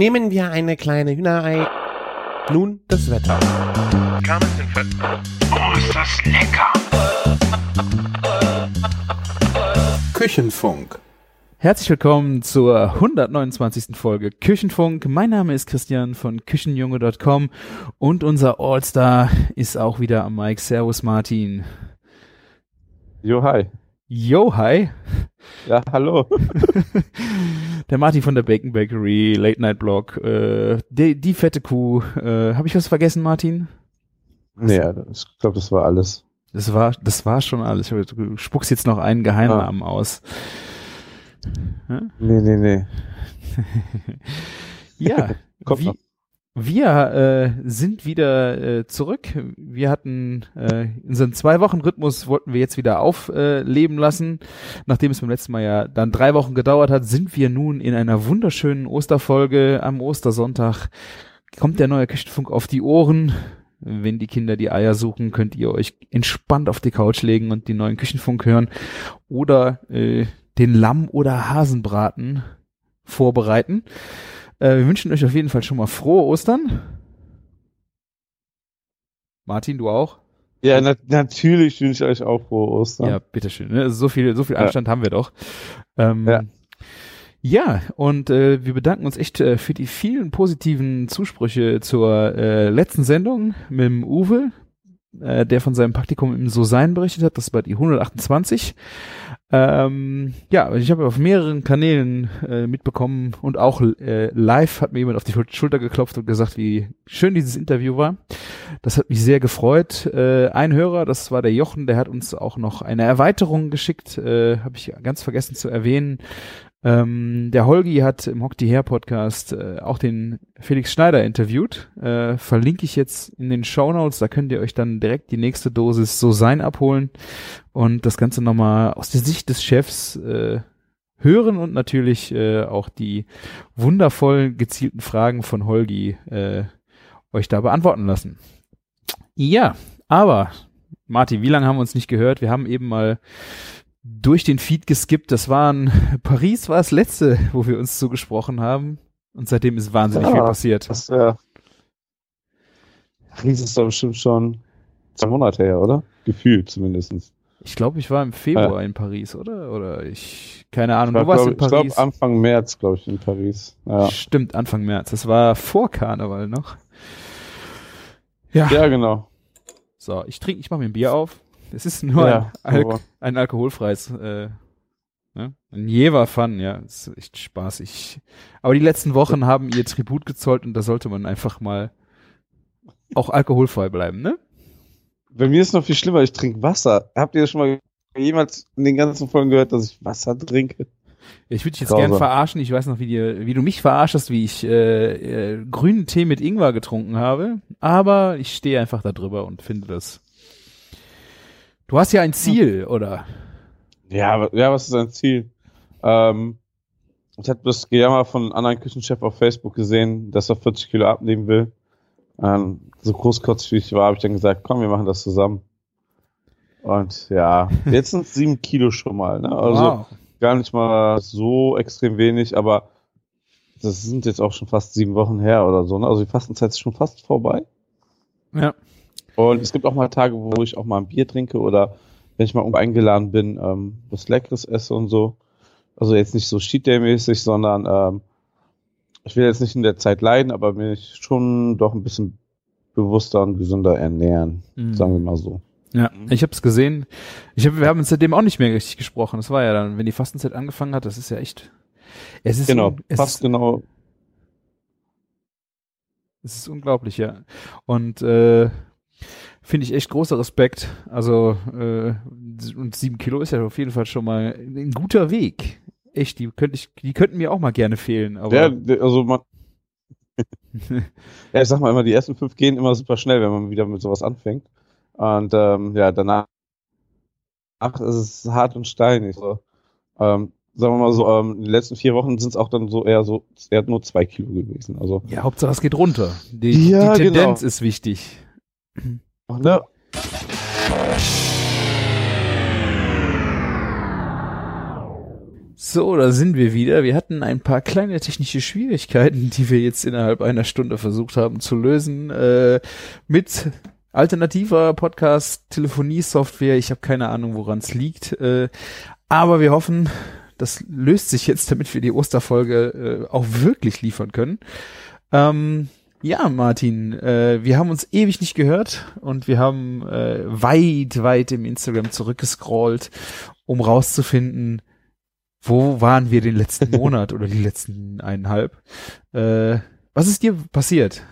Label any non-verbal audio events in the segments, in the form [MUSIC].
Nehmen wir eine kleine Hühnerei. Nun das Wetter. Oh, ist das lecker! Küchenfunk. Herzlich willkommen zur 129. Folge Küchenfunk. Mein Name ist Christian von Küchenjunge.com und unser All-Star ist auch wieder am Mike. Servus Martin. Jo, hi. Yo, hi. Ja, hallo. [LAUGHS] der Martin von der Bacon Bakery, Late Night Blog, äh, die, die fette Kuh. Äh, Habe ich was vergessen, Martin? Nee, ich glaube, das war alles. Das war, das war schon alles. Du spuckst jetzt noch einen Geheimnamen ah. aus. Hm? Nee, nee, nee. [LAUGHS] ja, [LAUGHS] Kommt wie, noch. Wir äh, sind wieder äh, zurück. Wir hatten äh, unseren zwei Wochen Rhythmus wollten wir jetzt wieder aufleben äh, lassen. Nachdem es beim letzten Mal ja dann drei Wochen gedauert hat, sind wir nun in einer wunderschönen Osterfolge am Ostersonntag. Kommt der neue Küchenfunk auf die Ohren. Wenn die Kinder die Eier suchen, könnt ihr euch entspannt auf die Couch legen und die neuen Küchenfunk hören oder äh, den Lamm- oder Hasenbraten vorbereiten. Äh, wir wünschen euch auf jeden Fall schon mal frohe Ostern. Martin, du auch? Ja, na natürlich wünsche ich euch auch frohe Ostern. Ja, bitteschön. Ne? So viel, so viel Anstand ja. haben wir doch. Ähm, ja. Ja, und äh, wir bedanken uns echt äh, für die vielen positiven Zusprüche zur äh, letzten Sendung mit dem Uwe, äh, der von seinem Praktikum im So-Sein berichtet hat. Das war die 128. Ähm, ja, ich habe auf mehreren Kanälen äh, mitbekommen und auch äh, live hat mir jemand auf die Schulter geklopft und gesagt, wie schön dieses Interview war. Das hat mich sehr gefreut. Äh, ein Hörer, das war der Jochen, der hat uns auch noch eine Erweiterung geschickt, äh, habe ich ganz vergessen zu erwähnen. Ähm, der Holgi hat im Hock die Her Podcast äh, auch den Felix Schneider interviewt. Äh, verlinke ich jetzt in den Show Notes. Da könnt ihr euch dann direkt die nächste Dosis so sein abholen und das Ganze nochmal aus der Sicht des Chefs äh, hören und natürlich äh, auch die wundervollen gezielten Fragen von Holgi äh, euch da beantworten lassen. Ja, aber Martin, wie lange haben wir uns nicht gehört? Wir haben eben mal durch den Feed geskippt. Das waren [LAUGHS] Paris war das letzte, wo wir uns zugesprochen haben. Und seitdem ist wahnsinnig ja, viel passiert. Das, ja. Paris ist doch bestimmt schon zwei Monate her, oder? Gefühlt zumindest. Ich glaube, ich war im Februar ja. in Paris, oder? Oder ich, keine Ahnung, du warst glaub, in Paris. Ich glaube, Anfang März, glaube ich, in Paris. Ja. Stimmt, Anfang März. Das war vor Karneval noch. Ja. Ja, genau. So, ich trinke, ich mache mir ein Bier auf. Es ist nur ja, ein, Alk ein, alkoholfreies, äh, ne? ein Jever Fun, ja, ist echt spaßig. Aber die letzten Wochen haben ihr Tribut gezollt und da sollte man einfach mal auch alkoholfrei bleiben, ne? Bei mir ist noch viel schlimmer, ich trinke Wasser. Habt ihr schon mal jemals in den ganzen Folgen gehört, dass ich Wasser trinke? Ich würde dich jetzt gern verarschen. Ich weiß noch, wie, dir, wie du mich verarschst, wie ich äh, äh, grünen Tee mit Ingwer getrunken habe. Aber ich stehe einfach da drüber und finde das Du hast ja ein Ziel, oder? Ja, ja, was ist ein Ziel? Ähm, ich habe das Gejammer von einem anderen Küchenchef auf Facebook gesehen, dass er 40 Kilo abnehmen will. Ähm, so großkotzig wie ich war, habe ich dann gesagt, komm, wir machen das zusammen. Und ja, [LAUGHS] jetzt sind sieben Kilo schon mal. Ne? Also wow. gar nicht mal so extrem wenig, aber das sind jetzt auch schon fast sieben Wochen her oder so. Ne? Also die Fastenzeit ist schon fast vorbei. Ja. Und es gibt auch mal Tage, wo ich auch mal ein Bier trinke oder wenn ich mal eingeladen bin, ähm, was Leckeres esse und so. Also jetzt nicht so Cheat Day-mäßig, sondern ähm, ich will jetzt nicht in der Zeit leiden, aber mich schon doch ein bisschen bewusster und gesünder ernähren, mhm. sagen wir mal so. Ja, ich habe es gesehen. Ich hab, wir haben uns seitdem auch nicht mehr richtig gesprochen. Das war ja dann, wenn die Fastenzeit angefangen hat, das ist ja echt. Es ist genau, es fast ist, genau. Es ist unglaublich, ja. Und äh, finde ich echt großer Respekt. Also äh, und sieben Kilo ist ja auf jeden Fall schon mal ein guter Weg. Echt, die könnte ich, die könnten mir auch mal gerne fehlen. Aber ja, also man. [LAUGHS] ja, ich sag mal immer, die ersten fünf gehen immer super schnell, wenn man wieder mit sowas anfängt. Und ähm, ja, danach ach, ist es hart und steinig. So. Ähm, sagen wir mal so, ähm, in den letzten vier Wochen sind es auch dann so eher so, eher nur zwei Kilo gewesen. Also ja, Hauptsache es geht runter. Die, ja, die Tendenz genau. ist wichtig. Ne? So, da sind wir wieder. Wir hatten ein paar kleine technische Schwierigkeiten, die wir jetzt innerhalb einer Stunde versucht haben zu lösen. Äh, mit alternativer Podcast-Telefonie-Software. Ich habe keine Ahnung, woran es liegt. Äh, aber wir hoffen, das löst sich jetzt, damit wir die Osterfolge äh, auch wirklich liefern können. Ähm, ja, Martin, äh, wir haben uns ewig nicht gehört und wir haben äh, weit, weit im Instagram zurückgescrollt, um rauszufinden, wo waren wir den letzten [LAUGHS] Monat oder die letzten eineinhalb? Äh, was ist dir passiert?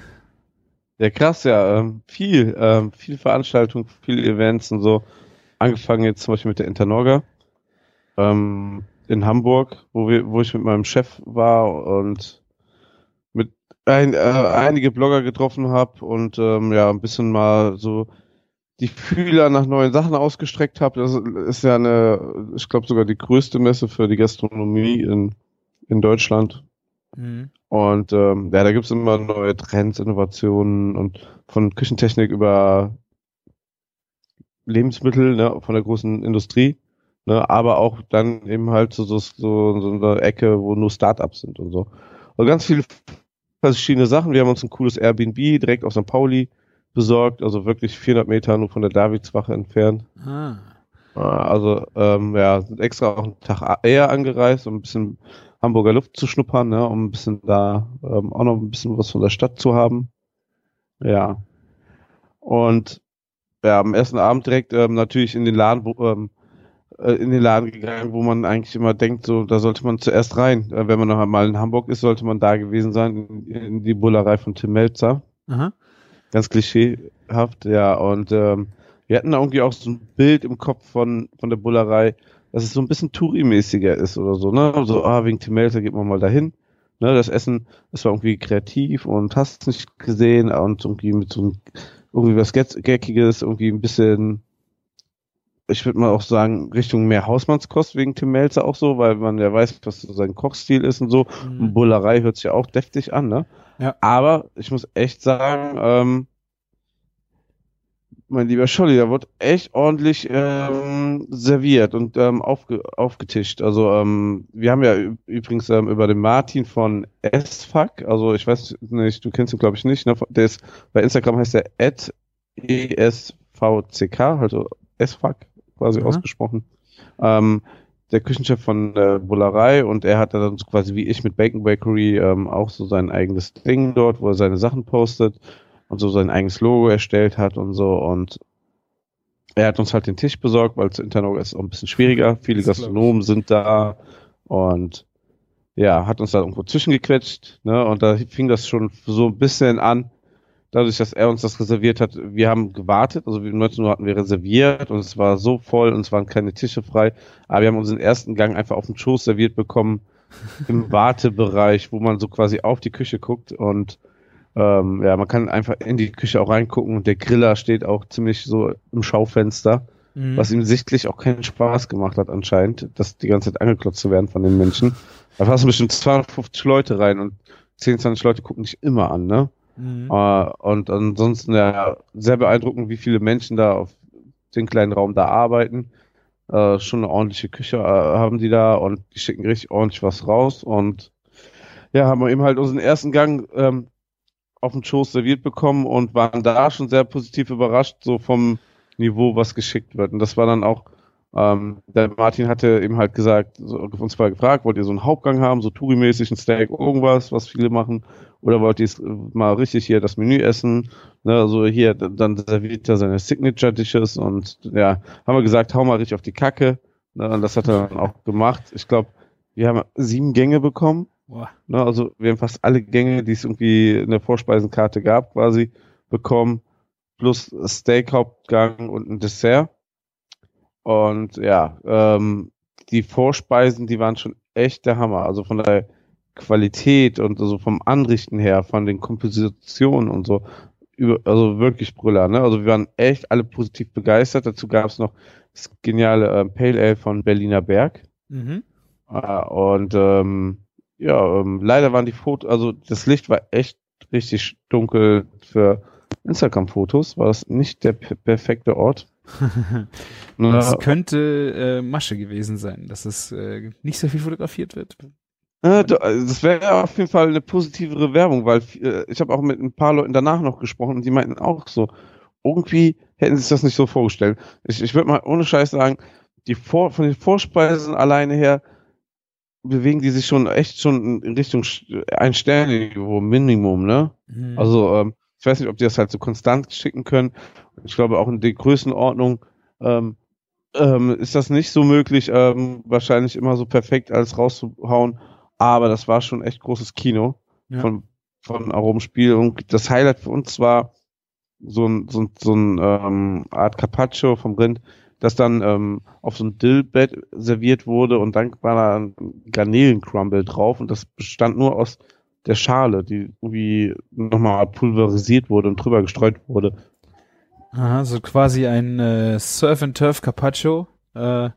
Ja, krass, ja. Ähm, viel, ähm, viel Veranstaltungen, viele Events und so. Angefangen jetzt zum Beispiel mit der Internorga ähm, in Hamburg, wo wir, wo ich mit meinem Chef war und ein, äh, einige Blogger getroffen habe und ähm, ja, ein bisschen mal so die Fühler nach neuen Sachen ausgestreckt habe. Das ist ja eine, ich glaube sogar die größte Messe für die Gastronomie in, in Deutschland. Mhm. Und ähm, ja, da gibt's immer neue Trends, Innovationen und von Küchentechnik über Lebensmittel, ne, von der großen Industrie, ne, aber auch dann eben halt so, so, so, so eine Ecke, wo nur Startups sind und so. Und ganz viele verschiedene Sachen. Wir haben uns ein cooles Airbnb direkt auf St. Pauli besorgt, also wirklich 400 Meter nur von der Davidswache entfernt. Ah. Also ähm, ja, sind extra auch einen Tag eher angereist, um ein bisschen Hamburger Luft zu schnuppern, ne, um ein bisschen da ähm, auch noch ein bisschen was von der Stadt zu haben. Ja. Und ja, am ersten Abend direkt ähm, natürlich in den Laden, wo, ähm, äh, in den Laden gegangen, wo man eigentlich immer denkt, so da sollte man zuerst rein. Äh, wenn man noch einmal in Hamburg ist, sollte man da gewesen sein, in, in die Bullerei von Tim Melzer. Aha. Ganz klischeehaft, ja. Und ähm, wir hatten irgendwie auch so ein Bild im Kopf von, von der Bullerei, dass es so ein bisschen Touri-mäßiger ist oder so, ne? So, ah, wegen Tim Melzer geht man mal dahin. Ne, das Essen, das war irgendwie kreativ und hast nicht gesehen und irgendwie mit so einem, irgendwie was Geckiges, irgendwie ein bisschen, ich würde mal auch sagen, Richtung mehr Hausmannskost wegen Tim Melzer auch so, weil man ja weiß, was so sein Kochstil ist und so. Mhm. Und Bullerei hört sich ja auch deftig an, ne? Ja. Aber ich muss echt sagen, ähm, mein lieber Scholli, da wird echt ordentlich ähm, serviert und ähm, aufge aufgetischt. Also ähm, wir haben ja übrigens ähm, über den Martin von SFAC, also ich weiß nicht, du kennst ihn glaube ich nicht, ne? der ist bei Instagram heißt der at ESVCK, also SFAC quasi mhm. ausgesprochen. Ähm, der Küchenchef von der Bullerei und er hat dann so quasi wie ich mit Bacon Bakery ähm, auch so sein eigenes Ding dort, wo er seine Sachen postet und so sein eigenes Logo erstellt hat und so. Und er hat uns halt den Tisch besorgt, weil zu Internog ist auch ein bisschen schwieriger. [LAUGHS] Viele Gastronomen sind da und ja, hat uns da irgendwo zwischengequetscht, ne? Und da fing das schon so ein bisschen an, dadurch, dass er uns das reserviert hat. Wir haben gewartet, also 19 Uhr hatten wir reserviert und es war so voll und es waren keine Tische frei. Aber wir haben unseren ersten Gang einfach auf den Schoß serviert bekommen [LAUGHS] im Wartebereich, wo man so quasi auf die Küche guckt und ähm, ja, man kann einfach in die Küche auch reingucken und der Griller steht auch ziemlich so im Schaufenster, mhm. was ihm sichtlich auch keinen Spaß gemacht hat anscheinend, das die ganze Zeit angeklotzt zu werden von den Menschen. Da passen bestimmt 250 Leute rein und 10, 20 Leute gucken dich immer an, ne? Mhm. Uh, und ansonsten ja sehr beeindruckend, wie viele Menschen da auf den kleinen Raum da arbeiten. Uh, schon eine ordentliche Küche uh, haben die da und die schicken richtig ordentlich was raus und ja, haben wir eben halt unseren ersten Gang ähm, auf dem Schoß serviert bekommen und waren da schon sehr positiv überrascht, so vom Niveau, was geschickt wird. Und das war dann auch, ähm, der Martin hatte eben halt gesagt, so, uns mal gefragt, wollt ihr so einen Hauptgang haben, so Touri-mäßig, ein Steak, irgendwas, was viele machen, oder wollt ihr mal richtig hier das Menü essen? Ne, also hier, dann serviert er seine Signature-Dishes und ja, haben wir gesagt, hau mal richtig auf die Kacke. Ne, und das hat er dann auch gemacht. Ich glaube, wir haben sieben Gänge bekommen Ne, also wir haben fast alle Gänge, die es irgendwie in der Vorspeisenkarte gab, quasi bekommen, plus Steak-Hauptgang und ein Dessert. Und ja, ähm, die Vorspeisen, die waren schon echt der Hammer. Also von der Qualität und also vom Anrichten her, von den Kompositionen und so, über, also wirklich Brüller. Ne? Also wir waren echt alle positiv begeistert. Dazu gab es noch das geniale äh, Pale Ale von Berliner Berg. Mhm. Äh, und ähm, ja, ähm, leider waren die Fotos, also das Licht war echt richtig dunkel für Instagram-Fotos war das nicht der perfekte Ort. [LAUGHS] das könnte äh, Masche gewesen sein, dass es äh, nicht so viel fotografiert wird. Äh, das wäre auf jeden Fall eine positivere Werbung, weil äh, ich habe auch mit ein paar Leuten danach noch gesprochen und die meinten auch so, irgendwie hätten sie sich das nicht so vorgestellt. Ich, ich würde mal ohne Scheiß sagen, die Vor von den Vorspeisen alleine her bewegen die sich schon echt schon in Richtung ein Sternniveau Minimum, ne? Mhm. Also ähm, ich weiß nicht, ob die das halt so konstant schicken können. Ich glaube auch in der Größenordnung ähm, ähm, ist das nicht so möglich, ähm, wahrscheinlich immer so perfekt alles rauszuhauen. Aber das war schon echt großes Kino ja. von, von Aromenspiel. Und das Highlight für uns war so ein, so ein, so ein ähm, Art Carpaccio vom Rind, das dann ähm, auf so ein Dillbett serviert wurde und dann war da ein Garnelencrumble drauf und das bestand nur aus der Schale, die irgendwie nochmal pulverisiert wurde und drüber gestreut wurde. Aha, so quasi ein äh, Surf and Turf Carpaccio. Äh,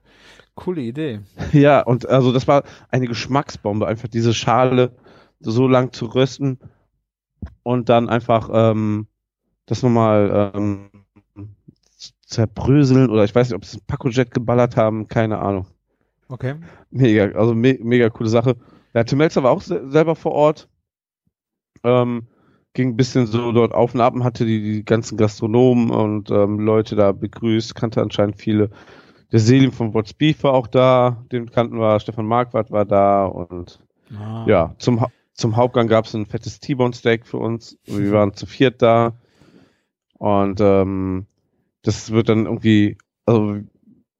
coole Idee. [LAUGHS] Ja, und also das war eine Geschmacksbombe, einfach diese Schale so lang zu rösten und dann einfach ähm, das nochmal ähm, zerbröseln oder ich weiß nicht, ob sie ein Paco-Jet geballert haben, keine Ahnung. Okay. Mega, also me mega coole Sache. Ja, Tim Melzer war auch se selber vor Ort. Ähm, ging ein bisschen so dort auf und ab und hatte die, die ganzen Gastronomen und ähm, Leute da begrüßt, kannte anscheinend viele. Der Selim von What's Beef war auch da, den kannten wir, Stefan Marquardt war da und ah. ja, zum, zum Hauptgang gab es ein fettes T-Bone Steak für uns. Wir [LAUGHS] waren zu viert da und ähm, das wird dann irgendwie also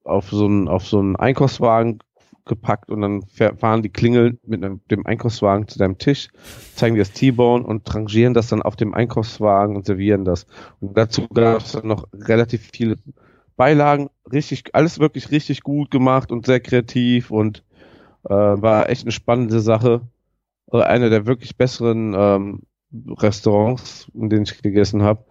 auf so einen auf so einen Einkaufswagen gepackt und dann fahren die Klingel mit dem Einkaufswagen zu deinem Tisch, zeigen dir das T-Bone und rangieren das dann auf dem Einkaufswagen und servieren das. Und dazu gab es dann noch relativ viele Beilagen, richtig, alles wirklich richtig gut gemacht und sehr kreativ und äh, war echt eine spannende Sache. Also eine der wirklich besseren ähm, Restaurants, in denen ich gegessen habe.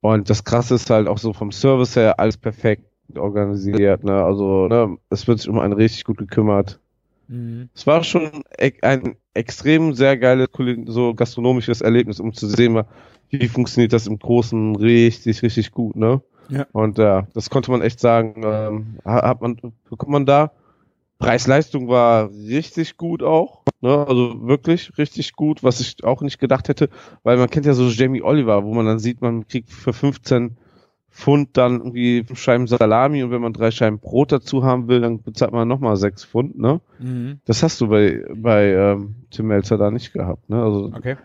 Und das Krasse ist halt auch so vom Service her alles perfekt organisiert, ne? Also, ne, es wird sich um einen richtig gut gekümmert. Mhm. Es war schon ein extrem sehr geiles, so gastronomisches Erlebnis, um zu sehen, wie funktioniert das im Großen richtig, richtig gut, ne? Ja. Und ja, das konnte man echt sagen, ähm, hat man, bekommt man da. Preis-Leistung war richtig gut auch, ne? Also wirklich richtig gut, was ich auch nicht gedacht hätte, weil man kennt ja so Jamie Oliver, wo man dann sieht, man kriegt für 15 Pfund dann irgendwie Scheiben Salami und wenn man drei Scheiben Brot dazu haben will, dann bezahlt man nochmal sechs Pfund, ne? Mhm. Das hast du bei, bei ähm, Tim Melzer da nicht gehabt, ne? Also okay.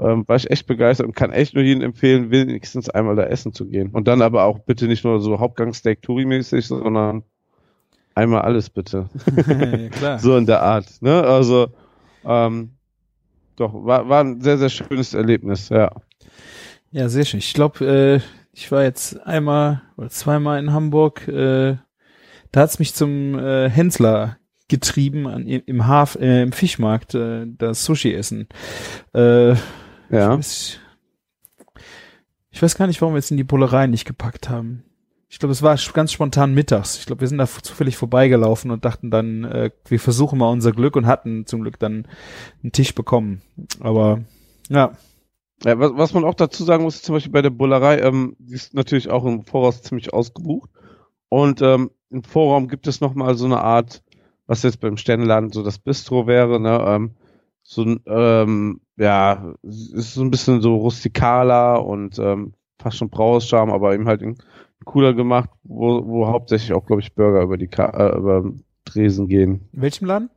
ähm, war ich echt begeistert und kann echt nur jedem empfehlen, wenigstens einmal da essen zu gehen. Und dann aber auch bitte nicht nur so Hauptgang-Steak Touri-mäßig, sondern einmal alles bitte. ja, [LAUGHS] [LAUGHS] so in der Art, ne? Also, ähm, doch, war, war ein sehr, sehr schönes Erlebnis, ja. Ja, sehr schön. Ich glaube, äh, ich war jetzt einmal oder zweimal in Hamburg. Äh, da hat's mich zum äh, Hensler getrieben an, im Haf, äh, im Fischmarkt, äh, das Sushi essen. Äh, ja. Ich weiß, ich weiß gar nicht, warum wir jetzt in die Bullerei nicht gepackt haben. Ich glaube, es war ganz spontan mittags. Ich glaube, wir sind da zufällig vorbeigelaufen und dachten dann, äh, wir versuchen mal unser Glück und hatten zum Glück dann einen Tisch bekommen. Aber ja, ja, was, was man auch dazu sagen muss, zum Beispiel bei der Bullerei, ähm, die ist natürlich auch im Voraus ziemlich ausgebucht. Und ähm, im Vorraum gibt es nochmal so eine Art, was jetzt beim Sternenladen so das Bistro wäre, ne? Ähm, so ein, ähm, ja, ist so ein bisschen so rustikaler und ähm, fast schon Brauerscham, aber eben halt cooler gemacht, wo, wo hauptsächlich auch, glaube ich, Burger über die Ka äh, über Dresen gehen. In welchem Laden?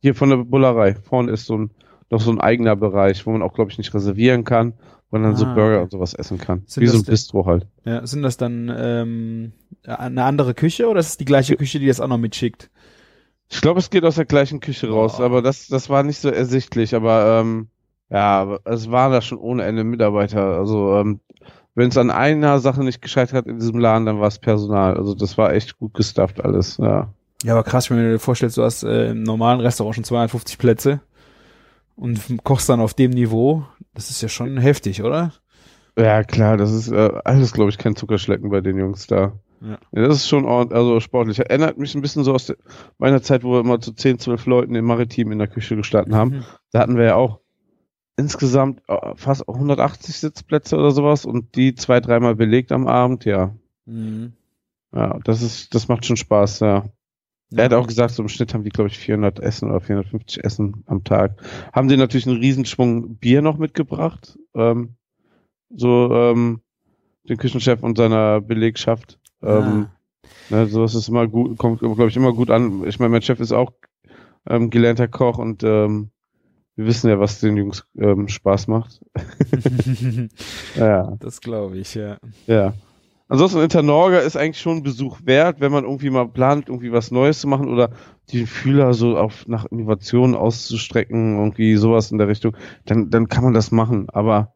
Hier von der Bullerei. Vorne ist so ein noch so ein eigener Bereich, wo man auch, glaube ich, nicht reservieren kann, wo man dann ah, so Burger okay. und sowas essen kann. Sind Wie so ein Bistro halt. Ja, sind das dann ähm, eine andere Küche oder ist es die gleiche Küche, die das auch noch mitschickt? Ich glaube, es geht aus der gleichen Küche raus, oh. aber das, das war nicht so ersichtlich, aber ähm, ja, es waren da schon ohne Ende Mitarbeiter. Also ähm, wenn es an einer Sache nicht gescheitert hat in diesem Laden, dann war es Personal. Also das war echt gut gestafft alles, ja. Ja, aber krass, wenn du dir vorstellst, du hast äh, im normalen Restaurant schon 250 Plätze und kochst dann auf dem Niveau, das ist ja schon heftig, oder? Ja, klar, das ist äh, alles, glaube ich, kein Zuckerschlecken bei den Jungs da. Ja. ja. das ist schon ordentlich, also sportlich. Erinnert mich ein bisschen so aus der, meiner Zeit, wo wir immer zu 10, 12 Leuten im Maritim in der Küche gestanden haben. Mhm. Da hatten wir ja auch insgesamt äh, fast 180 Sitzplätze oder sowas und die zwei, dreimal belegt am Abend, ja. Mhm. Ja, das ist, das macht schon Spaß, ja. Er hat auch gesagt, so im Schnitt haben die, glaube ich, 400 Essen oder 450 Essen am Tag. Haben die natürlich einen Riesenschwung Bier noch mitgebracht. Ähm, so ähm, den Küchenchef und seiner Belegschaft. Ähm, ah. ne, so ist immer gut, kommt, glaube ich, immer gut an. Ich meine, mein Chef ist auch ähm, gelernter Koch und ähm, wir wissen ja, was den Jungs ähm, Spaß macht. [LAUGHS] ja. Das glaube ich, ja. Ja. Ansonsten Internorga ist eigentlich schon ein Besuch wert, wenn man irgendwie mal plant, irgendwie was Neues zu machen oder die Fühler so auf nach Innovationen auszustrecken, irgendwie sowas in der Richtung, dann, dann kann man das machen. Aber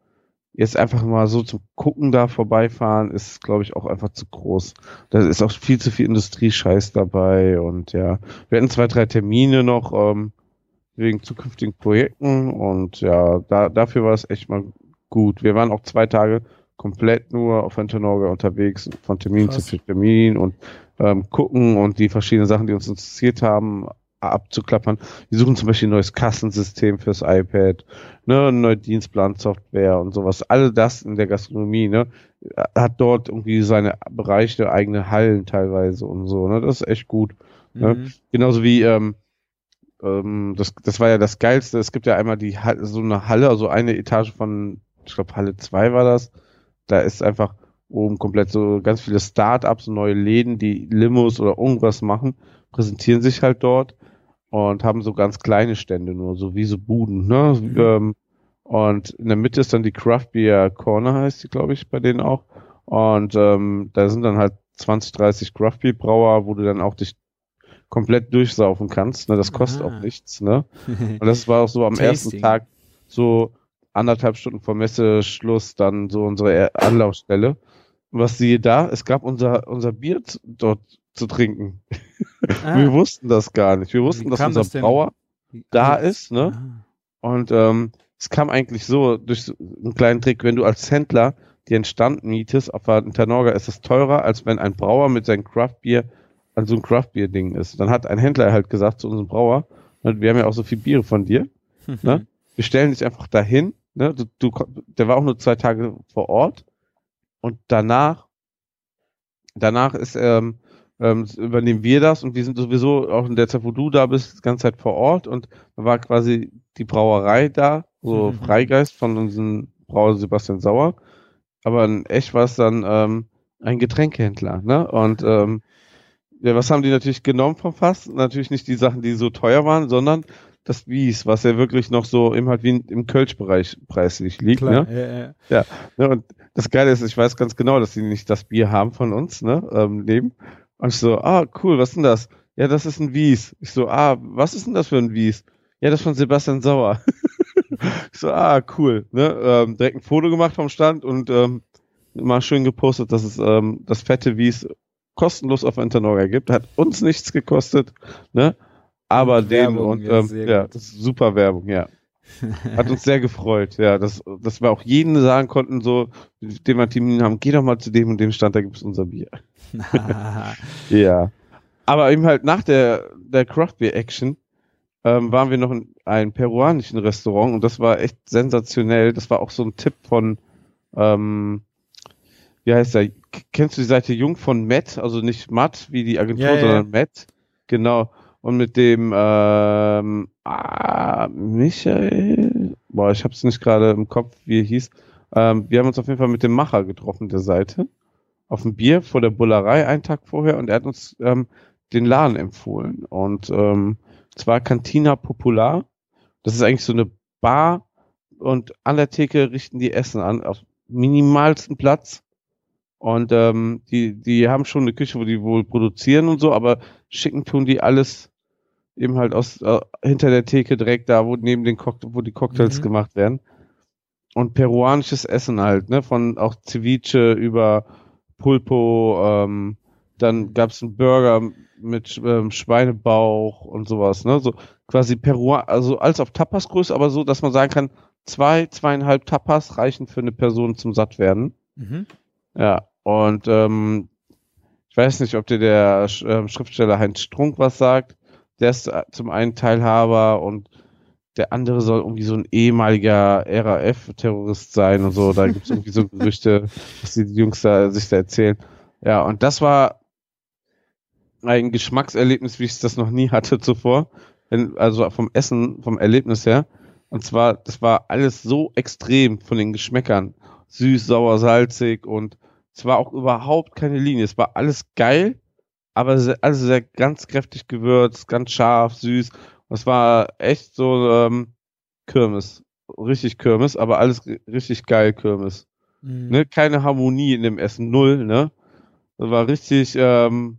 jetzt einfach mal so zum Gucken da vorbeifahren, ist, glaube ich, auch einfach zu groß. Da ist auch viel zu viel Industriescheiß dabei und ja, wir hatten zwei, drei Termine noch ähm, wegen zukünftigen Projekten und ja, da, dafür war es echt mal gut. Wir waren auch zwei Tage komplett nur auf Antonorga unterwegs, von Termin Krass. zu Termin und ähm, gucken und die verschiedenen Sachen, die uns interessiert haben, abzuklappern. Wir suchen zum Beispiel ein neues Kassensystem fürs iPad, ne, eine neue Dienstplansoftware und sowas. All das in der Gastronomie, ne, hat dort irgendwie seine Bereiche, eigene Hallen teilweise und so, ne, das ist echt gut. Ne? Mhm. Genauso wie, ähm, ähm, das, das war ja das Geilste. Es gibt ja einmal die so eine Halle, also eine Etage von, ich glaube Halle 2 war das, da ist einfach oben komplett so ganz viele Start-ups, neue Läden, die Limos oder irgendwas machen, präsentieren sich halt dort und haben so ganz kleine Stände nur, so wie so Buden, ne? Mhm. Ähm, und in der Mitte ist dann die Craft Beer Corner, heißt die, glaube ich, bei denen auch. Und ähm, da sind dann halt 20, 30 Craft Beer Brauer, wo du dann auch dich komplett durchsaufen kannst. Ne? Das kostet ah. auch nichts. Ne? [LAUGHS] Und das war auch so am ersten Tag so, anderthalb Stunden vor Messeschluss dann so unsere Anlaufstelle. was siehe da? Es gab unser, unser Bier dort zu trinken. Ah. Wir wussten das gar nicht. Wir wussten, dass unser das Brauer da ist, ne? Ah. Und ähm, es kam eigentlich so durch einen kleinen Trick, wenn du als Händler dir einen Stand mietest auf der Tanorga, ist es teurer, als wenn ein Brauer mit seinem Craftbier an so ein Craftbier-Ding ist. Dann hat ein Händler halt gesagt zu unserem Brauer, wir haben ja auch so viel Biere von dir, [LAUGHS] ne? Wir stellen dich einfach dahin Ne? Du, du, der war auch nur zwei Tage vor Ort und danach, danach ist ähm, ähm, übernehmen wir das und wir sind sowieso auch in der Zeit, wo du da bist, die ganze Zeit vor Ort und da war quasi die Brauerei da, so mhm. Freigeist von unserem Brauer Sebastian Sauer. Aber in echt war es dann ähm, ein Getränkehändler, ne? Und ähm, ja, was haben die natürlich genommen vom Fass? Natürlich nicht die Sachen, die so teuer waren, sondern das Wies, was ja wirklich noch so eben halt wie im Kölsch-Bereich preislich liegt. Klar, ne? ja, ja. ja ne? Und das Geile ist, ich weiß ganz genau, dass sie nicht das Bier haben von uns, ne, ähm, neben. Und ich so, ah, cool, was ist denn das? Ja, das ist ein Wies. Ich so, ah, was ist denn das für ein Wies? Ja, das ist von Sebastian Sauer. [LAUGHS] ich so, ah, cool, ne, ähm, direkt ein Foto gemacht vom Stand und ähm, mal schön gepostet, dass es ähm, das fette Wies kostenlos auf Internorga gibt. Hat uns nichts gekostet, ne? Aber und den Werbung, und ähm, ja, das ist super Werbung, ja. Hat uns sehr gefreut, ja, dass, dass wir auch jeden sagen konnten, so, den wir Termin haben, geh doch mal zu dem und dem Stand, da gibt es unser Bier. [LAUGHS] ja. Aber eben halt nach der, der Craft Beer Action ähm, waren wir noch in einem peruanischen Restaurant und das war echt sensationell. Das war auch so ein Tipp von, ähm, wie heißt der? Kennst du die Seite Jung von Matt? Also nicht Matt wie die Agentur, ja, sondern ja. Matt. Genau und mit dem ähm, ah, Michael, boah, ich habe es nicht gerade im Kopf, wie er hieß. Ähm, wir haben uns auf jeden Fall mit dem Macher getroffen der Seite auf dem Bier vor der Bullerei einen Tag vorher und er hat uns ähm, den Laden empfohlen und ähm, zwar Cantina Popular. Das ist eigentlich so eine Bar und an der Theke richten die Essen an auf minimalsten Platz und ähm, die die haben schon eine Küche, wo die wohl produzieren und so, aber schicken tun die alles eben halt aus äh, hinter der Theke direkt da, wo neben den Cocktail, wo die Cocktails mhm. gemacht werden. Und peruanisches Essen halt, ne? Von auch Ceviche über Pulpo, ähm, dann gab's einen Burger mit ähm, Schweinebauch und sowas, ne? So quasi Peru, also als auf Tapasgröße, aber so, dass man sagen kann, zwei, zweieinhalb Tapas reichen für eine Person zum Sattwerden. Mhm. Ja, und ähm, ich weiß nicht, ob dir der äh, Schriftsteller Heinz Strunk was sagt der ist äh, zum einen Teilhaber und der andere soll irgendwie so ein ehemaliger RAF-Terrorist sein und so. Da gibt es irgendwie so Gerüchte, [LAUGHS] was die Jungs da sich da erzählen. Ja, und das war ein Geschmackserlebnis, wie ich das noch nie hatte zuvor. Also vom Essen, vom Erlebnis her. Und zwar, das war alles so extrem von den Geschmäckern. Süß, sauer, salzig und es war auch überhaupt keine Linie. Es war alles geil, aber sehr, alles sehr ganz kräftig gewürzt, ganz scharf, süß. Es war echt so ähm, Kirmes. Richtig Kirmes, aber alles richtig geil Kirmes. Mhm. Ne? Keine Harmonie in dem Essen, null, ne? Das war richtig, ähm,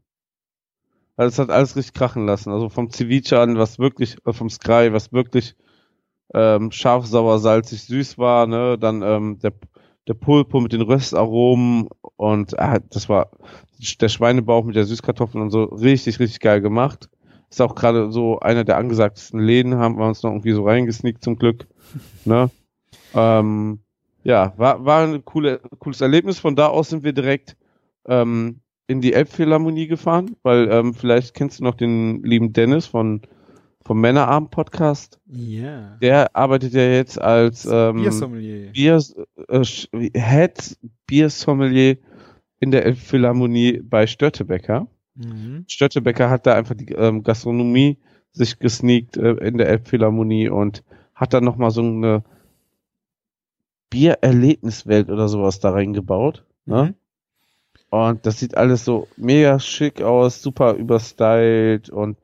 also es hat alles richtig krachen lassen. Also vom Ceviche an, was wirklich, äh, vom Sky, was wirklich ähm, scharf, sauer, salzig, süß war, ne? Dann ähm, der, der Pulpo mit den Röstaromen und äh, das war der Schweinebauch mit der Süßkartoffeln und so richtig, richtig geil gemacht. Ist auch gerade so einer der angesagtesten Läden, haben wir uns noch irgendwie so reingesneakt zum Glück. [LAUGHS] Ne? Ähm, ja, war, war ein coole, cooles Erlebnis. Von da aus sind wir direkt ähm, in die Elbphilharmonie gefahren, weil ähm, vielleicht kennst du noch den lieben Dennis von vom Männerabend Podcast. Ja. Yeah. Der arbeitet ja jetzt als ähm, Biersommelier. Bier, äh, Head Biersommelier in der Elbphilharmonie bei Störtebecker. Mhm. Störtebecker hat da einfach die ähm, Gastronomie sich gesneakt äh, in der Elbphilharmonie und hat dann nochmal so eine Biererlebniswelt oder sowas da reingebaut. Ne? Mhm. Und das sieht alles so mega schick aus, super überstylt und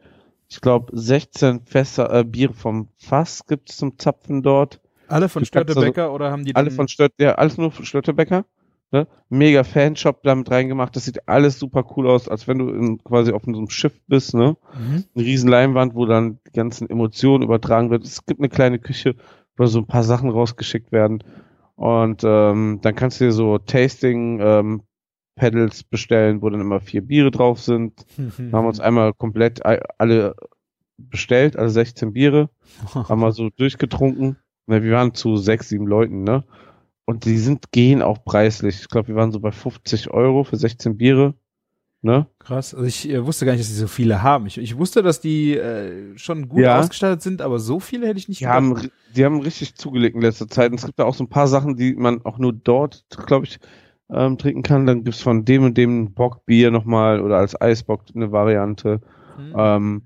ich glaube 16 Fässer äh, Bier vom Fass gibt es zum Zapfen dort. Alle von Störtebecker also, oder haben die Alle von Stört, ja, alles nur von Störtebecker. Ne? Mega Fanshop damit reingemacht. Das sieht alles super cool aus, als wenn du in, quasi auf so einem Schiff bist, ne? Mhm. Eine riesen Leinwand, wo dann die ganzen Emotionen übertragen wird. Es gibt eine kleine Küche, wo so ein paar Sachen rausgeschickt werden. Und ähm, dann kannst du dir so Tasting ähm, Pedals bestellen, wo dann immer vier Biere drauf sind. [LAUGHS] Mhm. haben uns einmal komplett alle bestellt, also 16 Biere, [LAUGHS] haben wir so durchgetrunken. Wir waren zu sechs, sieben Leuten, ne? Und die sind, gehen auch preislich. Ich glaube, wir waren so bei 50 Euro für 16 Biere. Ne? Krass. Also ich äh, wusste gar nicht, dass die so viele haben. Ich, ich wusste, dass die äh, schon gut ja. ausgestattet sind, aber so viele hätte ich nicht die haben, Die haben richtig zugelegt in letzter Zeit. Und es gibt da auch so ein paar Sachen, die man auch nur dort, glaube ich, ähm, trinken kann. Dann gibt's von dem und dem Bockbier nochmal oder als Eisbock eine Variante. Mhm. Ähm,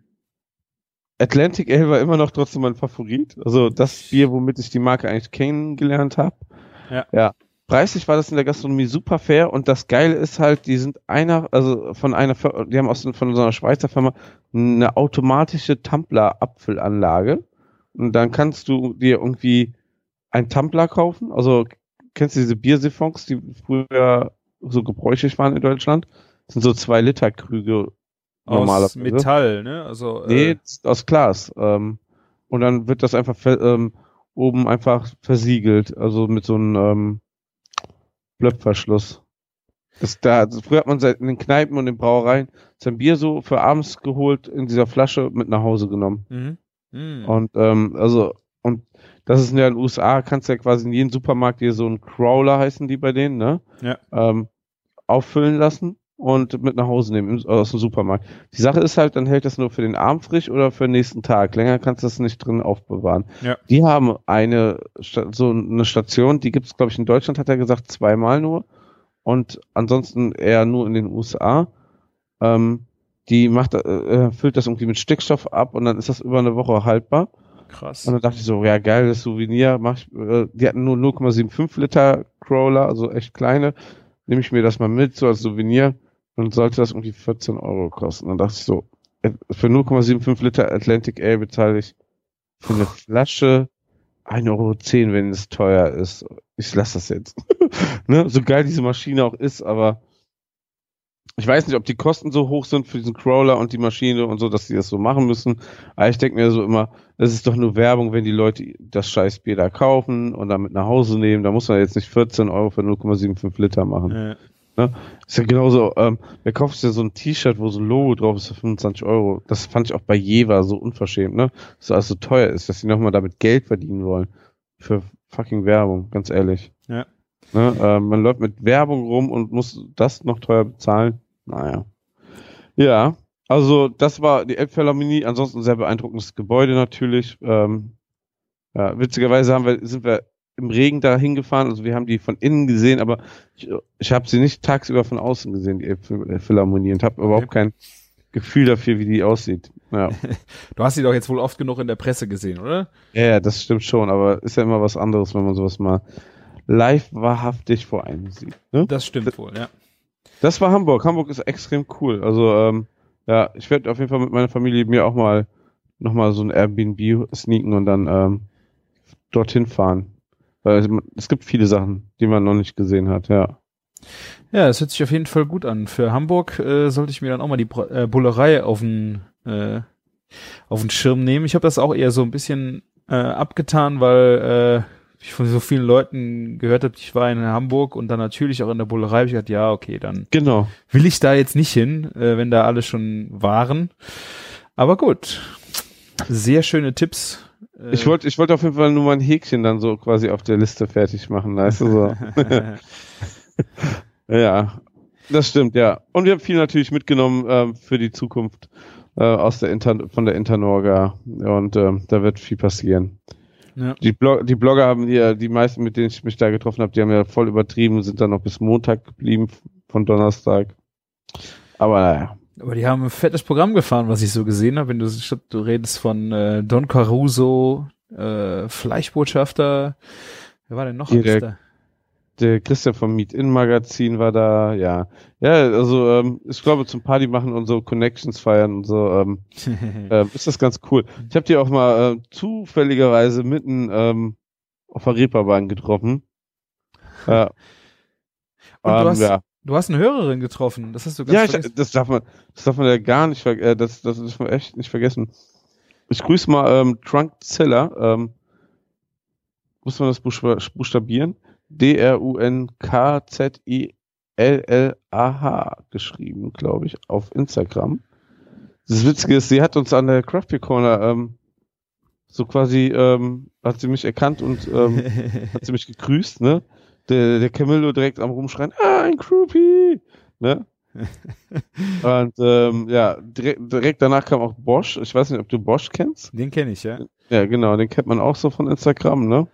Atlantic Ale war immer noch trotzdem mein Favorit. Also das Bier, womit ich die Marke eigentlich kennengelernt habe. Ja. ja. Preislich war das in der Gastronomie super fair und das Geile ist halt, die sind einer, also von einer, die haben aus von so einer Schweizer Firma eine automatische Tumbler-Apfelanlage und dann kannst du dir irgendwie ein Tumbler kaufen, also kennst du diese Biersiphons, die früher so gebräuchlich waren in Deutschland? Das sind so zwei Liter Krüge normalerweise. Aus Metall, ne? Also, äh nee, aus Glas. Ähm, und dann wird das einfach ähm, oben einfach versiegelt, also mit so einem ähm, Blöpfverschluss. Das da, also früher hat man in den Kneipen und den Brauereien sein Bier so für abends geholt in dieser Flasche mit nach Hause genommen. Mhm. Mhm. Und ähm, also und das ist ja in den USA, kannst du ja quasi in jedem Supermarkt hier so einen Crawler heißen die bei denen, ne? Ja. Ähm, auffüllen lassen und mit nach Hause nehmen aus dem Supermarkt. Die Sache ist halt, dann hält das nur für den Abend frisch oder für den nächsten Tag. Länger kannst du das nicht drin aufbewahren. Ja. Die haben eine so eine Station, die gibt es, glaube ich, in Deutschland, hat er gesagt, zweimal nur. Und ansonsten eher nur in den USA. Ähm, die macht, äh, füllt das irgendwie mit Stickstoff ab und dann ist das über eine Woche haltbar. Krass. Und dann dachte ich so, ja geil, das Souvenir, mach ich, äh, die hatten nur 0,75 Liter Crawler, also echt kleine. Nehme ich mir das mal mit, so als Souvenir. Und sollte das irgendwie 14 Euro kosten. Dann dachte ich so, äh, für 0,75 Liter Atlantic Ale bezahle ich für eine Flasche 1,10 Euro, wenn es teuer ist. Ich lasse das jetzt. [LAUGHS] ne? So geil diese Maschine auch ist, aber ich weiß nicht, ob die Kosten so hoch sind für diesen Crawler und die Maschine und so, dass sie das so machen müssen. Aber ich denke mir so immer, es ist doch nur Werbung, wenn die Leute das scheiß Bier da kaufen und damit nach Hause nehmen. Da muss man jetzt nicht 14 Euro für 0,75 Liter machen. Ja. Ne? Ist ja genauso, ähm, wer kauft ja so ein T-Shirt, wo so ein Logo drauf ist für 25 Euro? Das fand ich auch bei Jeva so unverschämt, ne? Dass alles so teuer ist, dass sie nochmal damit Geld verdienen wollen. Für fucking Werbung, ganz ehrlich. Ja. Ne? Ähm, man läuft mit Werbung rum und muss das noch teuer bezahlen. Naja. Ja, also das war die Elbphilharmonie. Ansonsten sehr beeindruckendes Gebäude natürlich. Ähm, Ja, witzigerweise haben wir, sind wir im Regen da hingefahren, also wir haben die von innen gesehen, aber ich, ich habe sie nicht tagsüber von außen gesehen, die Philharmonie, und habe überhaupt kein Gefühl dafür, wie die aussieht. Ja. [LAUGHS] du hast sie doch jetzt wohl oft genug in der Presse gesehen, oder? Ja, das stimmt schon, aber ist ja immer was anderes, wenn man sowas mal live wahrhaftig vor einem sieht. Ne? Das stimmt wohl, ja. Das war Hamburg. Hamburg ist extrem cool. Also, ähm, ja, ich werde auf jeden Fall mit meiner Familie mir auch mal nochmal so ein Airbnb sneaken und dann ähm, dorthin fahren. Weil es gibt viele Sachen, die man noch nicht gesehen hat, ja. Ja, es hört sich auf jeden Fall gut an. Für Hamburg äh, sollte ich mir dann auch mal die äh, Bullerei auf den äh, auf den Schirm nehmen. Ich habe das auch eher so ein bisschen äh, abgetan, weil äh, ich von so vielen Leuten gehört habe, ich war in Hamburg und dann natürlich auch in der Bullerei, habe ich gedacht, ja, okay, dann genau. will ich da jetzt nicht hin, äh, wenn da alle schon waren. Aber gut. Sehr schöne Tipps. Ich wollte ich wollte auf jeden Fall nur mal ein Häkchen dann so quasi auf der Liste fertig machen, weißt du so. [LAUGHS] ja, das stimmt, ja. Und wir haben viel natürlich mitgenommen äh, für die Zukunft äh, aus der Inter von der Internorga und äh, da wird viel passieren. Ja. Die, Blog die Blogger haben ja, die meisten, mit denen ich mich da getroffen habe, die haben ja voll übertrieben und sind dann noch bis Montag geblieben von Donnerstag. Aber naja. Aber die haben ein fettes Programm gefahren, was ich so gesehen habe. Wenn du, du redest von äh, Don Caruso, äh, Fleischbotschafter, wer war denn noch? Direkt, der Christian vom Meet-In-Magazin war da, ja. Ja, also ähm, ich glaube zum Party machen und so Connections feiern und so, ähm, [LAUGHS] äh, ist das ganz cool. Ich habe die auch mal äh, zufälligerweise mitten ähm, auf der Reeperbahn getroffen. [LAUGHS] Ja. und du, ähm, hast, ja. Du hast eine Hörerin getroffen, das hast du ganz Ja, ich, das darf man, das darf man ja gar nicht, äh, das, das ist man echt nicht vergessen. Ich grüße mal ähm, Trunkzilla, ähm, muss man das buchstabieren? D-R-U-N-K-Z-I-L-L-A-H geschrieben, glaube ich, auf Instagram. Das Witzige ist, sie hat uns an der Craft Beer Corner ähm, so quasi, ähm, hat sie mich erkannt und ähm, [LAUGHS] hat sie mich gegrüßt, ne? Der, der Camillo direkt am Rumschreien, ah, ein Groupie, ne? [LAUGHS] und ähm, ja, direkt, direkt danach kam auch Bosch. Ich weiß nicht, ob du Bosch kennst. Den kenne ich, ja. Ja, genau, den kennt man auch so von Instagram, ne?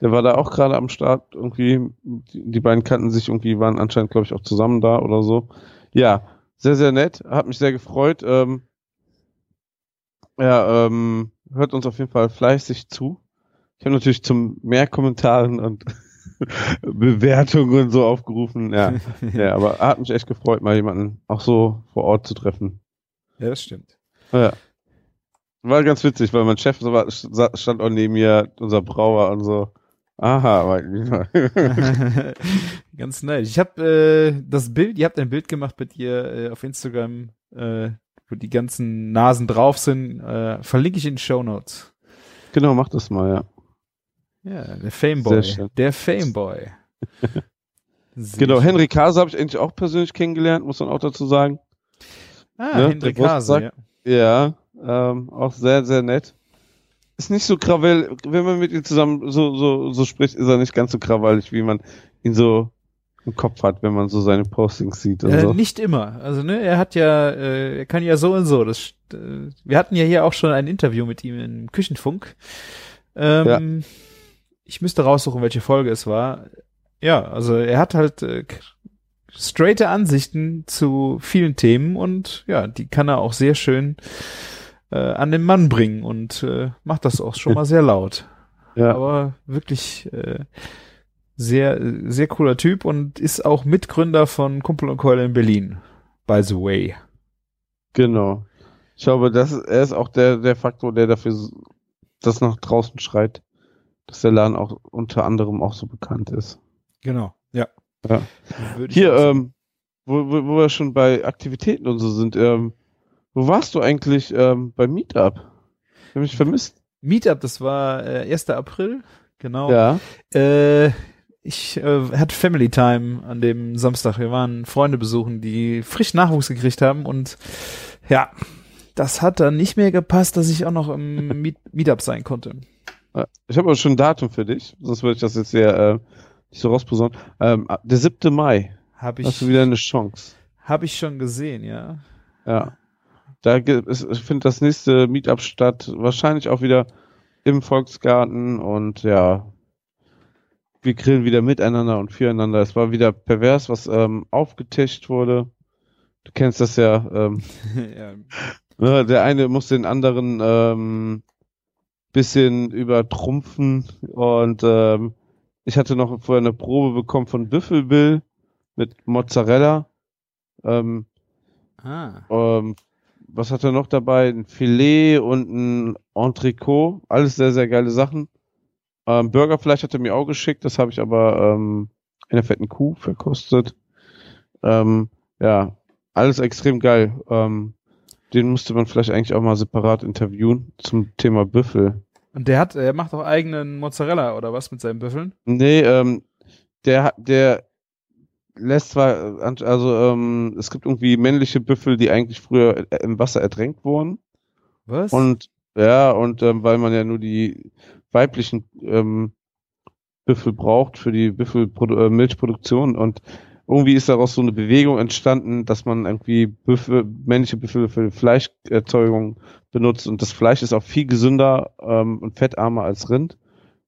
Der war da auch gerade am Start irgendwie. Die, die beiden kannten sich irgendwie, waren anscheinend, glaube ich, auch zusammen da oder so. Ja, sehr, sehr nett. Hat mich sehr gefreut. Ähm, ja, ähm, hört uns auf jeden Fall fleißig zu. Ich habe natürlich zum mehr Kommentaren und [LAUGHS] Bewertungen und so aufgerufen. Ja, [LAUGHS] ja, aber hat mich echt gefreut, mal jemanden auch so vor Ort zu treffen. Ja, das stimmt. Ja. War ganz witzig, weil mein Chef so war, stand auch neben mir, unser Brauer und so. Aha, [LAUGHS] ganz nice. Ich habe äh, das Bild, ihr habt ein Bild gemacht mit ihr äh, auf Instagram, äh, wo die ganzen Nasen drauf sind. Äh, verlinke ich in den Show Notes. Genau, mach das mal, ja. Ja, der Fameboy. Der Fameboy. [LAUGHS] genau. Henry Kase habe ich eigentlich auch persönlich kennengelernt, muss man auch dazu sagen. Ah, ne? Henry Kase, ja. Ja, ähm, auch sehr, sehr nett ist nicht so krawell, wenn man mit ihm zusammen so, so, so spricht, ist er nicht ganz so krawallig, wie man ihn so im Kopf hat, wenn man so seine Postings sieht. Und äh, so. Nicht immer. Also ne, er hat ja, äh, er kann ja so und so. Das, äh, wir hatten ja hier auch schon ein Interview mit ihm im Küchenfunk. Ähm, ja. Ich müsste raussuchen, welche Folge es war. Ja, also er hat halt äh, straighte Ansichten zu vielen Themen und ja, die kann er auch sehr schön äh, an den Mann bringen und äh, macht das auch schon mal sehr laut. Ja. Aber wirklich äh, sehr, sehr cooler Typ und ist auch Mitgründer von Kumpel und Keule in Berlin. By the way. Genau. Ich glaube, das ist, er ist auch der, der Faktor, der dafür das nach draußen schreit, dass der Laden auch unter anderem auch so bekannt ist. Genau, ja. ja. Hier, ähm, wo, wo, wo wir schon bei Aktivitäten und so sind, ähm, wo warst du eigentlich ähm, beim Meetup? Ich habe mich vermisst. Meetup, das war äh, 1. April, genau. Ja. Äh, ich äh, hatte Family Time an dem Samstag. Wir waren Freunde besuchen, die frisch Nachwuchs gekriegt haben und ja, das hat dann nicht mehr gepasst, dass ich auch noch im [LAUGHS] Meet Meetup sein konnte. Ich habe aber schon ein Datum für dich, sonst würde ich das jetzt sehr äh, nicht so rausposaunen. Ähm, der 7. Mai. Hab ich, Hast du wieder eine Chance. Habe ich schon gesehen, ja. Ja. Da gibt es, ich finde das nächste Meetup statt, wahrscheinlich auch wieder im Volksgarten und ja, wir grillen wieder miteinander und füreinander. Es war wieder pervers, was ähm, aufgetischt wurde. Du kennst das ja. Ähm, [LAUGHS] ja. Ne, der eine muss den anderen ähm, bisschen übertrumpfen und ähm, ich hatte noch vorher eine Probe bekommen von Büffelbill mit Mozzarella. Ähm, ah. ähm, was hat er noch dabei? Ein Filet und ein Entrecot. Alles sehr, sehr geile Sachen. Ähm, Burgerfleisch hat er mir auch geschickt, das habe ich aber ähm, in der fetten Kuh verkostet. Ähm, ja, alles extrem geil. Ähm, den müsste man vielleicht eigentlich auch mal separat interviewen zum Thema Büffel. Und der hat, er macht auch eigenen Mozzarella oder was mit seinen Büffeln? Nee, ähm, der, der lässt zwar, also ähm, es gibt irgendwie männliche Büffel, die eigentlich früher im Wasser ertränkt wurden. Was? Und ja, und ähm, weil man ja nur die weiblichen ähm, Büffel braucht für die Büffelmilchproduktion äh, und irgendwie ist daraus so eine Bewegung entstanden, dass man irgendwie Büffel, männliche Büffel für Fleischerzeugung benutzt und das Fleisch ist auch viel gesünder ähm, und fettarmer als Rind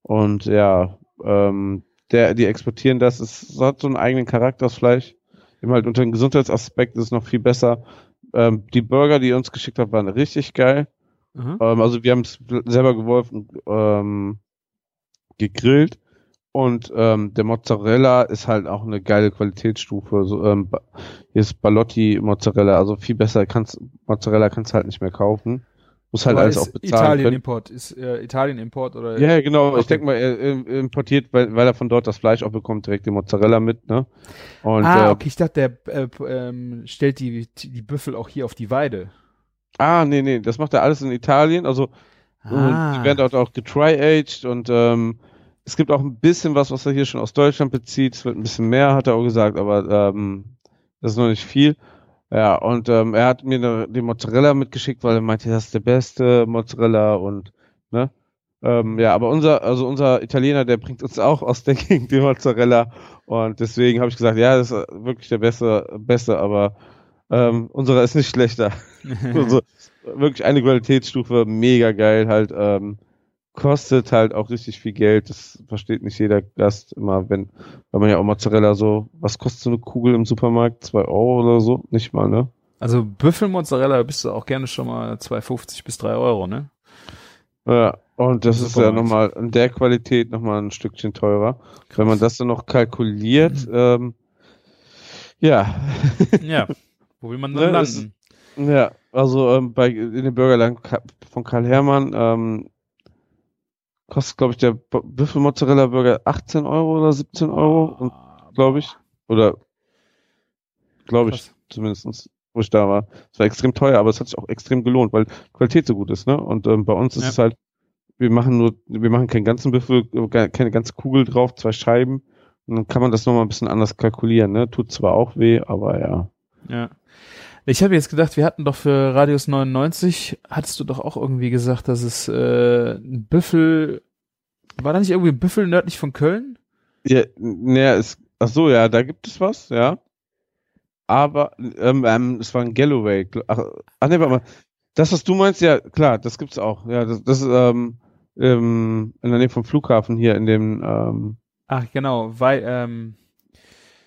und ja, ähm, der, die exportieren das, es hat so einen eigenen Charakter, das Fleisch. Eben halt unter dem Gesundheitsaspekt ist es noch viel besser. Ähm, die Burger, die ihr uns geschickt habt, waren richtig geil. Mhm. Ähm, also wir haben es selber geworfen, ähm, gegrillt. Und ähm, der Mozzarella ist halt auch eine geile Qualitätsstufe. So, ähm, hier ist Ballotti Mozzarella, also viel besser kannst Mozzarella kannst du halt nicht mehr kaufen. Muss halt Aber alles auch bezahlen. Italien Import ist äh, Italien Import oder? Ja, genau. Okay. Ich denke mal, er importiert, weil, weil er von dort das Fleisch auch bekommt, direkt den Mozzarella mit, ne? Und, ah, äh, okay. Ich dachte, der äh, ähm, stellt die die Büffel auch hier auf die Weide. Ah, nee, nee, das macht er alles in Italien. Also ah. die werden dort auch getry-aged und ähm, es gibt auch ein bisschen was, was er hier schon aus Deutschland bezieht. Es wird ein bisschen mehr, hat er auch gesagt, aber ähm, das ist noch nicht viel. Ja, und ähm, er hat mir ne, die Mozzarella mitgeschickt, weil er meinte, das ist der beste Mozzarella und ne. Ähm, ja, aber unser, also unser Italiener, der bringt uns auch aus der [LAUGHS] Gegend die Mozzarella und deswegen habe ich gesagt, ja, das ist wirklich der beste, beste, aber ähm, unserer ist nicht schlechter. [LAUGHS] [LAUGHS] also, wirklich eine Qualitätsstufe, mega geil halt. Ähm, kostet halt auch richtig viel Geld. Das versteht nicht jeder Gast immer, wenn, weil man ja auch Mozzarella so, was kostet so eine Kugel im Supermarkt? Zwei Euro oder so? Nicht mal, ne? Also Büffelmozzarella bist du auch gerne schon mal 2,50 bis 3 Euro, ne? Ja, und das ist ja nochmal in der Qualität nochmal ein Stückchen teurer. Krass. Wenn man das dann noch kalkuliert, mhm. ähm, ja. ja, wo will man [LAUGHS] dann ne, landen? Ist, ja, also ähm, bei in dem Burgerland von Karl Hermann ähm, kostet, glaube ich, der Büffelmozzarella-Burger 18 Euro oder 17 Euro, glaube ich. Oder glaube ich zumindestens, wo ich da war. Es war extrem teuer, aber es hat sich auch extrem gelohnt, weil Qualität so gut ist, ne? Und ähm, bei uns ist ja. es halt, wir machen nur, wir machen keinen ganzen Büffel, keine ganze Kugel drauf, zwei Scheiben. Und dann kann man das nochmal ein bisschen anders kalkulieren, ne? Tut zwar auch weh, aber ja. Ja. Ich habe jetzt gedacht, wir hatten doch für Radius 99, hattest du doch auch irgendwie gesagt, dass es äh, ein Büffel, war da nicht irgendwie ein Büffel nördlich von Köln? Ja, naja, es, ach so, ja, da gibt es was, ja. Aber ähm, ähm, es war ein Galloway. Ach, ach nee, warte mal. Das, was du meinst, ja, klar, das gibt's auch. Ja, das, das ist ähm, ähm, in der Nähe vom Flughafen hier in dem. Ähm, ach genau, weil ähm,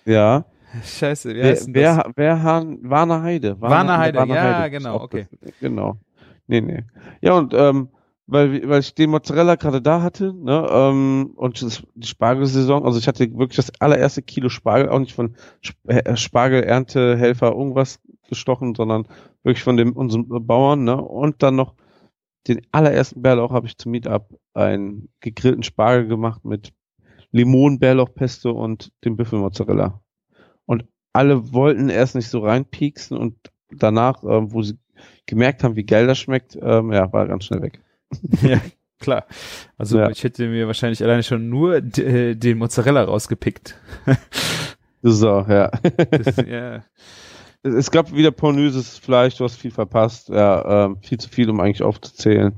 ja. Scheiße, wie heißt wer, das? Wer, Hahn, Warner Heide. Warner, Warner Heide, Warner ja, Heide. genau, okay. Das, genau. Nee, nee. Ja, und ähm, weil, weil ich den Mozzarella gerade da hatte, ne, ähm, und das, die Spargelsaison, also ich hatte wirklich das allererste Kilo Spargel, auch nicht von äh, Spargelerntehelfer irgendwas gestochen, sondern wirklich von dem unseren Bauern, ne, und dann noch den allerersten Bärlauch habe ich zum Meetup einen gegrillten Spargel gemacht mit Limonen-Bärlauchpesto und dem Büffelmozzarella alle wollten erst nicht so reinpieksen und danach, ähm, wo sie gemerkt haben, wie geil das schmeckt, ähm, ja, war ganz schnell weg. [LAUGHS] ja, klar. Also ja. ich hätte mir wahrscheinlich alleine schon nur äh, den Mozzarella rausgepickt. so, ja. Das, [LAUGHS] ja. Es gab wieder pornöses Fleisch, du hast viel verpasst, ja, ähm, viel zu viel, um eigentlich aufzuzählen.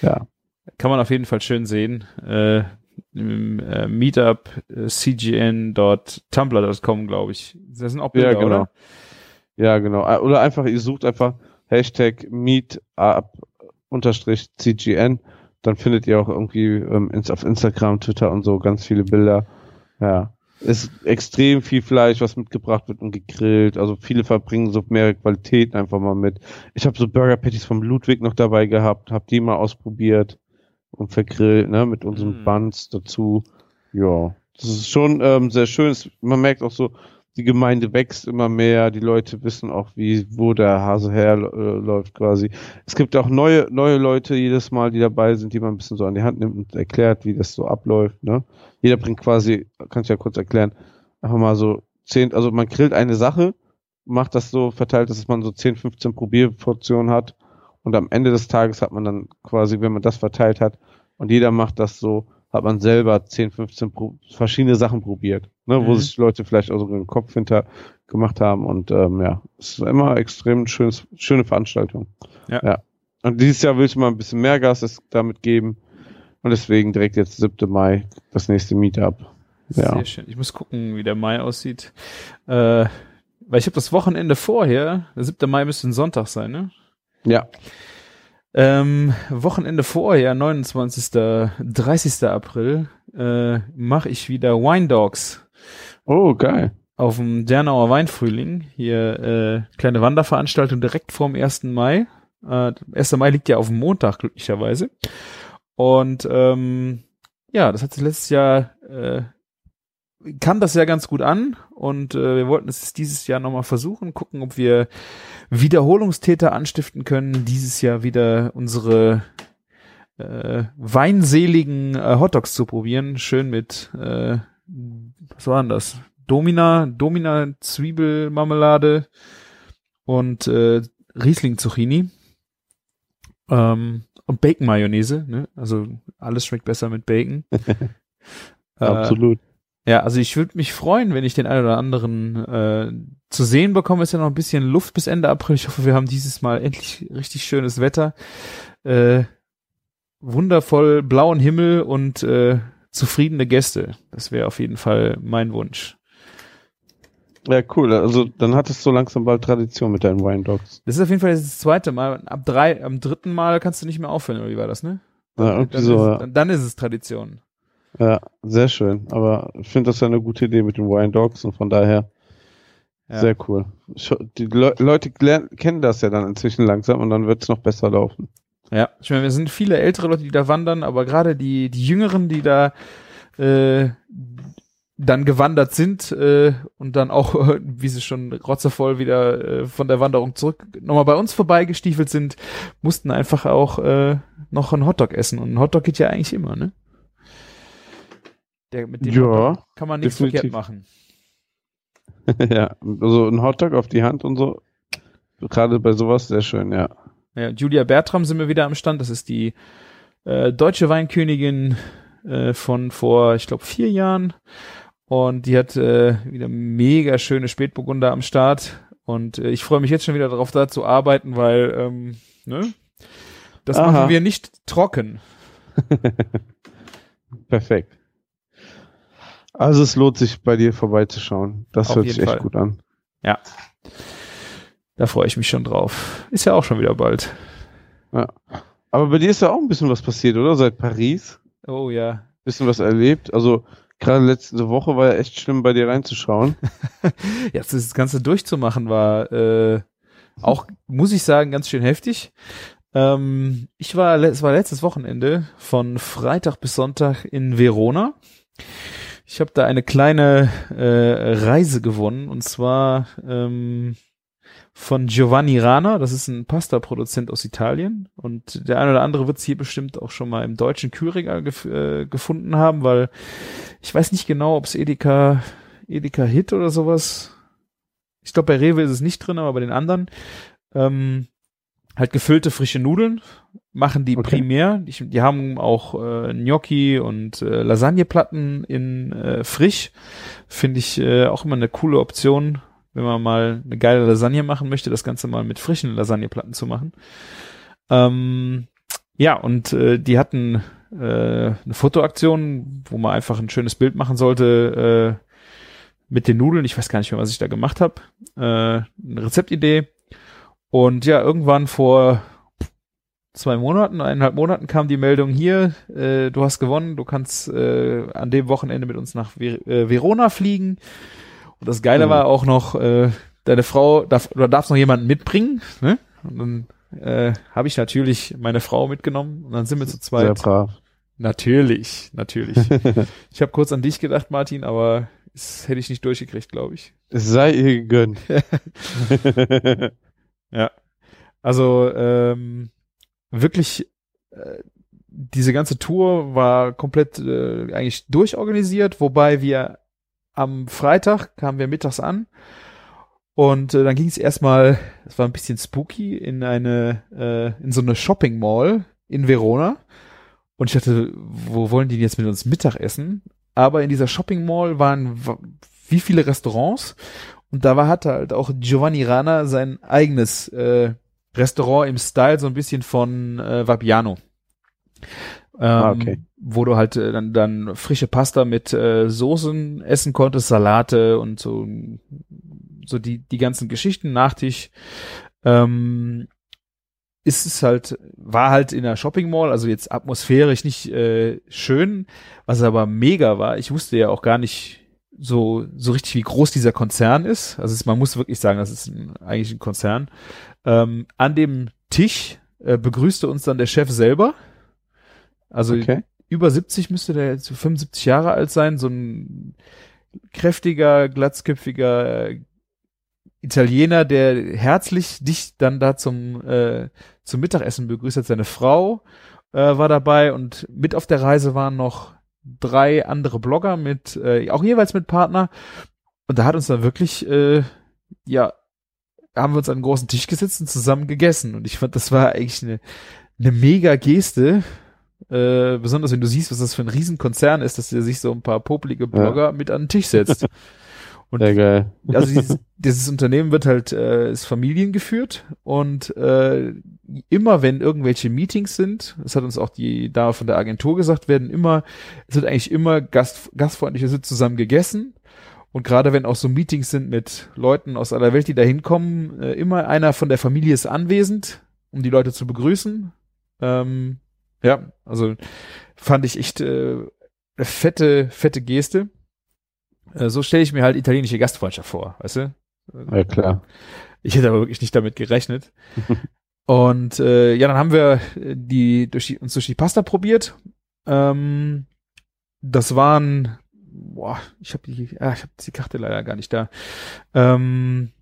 Ja. Kann man auf jeden Fall schön sehen. Äh, im äh, Meetup äh, cgn.tumblr.com, glaube ich. Das sind auch Bilder, ja, genau. oder? Ja, genau. Äh, oder einfach, ihr sucht einfach Hashtag Meetup unterstrich CGN. dann findet ihr auch irgendwie ähm, ins, auf Instagram, Twitter und so ganz viele Bilder. Ja. Ist extrem viel Fleisch, was mitgebracht wird und gegrillt. Also viele verbringen so mehrere Qualitäten einfach mal mit. Ich habe so Burger Patties vom Ludwig noch dabei gehabt, habe die mal ausprobiert und vergrillt, ne, mit unseren mm. Buns dazu. Ja, das ist schon ähm, sehr schön. Man merkt auch so, die Gemeinde wächst immer mehr, die Leute wissen auch, wie, wo der Hase herläuft quasi. Es gibt auch neue, neue Leute jedes Mal, die dabei sind, die man ein bisschen so an die Hand nimmt und erklärt, wie das so abläuft, ne? Jeder bringt quasi, kann ich ja kurz erklären, einfach mal so zehn, also man grillt eine Sache, macht das so verteilt, dass man so 10, 15 Probierportionen hat und am Ende des Tages hat man dann quasi, wenn man das verteilt hat und jeder macht das so, hat man selber 10, 15 Pro verschiedene Sachen probiert, ne, mhm. wo sich Leute vielleicht auch so den Kopf hinter gemacht haben und ähm, ja, es ist immer extrem schönes, schöne Veranstaltung. Ja. ja. Und dieses Jahr will ich mal ein bisschen mehr Gas damit geben und deswegen direkt jetzt 7. Mai das nächste Meetup. Ja. Sehr schön. Ich muss gucken, wie der Mai aussieht. Äh, weil ich habe das Wochenende vorher, der 7. Mai müsste ein Sonntag sein, ne? Ja. Ähm, Wochenende vorher, 29. 30. April, äh, mache ich wieder Wine Dogs. Oh, geil. Auf dem Dernauer Weinfrühling. Hier äh, kleine Wanderveranstaltung direkt vorm 1. Mai. Äh, 1. Mai liegt ja auf dem Montag, glücklicherweise. Und ähm, ja, das hat sich letztes Jahr äh, kam das ja ganz gut an und äh, wir wollten es dieses Jahr nochmal versuchen, gucken, ob wir Wiederholungstäter anstiften können, dieses Jahr wieder unsere äh, weinseligen äh, Hotdogs zu probieren, schön mit äh, was war denn das? Domina, Domina Zwiebelmarmelade und äh, Riesling Zucchini. Ähm, und Bacon Mayonnaise, ne? Also alles schmeckt besser mit Bacon. [LAUGHS] Absolut. Äh, ja, also ich würde mich freuen, wenn ich den einen oder anderen äh, zu sehen bekomme. Ist ja noch ein bisschen Luft bis Ende April. Ich hoffe, wir haben dieses Mal endlich richtig schönes Wetter. Äh, wundervoll blauen Himmel und äh, zufriedene Gäste. Das wäre auf jeden Fall mein Wunsch. Ja, cool. Also dann hat es so langsam bald Tradition mit deinen Wine Dogs. Das ist auf jeden Fall das zweite Mal. Ab drei, am dritten Mal kannst du nicht mehr aufhören, oder wie war das, ne? Ja, irgendwie dann, so, ist, ja. dann ist es Tradition. Ja, sehr schön. Aber ich finde das ja eine gute Idee mit den Wine Dogs und von daher ja. sehr cool. Die Le Leute kennen das ja dann inzwischen langsam und dann wird es noch besser laufen. Ja, ich meine, wir sind viele ältere Leute, die da wandern, aber gerade die, die Jüngeren, die da äh, dann gewandert sind äh, und dann auch, [LAUGHS] wie sie schon rotzevoll wieder äh, von der Wanderung zurück nochmal bei uns vorbeigestiefelt sind, mussten einfach auch äh, noch einen Hotdog essen. Und ein Hotdog geht ja eigentlich immer, ne? Der, mit dem ja, kann man nichts definitiv. verkehrt machen. [LAUGHS] ja, also ein Hotdog auf die Hand und so. Gerade bei sowas sehr schön, ja. Ja, Julia Bertram sind wir wieder am Stand. Das ist die äh, deutsche Weinkönigin äh, von vor, ich glaube, vier Jahren. Und die hat äh, wieder mega schöne Spätburgunder am Start. Und äh, ich freue mich jetzt schon wieder darauf, da zu arbeiten, weil ähm, ne? das Aha. machen wir nicht trocken. [LAUGHS] Perfekt. Also es lohnt sich bei dir vorbeizuschauen. Das Auf hört sich echt Fall. gut an. Ja. Da freue ich mich schon drauf. Ist ja auch schon wieder bald. Ja. Aber bei dir ist ja auch ein bisschen was passiert, oder? Seit Paris. Oh ja. Bisschen was erlebt. Also Gerade letzte Woche war ja echt schlimm, bei dir reinzuschauen. [LAUGHS] ja, das Ganze durchzumachen war äh, auch, muss ich sagen, ganz schön heftig. Ähm, ich war, es war letztes Wochenende von Freitag bis Sonntag in Verona. Ich habe da eine kleine äh, Reise gewonnen und zwar ähm, von Giovanni Rana, das ist ein Pasta-Produzent aus Italien und der eine oder andere wird es hier bestimmt auch schon mal im deutschen Kühlregal gef äh, gefunden haben, weil ich weiß nicht genau, ob es Edeka, Edeka Hit oder sowas. Ich glaube, bei Rewe ist es nicht drin, aber bei den anderen ähm, halt gefüllte frische Nudeln machen die okay. primär. Die, die, haben auch äh, Gnocchi und äh, Lasagneplatten in äh, frisch. Finde ich äh, auch immer eine coole Option wenn man mal eine geile Lasagne machen möchte, das Ganze mal mit frischen Lasagneplatten zu machen. Ähm, ja, und äh, die hatten äh, eine Fotoaktion, wo man einfach ein schönes Bild machen sollte äh, mit den Nudeln. Ich weiß gar nicht mehr, was ich da gemacht habe. Äh, eine Rezeptidee. Und ja, irgendwann vor zwei Monaten, eineinhalb Monaten kam die Meldung hier, äh, du hast gewonnen, du kannst äh, an dem Wochenende mit uns nach Ver äh, Verona fliegen. Und das Geile mhm. war auch noch, äh, deine Frau darf oder darfst noch jemanden mitbringen, ne? Und dann äh, habe ich natürlich meine Frau mitgenommen und dann sind wir zu zweit. Sehr brav. Natürlich, natürlich. [LAUGHS] ich habe kurz an dich gedacht, Martin, aber das hätte ich nicht durchgekriegt, glaube ich. Es sei ihr gegönnt. [LAUGHS] ja. Also ähm, wirklich, äh, diese ganze Tour war komplett äh, eigentlich durchorganisiert, wobei wir am Freitag kamen wir mittags an und äh, dann ging es erstmal, es war ein bisschen spooky, in eine, äh, in so eine Shopping Mall in Verona. Und ich dachte, wo wollen die jetzt mit uns Mittag essen? Aber in dieser Shopping Mall waren wie viele Restaurants und da war hatte halt auch Giovanni Rana sein eigenes äh, Restaurant im Style so ein bisschen von äh, Vapiano. Ähm, ah, okay. Wo du halt äh, dann, dann frische Pasta mit äh, Soßen essen konntest, Salate und so, so die, die ganzen Geschichten, Nachtisch. Ähm, ist es halt, war halt in der Shopping Mall, also jetzt atmosphärisch nicht äh, schön, was aber mega war. Ich wusste ja auch gar nicht so, so richtig, wie groß dieser Konzern ist. Also es, man muss wirklich sagen, das ist ein, eigentlich ein Konzern. Ähm, an dem Tisch äh, begrüßte uns dann der Chef selber. Also okay. über 70 müsste der jetzt 75 Jahre alt sein, so ein kräftiger, glatzköpfiger Italiener, der herzlich dich dann da zum, äh, zum Mittagessen begrüßt hat. Seine Frau äh, war dabei und mit auf der Reise waren noch drei andere Blogger mit, äh, auch jeweils mit Partner. Und da hat uns dann wirklich, äh, ja, haben wir uns an einen großen Tisch gesetzt und zusammen gegessen. Und ich fand, das war eigentlich eine, eine mega Geste. Äh, besonders wenn du siehst, was das für ein Riesenkonzern ist, dass der sich so ein paar popelige Blogger ja. mit an den Tisch setzt. [LAUGHS] Und Sehr geil. [LAUGHS] Also dieses, [LAUGHS] dieses Unternehmen wird halt äh, ist familiengeführt und äh, immer wenn irgendwelche Meetings sind, das hat uns auch die da von der Agentur gesagt, werden immer es wird eigentlich immer gast, gastfreundlich es wird zusammen gegessen und gerade wenn auch so Meetings sind mit Leuten aus aller Welt, die da hinkommen, äh, immer einer von der Familie ist anwesend, um die Leute zu begrüßen. Ähm, ja, also fand ich echt äh, eine fette, fette Geste. Äh, so stelle ich mir halt italienische Gastfreundschaft vor, weißt du? Ja, klar. Ich hätte aber wirklich nicht damit gerechnet. [LAUGHS] Und äh, ja, dann haben wir die, durch die, uns durch die Pasta probiert. Ähm, das waren, boah, ich habe die, ah, ich habe die Karte leider gar nicht da. Ähm,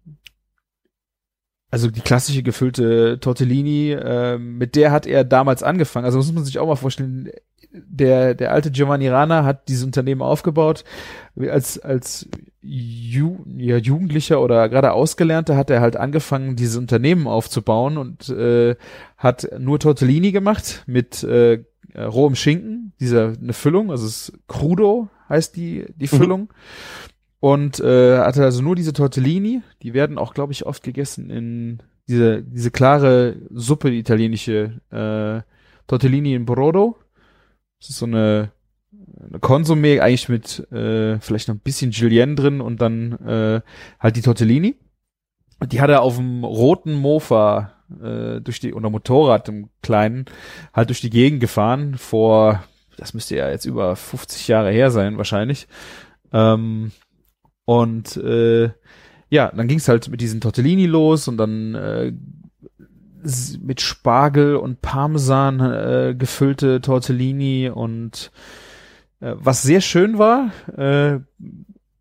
also die klassische gefüllte Tortellini, äh, mit der hat er damals angefangen. Also muss man sich auch mal vorstellen, der, der alte Giovanni Rana hat dieses Unternehmen aufgebaut. Als, als Ju, ja, Jugendlicher oder gerade Ausgelernter hat er halt angefangen, dieses Unternehmen aufzubauen und äh, hat nur Tortellini gemacht mit äh, rohem Schinken, dieser eine Füllung, also es ist Crudo heißt die, die mhm. Füllung. Mhm. Und äh, hatte also nur diese Tortellini, die werden auch, glaube ich, oft gegessen in diese, diese klare Suppe, die italienische äh, Tortellini in Brodo. Das ist so eine, eine Konsumé, eigentlich mit äh, vielleicht noch ein bisschen Julienne drin und dann äh, halt die Tortellini. Und die hat er auf dem roten Mofa äh, durch die, oder Motorrad im Kleinen, halt durch die Gegend gefahren vor, das müsste ja jetzt über 50 Jahre her sein, wahrscheinlich. Ähm, und äh, ja, dann ging es halt mit diesen Tortellini los und dann äh, mit Spargel und Parmesan äh, gefüllte Tortellini und äh, was sehr schön war, äh,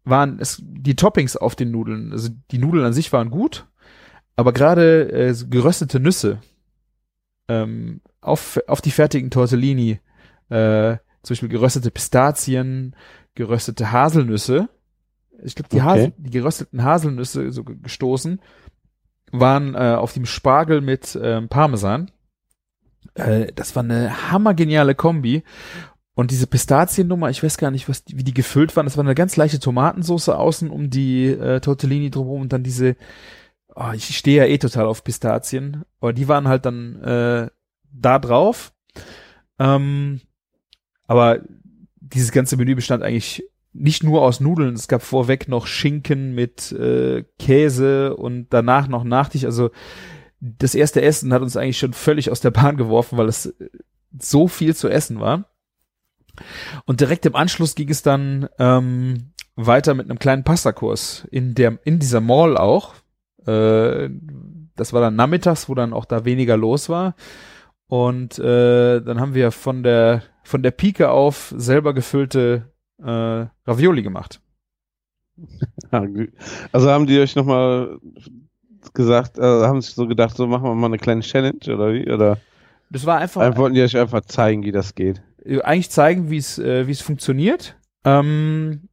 waren es die Toppings auf den Nudeln. Also die Nudeln an sich waren gut, aber gerade äh, geröstete Nüsse ähm, auf, auf die fertigen Tortellini, äh, zum Beispiel geröstete Pistazien, geröstete Haselnüsse. Ich glaube, die, okay. Hasel, die gerösteten Haselnüsse so gestoßen waren äh, auf dem Spargel mit ähm, Parmesan. Äh, das war eine hammergeniale Kombi. Und diese Pistaziennummer, ich weiß gar nicht, was wie die gefüllt waren. Das war eine ganz leichte Tomatensauce außen um die äh, Tortellini drumherum und dann diese. Oh, ich stehe ja eh total auf Pistazien, aber die waren halt dann äh, da drauf. Ähm, aber dieses ganze Menü bestand eigentlich nicht nur aus Nudeln, es gab vorweg noch Schinken mit äh, Käse und danach noch Nachtisch. Also das erste Essen hat uns eigentlich schon völlig aus der Bahn geworfen, weil es so viel zu essen war. Und direkt im Anschluss ging es dann ähm, weiter mit einem kleinen Pastakurs in der in dieser Mall auch. Äh, das war dann nachmittags, wo dann auch da weniger los war. Und äh, dann haben wir von der von der Pike auf selber gefüllte äh, Ravioli gemacht. [LAUGHS] Also haben die euch nochmal gesagt, äh, haben sich so gedacht, so machen wir mal eine kleine Challenge oder wie? Oder das war einfach. Einfach wollten die euch einfach zeigen, wie das geht. Eigentlich zeigen, wie es äh, wie es funktioniert. Ähm,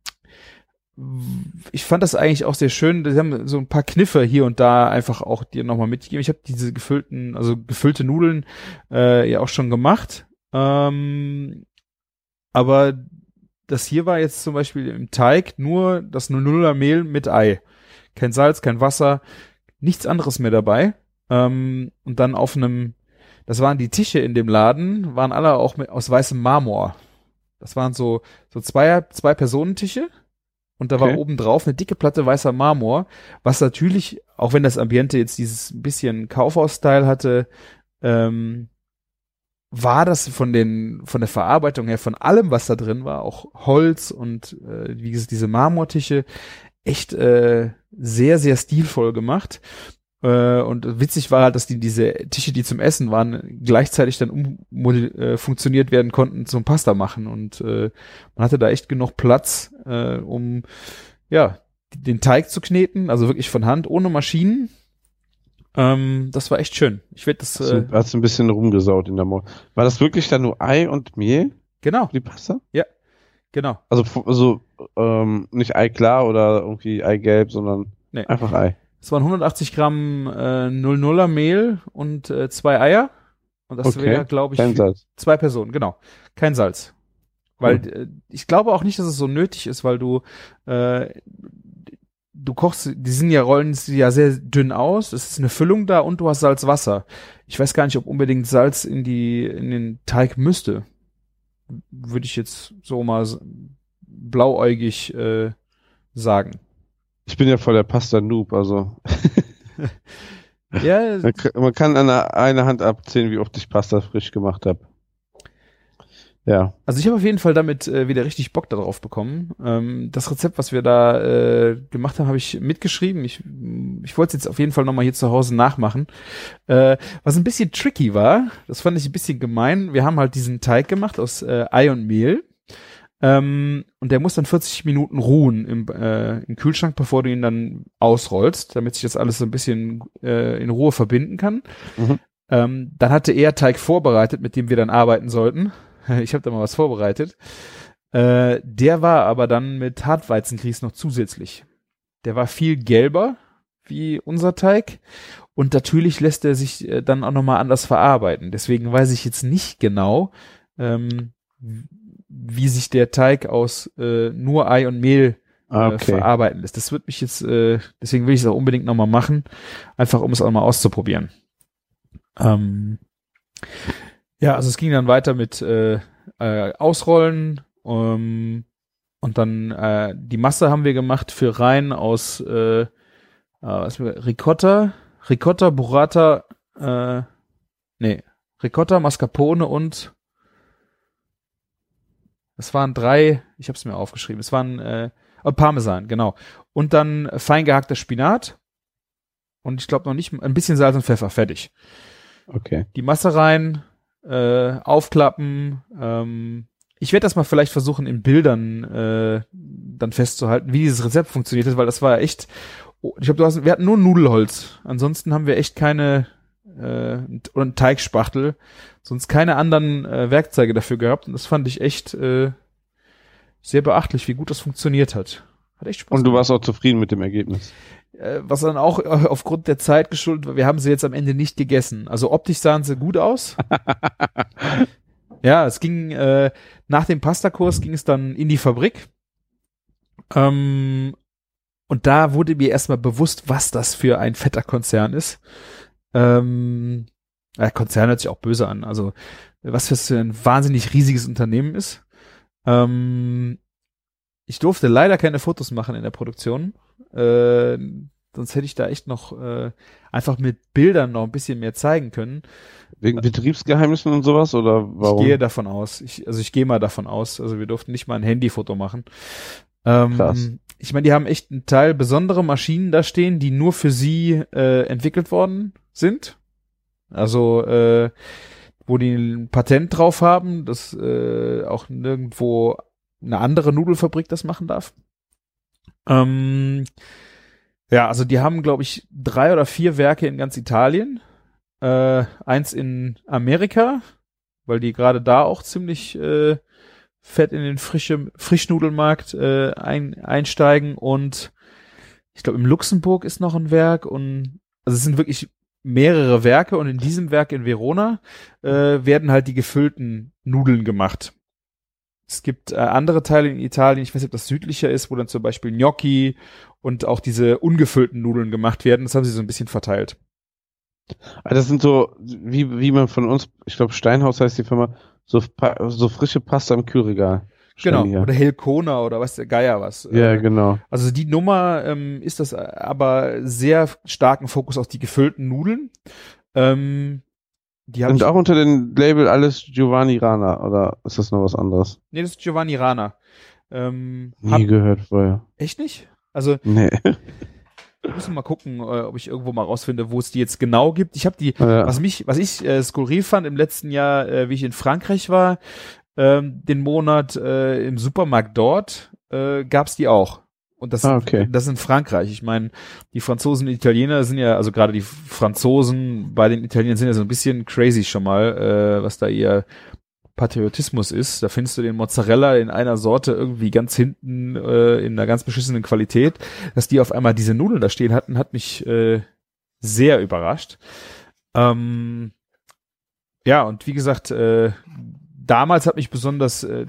ich fand das eigentlich auch sehr schön. Sie haben so ein paar Kniffe hier und da einfach auch dir nochmal mitgegeben. Ich habe diese gefüllten, also gefüllte Nudeln äh, ja auch schon gemacht. Ähm, aber das hier war jetzt zum Beispiel im Teig nur das 00er Mehl mit Ei. Kein Salz, kein Wasser, nichts anderes mehr dabei. Ähm, und dann auf einem, das waren die Tische in dem Laden, waren alle auch mit, aus weißem Marmor. Das waren so, so zwei, zwei Personentische und da okay. war oben drauf eine dicke Platte weißer Marmor, was natürlich, auch wenn das Ambiente jetzt dieses bisschen Kaufhaus-Style hatte, ähm, war das von den von der Verarbeitung her von allem, was da drin war, auch Holz und äh, wie gesagt diese Marmortische, echt äh, sehr sehr stilvoll gemacht. Äh, und witzig war halt, dass die diese Tische, die zum Essen waren, gleichzeitig dann um äh, funktioniert werden konnten zum Pasta machen. Und äh, man hatte da echt genug Platz, äh, um ja den Teig zu kneten, also wirklich von Hand, ohne Maschinen. Ähm, das war echt schön. Ich werde das. Äh, hast du ein bisschen rumgesaut in der Mauer. War das wirklich dann nur Ei und Mehl? Genau. Die Pasta? Ja. Genau. Also, also ähm, nicht Ei klar oder irgendwie Eigelb, sondern nee. einfach Ei. Es waren 180 Gramm äh, 00er Mehl und äh, zwei Eier. Und das okay. wäre, glaube ich, Kein Salz. zwei Personen, genau. Kein Salz. Weil hm. äh, ich glaube auch nicht, dass es so nötig ist, weil du äh, du kochst, die sind ja, rollen sie ja sehr dünn aus, es ist eine Füllung da und du hast Salzwasser. Ich weiß gar nicht, ob unbedingt Salz in die, in den Teig müsste. Würde ich jetzt so mal blauäugig äh, sagen. Ich bin ja voll der Pasta-Noob, also. [LAUGHS] ja. Man kann an einer Hand abzählen, wie oft ich Pasta frisch gemacht habe. Ja. Also ich habe auf jeden Fall damit äh, wieder richtig Bock darauf bekommen. Ähm, das Rezept, was wir da äh, gemacht haben, habe ich mitgeschrieben. Ich, ich wollte es jetzt auf jeden Fall nochmal hier zu Hause nachmachen. Äh, was ein bisschen tricky war, das fand ich ein bisschen gemein. Wir haben halt diesen Teig gemacht aus äh, Ei und Mehl. Ähm, und der muss dann 40 Minuten ruhen im, äh, im Kühlschrank, bevor du ihn dann ausrollst, damit sich das alles so ein bisschen äh, in Ruhe verbinden kann. Mhm. Ähm, dann hatte er Teig vorbereitet, mit dem wir dann arbeiten sollten. [LAUGHS] ich habe da mal was vorbereitet. Äh, der war aber dann mit Hartweizengrieß noch zusätzlich. Der war viel gelber wie unser Teig und natürlich lässt er sich äh, dann auch nochmal anders verarbeiten. Deswegen weiß ich jetzt nicht genau, ähm, wie sich der Teig aus äh, nur Ei und Mehl äh, okay. verarbeiten lässt. Das wird mich jetzt, äh, deswegen will ich es auch unbedingt nochmal machen, einfach um es auch mal auszuprobieren. Ähm, ja, also es ging dann weiter mit äh, äh, Ausrollen ähm, und dann äh, die Masse haben wir gemacht für rein aus äh, äh, was Ricotta, Ricotta, Burrata, äh, nee, Ricotta, Mascarpone und es waren drei, ich habe es mir aufgeschrieben, es waren äh, oh, Parmesan, genau. Und dann fein gehackter Spinat und ich glaube noch nicht ein bisschen Salz und Pfeffer, fertig. Okay. Die Masse rein, äh, aufklappen. Ähm, ich werde das mal vielleicht versuchen in Bildern äh, dann festzuhalten, wie dieses Rezept funktioniert ist, weil das war echt. Oh, ich glaube, du hast, wir hatten nur Nudelholz. Ansonsten haben wir echt keine äh, oder ein Teigspachtel, sonst keine anderen äh, Werkzeuge dafür gehabt. Und das fand ich echt äh, sehr beachtlich, wie gut das funktioniert hat. Hat echt Spaß. Und du warst auch zufrieden mit dem Ergebnis. Äh, was dann auch äh, aufgrund der Zeit geschuldet war, wir haben sie jetzt am Ende nicht gegessen. Also optisch sahen sie gut aus. [LAUGHS] ja, es ging äh, nach dem Pastakurs ging es dann in die Fabrik. Ähm, und da wurde mir erstmal bewusst, was das für ein fetter Konzern ist. Ähm, ja, Konzern hört sich auch böse an. Also was für ein wahnsinnig riesiges Unternehmen ist. Ähm, ich durfte leider keine Fotos machen in der Produktion. Äh, sonst hätte ich da echt noch äh, einfach mit Bildern noch ein bisschen mehr zeigen können. Wegen Betriebsgeheimnissen und sowas oder warum? Ich gehe davon aus. Ich, also ich gehe mal davon aus. Also wir durften nicht mal ein Handyfoto machen. Ähm, Krass. Ich meine, die haben echt einen Teil besondere Maschinen da stehen, die nur für sie äh, entwickelt worden sind. Also äh, wo die ein Patent drauf haben, dass äh, auch nirgendwo eine andere Nudelfabrik das machen darf. Ähm, ja, also die haben, glaube ich, drei oder vier Werke in ganz Italien. Äh, eins in Amerika, weil die gerade da auch ziemlich äh, fett in den frische, Frischnudelmarkt äh, ein, einsteigen und ich glaube im Luxemburg ist noch ein Werk und also es sind wirklich mehrere Werke und in diesem Werk in Verona äh, werden halt die gefüllten Nudeln gemacht. Es gibt äh, andere Teile in Italien, ich weiß nicht, ob das südlicher ist, wo dann zum Beispiel Gnocchi und auch diese ungefüllten Nudeln gemacht werden. Das haben sie so ein bisschen verteilt. Ah, Das sind so, wie, wie man von uns, ich glaube Steinhaus heißt die Firma, so, so frische Pasta im Kühlregal. Genau. Hier. Oder Helkona oder was der Geier was. Ja, Äh, genau. Also die Nummer ähm, ist das aber sehr starken Fokus auf die gefüllten Nudeln. Ähm, die haben Und auch unter dem Label alles Giovanni Rana, oder ist das noch was anderes? nee, das ist Giovanni Rana. Ähm, hab, Nie gehört vorher. echt nicht? Also Nee. müssen wir mal gucken, äh, ob ich irgendwo mal rausfinde, wo es die jetzt genau gibt. Ich habe die, Ja. was mich, was ich äh, skurril fand im letzten Jahr, äh, wie ich in Frankreich war, ähm, den Monat äh, im Supermarkt dort, äh, gab's die auch. Und das, Ah, okay. das in Frankreich. Ich meine, die Franzosen und Italiener sind ja, also gerade die Franzosen bei den Italienern sind ja so ein bisschen crazy schon mal, äh, was da ihr Patriotismus ist. Da findest du den Mozzarella in einer Sorte irgendwie ganz hinten äh, in einer ganz beschissenen Qualität. Dass die auf einmal diese Nudeln da stehen hatten, hat mich äh, sehr überrascht. Ähm, ja, und wie gesagt, äh, damals hat mich besonders äh,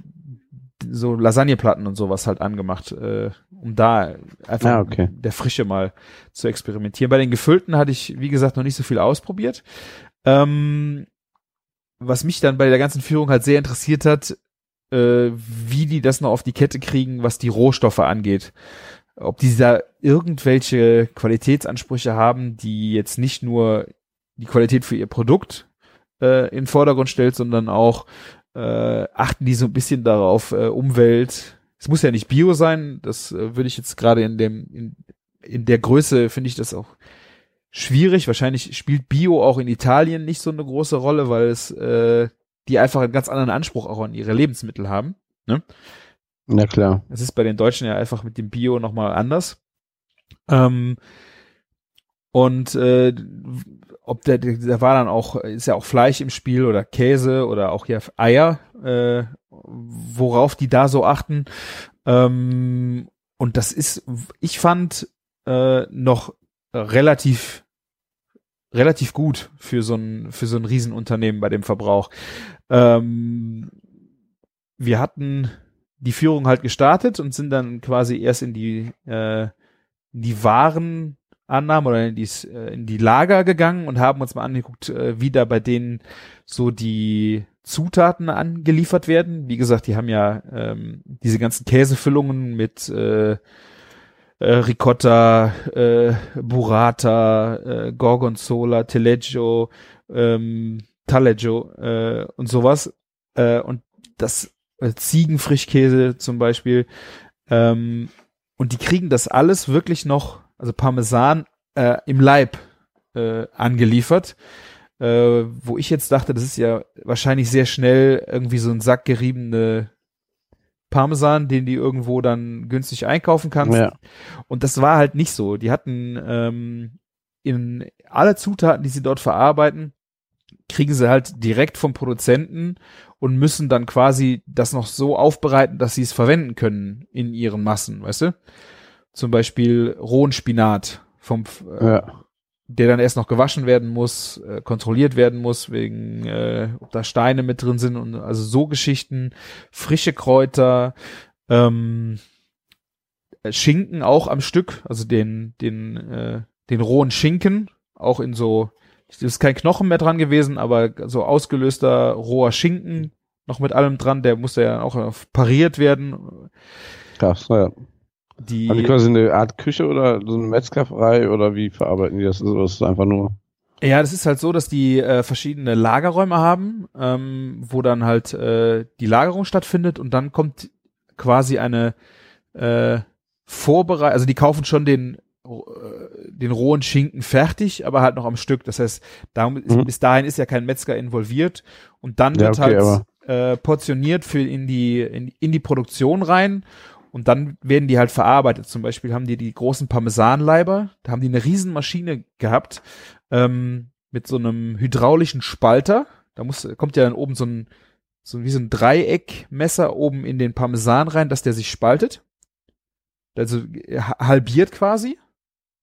so Lasagneplatten und sowas halt angemacht, äh, um da einfach Ah, okay. der Frische mal zu experimentieren. Bei den gefüllten hatte ich, wie gesagt, noch nicht so viel ausprobiert. Ähm, was mich dann bei der ganzen Führung halt sehr interessiert hat, äh, wie die das noch auf die Kette kriegen, was die Rohstoffe angeht. Ob die da irgendwelche Qualitätsansprüche haben, die jetzt nicht nur die Qualität für ihr Produkt äh, in den Vordergrund stellt, sondern auch äh, achten die so ein bisschen darauf, äh, Umwelt. Es muss ja nicht Bio sein, das äh, würde ich jetzt gerade in dem, in, in der Größe finde ich das auch schwierig. Wahrscheinlich spielt Bio auch in Italien nicht so eine große Rolle, weil es äh, die einfach einen ganz anderen Anspruch auch an ihre Lebensmittel haben. Ne? Na klar. Das ist bei den Deutschen ja einfach mit dem Bio nochmal anders. Ähm, und äh, ob der, da war dann auch, ist ja auch Fleisch im Spiel oder Käse oder auch ja Eier, äh, worauf die da so achten. Ähm, und das ist, ich fand äh, noch relativ relativ gut für so ein für so ein Riesenunternehmen bei dem Verbrauch. Ähm, wir hatten die Führung halt gestartet und sind dann quasi erst in die äh, die Warenannahme oder in die, äh, in die Lager gegangen und haben uns mal angeguckt, äh, wie da bei denen so die Zutaten angeliefert werden. Wie gesagt, die haben ja ähm, diese ganzen Käsefüllungen mit äh, äh, Ricotta, äh, Burrata, äh, Gorgonzola, Taleggio, ähm, Taleggio äh, und sowas. Äh, und das äh, Ziegenfrischkäse zum Beispiel. Ähm, und die kriegen das alles wirklich noch, also Parmesan äh, im Leib äh, angeliefert. Äh, wo ich jetzt dachte, das ist ja wahrscheinlich sehr schnell irgendwie so ein Sack geriebene Parmesan, den die irgendwo dann günstig einkaufen kannst. Ja. Und das war halt nicht so. Die hatten ähm, in alle Zutaten, die sie dort verarbeiten, kriegen sie halt direkt vom Produzenten und müssen dann quasi das noch so aufbereiten, dass sie es verwenden können in ihren Massen, weißt du? Zum Beispiel rohen Spinat vom äh, Ja. der dann erst noch gewaschen werden muss, äh, kontrolliert werden muss, wegen, äh, ob da Steine mit drin sind und also so Geschichten, frische Kräuter, ähm, äh, Schinken auch am Stück, also den, den, äh, den rohen Schinken, auch in so, es ist kein Knochen mehr dran gewesen, aber so ausgelöster roher Schinken, noch mit allem dran, der musste ja auch pariert werden. Krass, ja. Die, Haben die quasi eine Art Küche oder so eine Metzgerei oder wie verarbeiten die das? Oder ist das einfach nur? Ja, das ist halt so, dass die äh, verschiedene Lagerräume haben, ähm, wo dann halt äh, die Lagerung stattfindet und dann kommt quasi eine äh, Vorbereitung, also die kaufen schon den äh, den rohen Schinken fertig, aber halt noch am Stück. Das heißt, da, mhm. bis dahin ist ja kein Metzger involviert und dann wird ja, okay, halt äh, portioniert für in die in, in die Produktion rein und dann werden die halt verarbeitet. Zum Beispiel haben die die großen Parmesanleiber, da haben die eine Riesenmaschine gehabt ähm, mit so einem hydraulischen Spalter. Da muss kommt ja dann oben so ein so wie so ein Dreieckmesser oben in den Parmesan rein, dass der sich spaltet. Also halbiert quasi.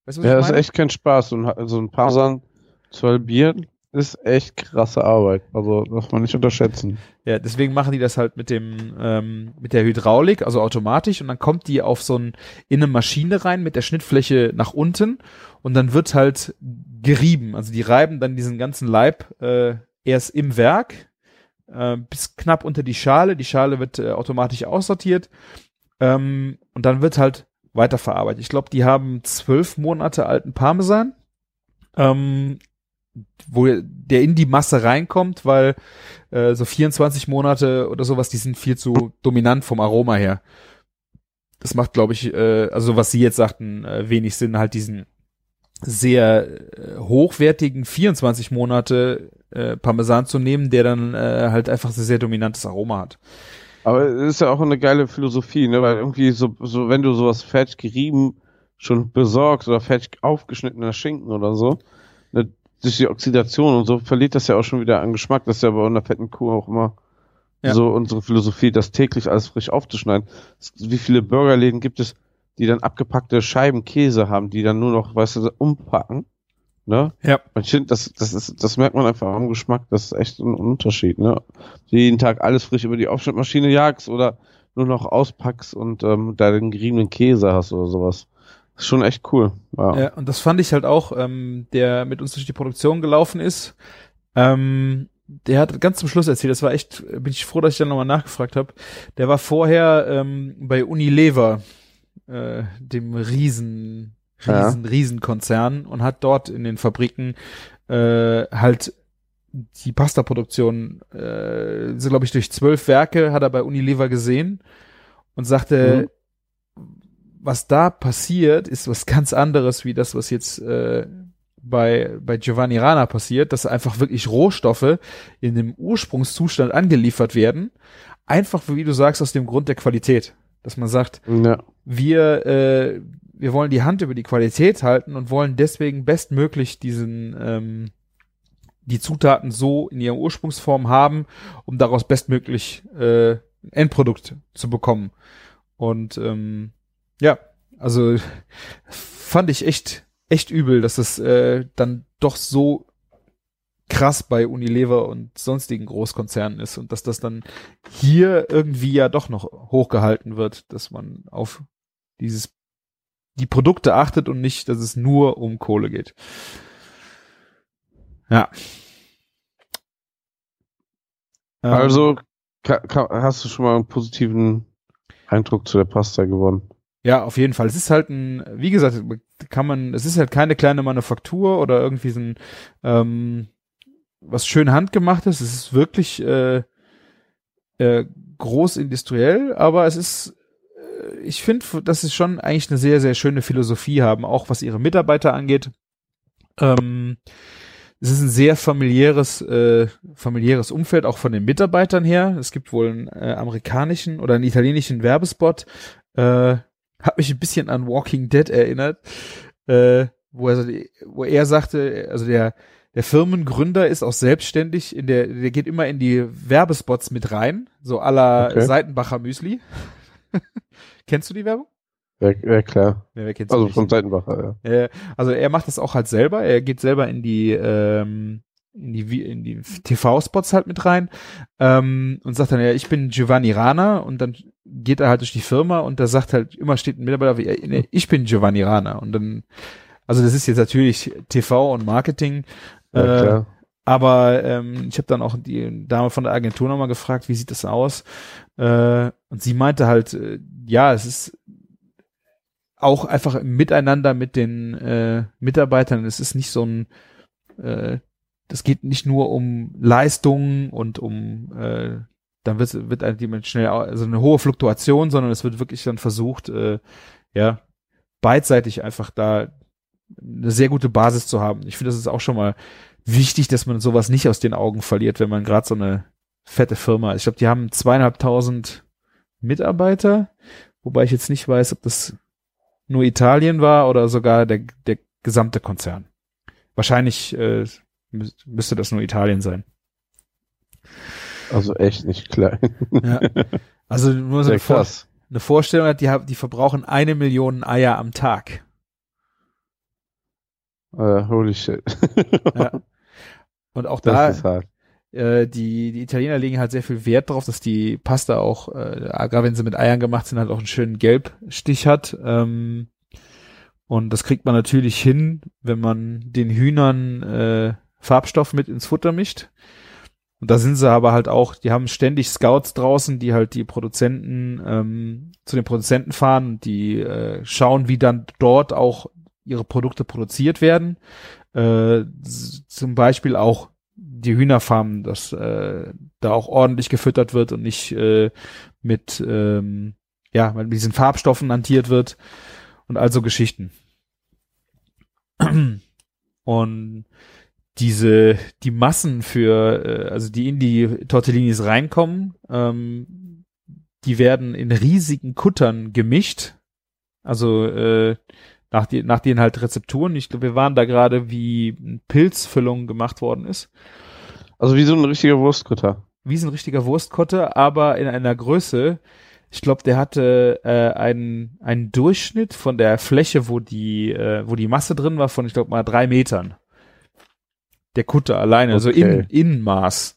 Weißt du, ja, das ist echt kein Spaß. So ein, so ein Parmesan zu halbieren ist echt krasse Arbeit. Also darf man nicht unterschätzen. Ja, deswegen machen die das halt mit dem ähm, mit der Hydraulik, also automatisch, und dann kommt die auf so ein in eine Maschine rein mit der Schnittfläche nach unten und dann wird halt gerieben. Also die reiben dann diesen ganzen Leib äh, erst im Werk äh, bis knapp unter die Schale. Die Schale wird äh, automatisch aussortiert ähm, und dann wird halt weiterverarbeitet. Ich glaube, die haben zwölf Monate alten Parmesan, ähm, wo der in die Masse reinkommt, weil äh, so 24 Monate oder sowas, die sind viel zu dominant vom Aroma her. Das macht, glaube ich, äh, also was Sie jetzt sagten, äh, wenig Sinn, halt diesen sehr äh, hochwertigen 24 Monate äh, Parmesan zu nehmen, der dann äh, halt einfach ein sehr dominantes Aroma hat. Aber es ist ja auch eine geile Philosophie, ne? Weil irgendwie so, so wenn du sowas fertig gerieben schon besorgst oder fertig aufgeschnittener Schinken oder so, durch die Oxidation und so verliert das ja auch schon wieder an Geschmack. Das ist ja bei einer fetten Kuh auch immer ja. so unsere Philosophie, das täglich alles frisch aufzuschneiden. Wie viele Burgerläden gibt es, die dann abgepackte Scheiben Käse haben, die dann nur noch, weißt du, umpacken? Ne? Ja. Ich finde, das, das ist, das merkt man einfach am Geschmack, das ist echt ein Unterschied, ne? Jeden Tag alles frisch über die Aufschnittmaschine jagst oder nur noch auspackst und ähm, da den geriebenen Käse hast oder sowas. Das ist schon echt cool. Ja. ja, und das fand ich halt auch, ähm, der mit uns durch die Produktion gelaufen ist. Ähm, der hat ganz zum Schluss erzählt, das war echt, bin ich froh, dass ich dann nochmal nachgefragt habe. Der war vorher ähm, bei Unilever, äh, dem riesen riesen, ja. Riesenkonzern und hat dort in den Fabriken äh, halt die Pasta-Produktion, äh, so glaube ich, durch zwölf Werke hat er bei Unilever gesehen und sagte, mhm. Was da passiert, ist was ganz anderes wie das, was jetzt äh, bei, bei Giovanni Rana passiert, dass einfach wirklich Rohstoffe in dem Ursprungszustand angeliefert werden. Einfach, wie du sagst, aus dem Grund der Qualität. Dass man sagt, ja. wir, äh, wir wollen die Hand über die Qualität halten und wollen deswegen bestmöglich diesen ähm, die Zutaten so in ihrer Ursprungsform haben, um daraus bestmöglich äh, Endprodukt zu bekommen. Und ähm, ja, also [LAUGHS] fand ich echt echt übel, dass das äh, dann doch so krass bei Unilever und sonstigen Großkonzernen ist und dass das dann hier irgendwie ja doch noch hochgehalten wird, dass man auf dieses die Produkte achtet und nicht, dass es nur um Kohle geht. Ja. Ähm, also hast du schon mal einen positiven Eindruck zu der Pasta gewonnen? Ja, auf jeden Fall. Es ist halt ein, wie gesagt, kann man, es ist halt keine kleine Manufaktur oder irgendwie so ein ähm, was schön handgemachtes. Es ist wirklich äh, äh, groß industriell, aber es ist ich finde, dass sie schon eigentlich eine sehr, sehr schöne Philosophie haben, auch was ihre Mitarbeiter angeht. Ähm, es ist ein sehr familiäres, äh, familiäres Umfeld, auch von den Mitarbeitern her. Es gibt wohl einen äh, amerikanischen oder einen italienischen Werbespot. Äh, hat mich ein bisschen an Walking Dead erinnert, äh, wo, er, wo er sagte, also der, der Firmengründer ist auch selbstständig, in der, der geht immer in die Werbespots mit rein, so aller okay. Seitenbacher Müsli. [LAUGHS] Kennst du die Werbung? Ja, ja klar. Ja, also von Seitenbacher, ja. ja. Also er macht das auch halt selber. Er geht selber in die ähm, in die in die TV-Spots halt mit rein ähm, und sagt dann ja, ich bin Giovanni Rana und dann geht er halt durch die Firma und da sagt halt immer steht ein Mitarbeiter, wie, ich bin Giovanni Rana und dann also das ist jetzt natürlich TV und Marketing. Ja, äh. Aber ähm, ich habe dann auch die Dame von der Agentur nochmal gefragt, wie sieht das aus? Äh, und sie meinte halt, äh, ja, es ist auch einfach Miteinander mit den äh, Mitarbeitern. Es ist nicht so ein, äh, das geht nicht nur um Leistungen und um, äh, dann wird, wird halt schnell, also eine hohe Fluktuation, sondern es wird wirklich dann versucht, äh, ja, beidseitig einfach da eine sehr gute Basis zu haben. Ich finde, das ist auch schon mal wichtig, dass man sowas nicht aus den Augen verliert, wenn man gerade so eine fette Firma ist. Ich glaube, die haben zweieinhalbtausend Mitarbeiter, wobei ich jetzt nicht weiß, ob das nur Italien war oder sogar der, der gesamte Konzern. Wahrscheinlich äh, müsste das nur Italien sein. Also echt nicht klein. Ja. Also [LAUGHS] nur so eine, Vor eine Vorstellung hat, die, die verbrauchen eine Million Eier am Tag. Uh, holy shit. ja. Und auch das da, äh, die, die Italiener legen halt sehr viel Wert darauf, dass die Pasta auch, äh, gerade wenn sie mit Eiern gemacht sind, halt auch einen schönen Gelbstich hat. Ähm, und das kriegt man natürlich hin, wenn man den Hühnern äh, Farbstoff mit ins Futter mischt. Und da sind sie aber halt auch, die haben ständig Scouts draußen, die halt die Produzenten ähm, zu den Produzenten fahren, die äh, schauen, wie dann dort auch ihre Produkte produziert werden. Äh, zum Beispiel auch die Hühnerfarmen, dass äh, da auch ordentlich gefüttert wird und nicht äh, mit ähm, ja mit diesen Farbstoffen hantiert wird und also Geschichten. [CLEARS THROAT] Und diese die Massen für äh, also die in die Tortellinis reinkommen, ähm, die werden in riesigen Kuttern gemischt. Also äh, nach, die, nach denen halt Rezepturen. Ich glaube, wir waren da gerade, wie Pilzfüllung gemacht worden ist. Also wie so ein richtiger Wurstkutter. Wie so ein richtiger Wurstkutter, aber in einer Größe. Ich glaube, der hatte äh, einen, einen Durchschnitt von der Fläche, wo die, äh, wo die Masse drin war, von, ich glaube mal, drei Metern. Der Kutter alleine, also okay. also in, Innenmaß.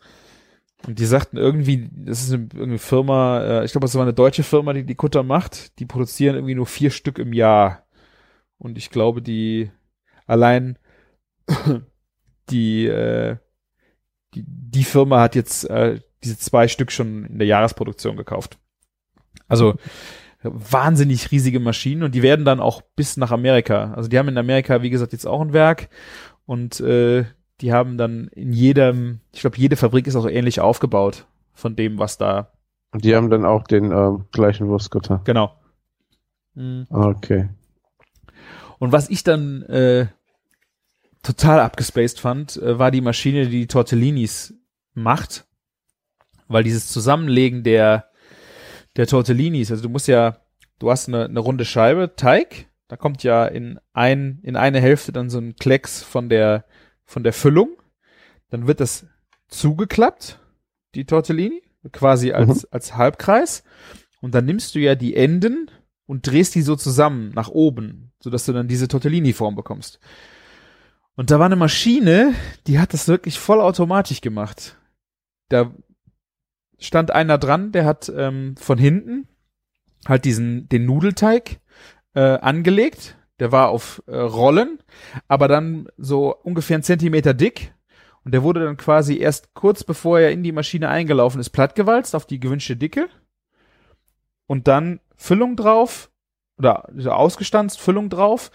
Und die sagten irgendwie, das ist eine, eine Firma, äh, ich glaube, es war eine deutsche Firma, die die Kutter macht. Die produzieren irgendwie nur vier Stück im Jahr. Und ich glaube, die allein [COUGHS] die, äh, die, die Firma hat jetzt äh, diese zwei Stück schon in der Jahresproduktion gekauft. Also wahnsinnig riesige Maschinen und die werden dann auch bis nach Amerika. Also die haben in Amerika, wie gesagt, jetzt auch ein Werk und äh, die haben dann in jedem, ich glaube, jede Fabrik ist auch ähnlich aufgebaut von dem, was da. Und die haben dann auch den ähm, gleichen Wurstkutter. Genau. Mhm. Okay. Und was ich dann äh, total abgespaced fand, äh, war die Maschine, die, die Tortellinis macht. Weil dieses Zusammenlegen der, der Tortellinis, also du musst ja, du hast eine, eine runde Scheibe, Teig, da kommt ja in ein, in eine Hälfte dann so ein Klecks von der, von der Füllung. Dann wird das zugeklappt, die Tortellini, quasi als, mhm. als Halbkreis. Und dann nimmst du ja die Enden und drehst die so zusammen nach oben, sodass du dann diese Tortellini-Form bekommst. Und da war eine Maschine, die hat das wirklich vollautomatisch gemacht. Da stand einer dran, der hat ähm, von hinten halt diesen den Nudelteig äh, angelegt. Der war auf äh, Rollen, aber dann so ungefähr einen Zentimeter dick. Und der wurde dann quasi erst kurz bevor er in die Maschine eingelaufen ist, plattgewalzt auf die gewünschte Dicke. Und dann Füllung drauf oder ausgestanzt, Füllung drauf,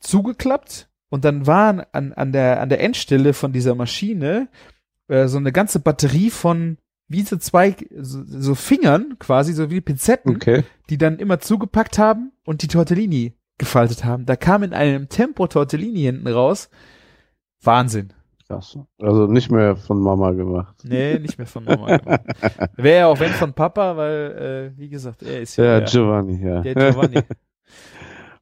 zugeklappt und dann waren an, an, der, an der Endstelle von dieser Maschine äh, so eine ganze Batterie von wie so zwei so, so Fingern quasi, so wie Pinzetten, okay. die dann immer zugepackt haben und die Tortellini gefaltet haben. Da kam in einem Tempo Tortellini hinten raus. Wahnsinn. Krass. Also nicht mehr von Mama gemacht. Nee, nicht mehr von Mama gemacht. [LAUGHS] Wäre ja auch wenn von Papa, weil, äh, wie gesagt, er ist ja. Ja, der, Giovanni, ja. Der Giovanni. [LAUGHS]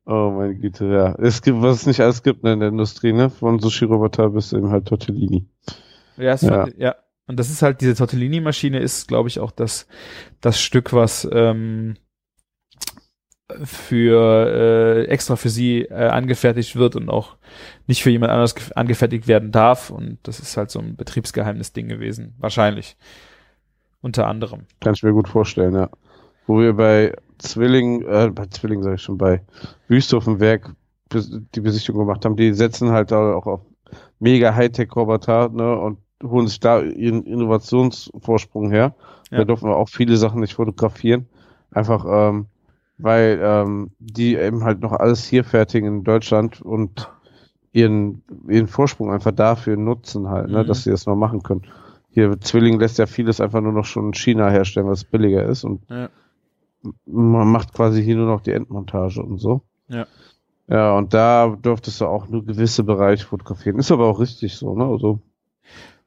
Oh meine Güte, ja. Es gibt, was es nicht alles gibt in der Industrie, ne? Von Sushi-Roboter bis eben halt Tortellini. Ja, ja. Fand, ja. Und das ist halt, diese Tortellini-Maschine ist, glaube ich, auch das, das Stück, was ähm, für äh, extra für sie äh, angefertigt wird und auch nicht für jemand anderes angefertigt werden darf. Und das ist halt so ein Betriebsgeheimnis-Ding gewesen. Wahrscheinlich. Unter anderem. Kann ich mir gut vorstellen, ja. Wo wir bei Zwilling, äh, bei Zwilling sage ich schon, bei Wüsthofen Werk die Besichtigung gemacht haben, die setzen halt da auch auf mega Hightech-Roboter ne, und holen sich da ihren Innovationsvorsprung her. Ja. Da dürfen wir auch viele Sachen nicht fotografieren. Einfach, ähm, weil ähm, die eben halt noch alles hier fertigen in Deutschland und ihren, ihren Vorsprung einfach dafür nutzen halt, ne, Mhm. dass sie das noch machen können. Hier, Zwilling lässt ja vieles einfach nur noch schon in China herstellen, was billiger ist und Ja. man macht quasi hier nur noch die Endmontage und so. Ja. Ja, und da dürftest du auch nur gewisse Bereiche fotografieren. Ist aber auch richtig so, ne? Also,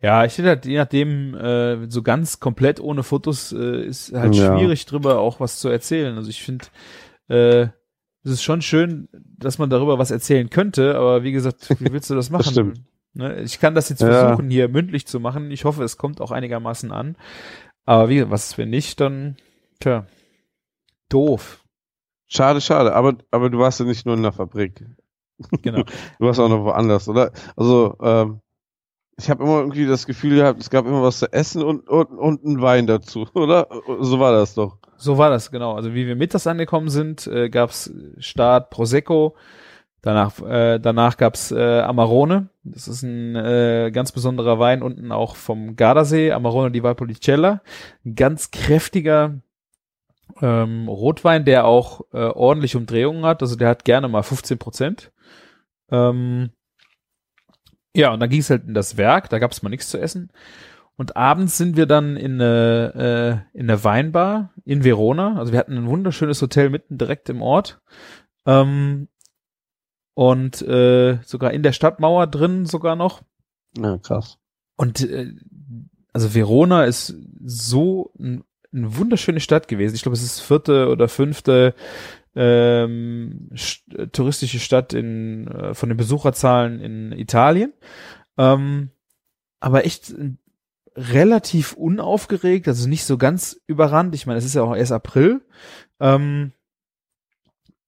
Ja, ich finde halt, je nachdem, äh, so ganz komplett ohne Fotos äh, ist halt Ja. schwierig drüber auch was zu erzählen. Also ich finde, äh, es ist schon schön, dass man darüber was erzählen könnte, aber wie gesagt, wie [LAUGHS] willst du das machen? stimmt. Ne? Ich kann das jetzt Ja. versuchen, hier mündlich zu machen. Ich hoffe, es kommt auch einigermaßen an. Aber wie, was wenn nicht, dann, tja, doof. schade, schade. Aber, aber du warst ja nicht nur in der Fabrik. Genau. [LAUGHS] Du warst auch noch woanders, oder? Also, ähm, ich habe immer irgendwie das Gefühl gehabt, es gab immer was zu essen und, und, und einen Wein dazu, [LAUGHS] oder? So war das doch. So war das, genau. Also wie wir mittags angekommen sind, äh, gab's Start Prosecco, danach, äh, danach gab's äh, Amarone. Das ist ein äh, ganz besonderer Wein unten auch vom Gardasee, Amarone di Valpolicella. Ein ganz kräftiger ähm, Rotwein, der auch äh, ordentlich Umdrehungen hat. Also der hat gerne mal 15 Prozent. Ähm, ja, und dann ging's halt in das Werk, da gab's mal nichts zu essen. Und abends sind wir dann in eine, äh, in der Weinbar in Verona. Also wir hatten ein wunderschönes Hotel mitten direkt im Ort. Ähm, und äh, sogar in der Stadtmauer drin sogar noch. Ja, krass. Und äh, also Verona ist so ein, eine wunderschöne Stadt gewesen. Ich glaube, es ist vierte oder fünfte ähm, st touristische Stadt in äh, von den Besucherzahlen in Italien. Ähm, aber echt äh, relativ unaufgeregt, also nicht so ganz überrannt. Ich meine, es ist ja auch erst April. Ähm,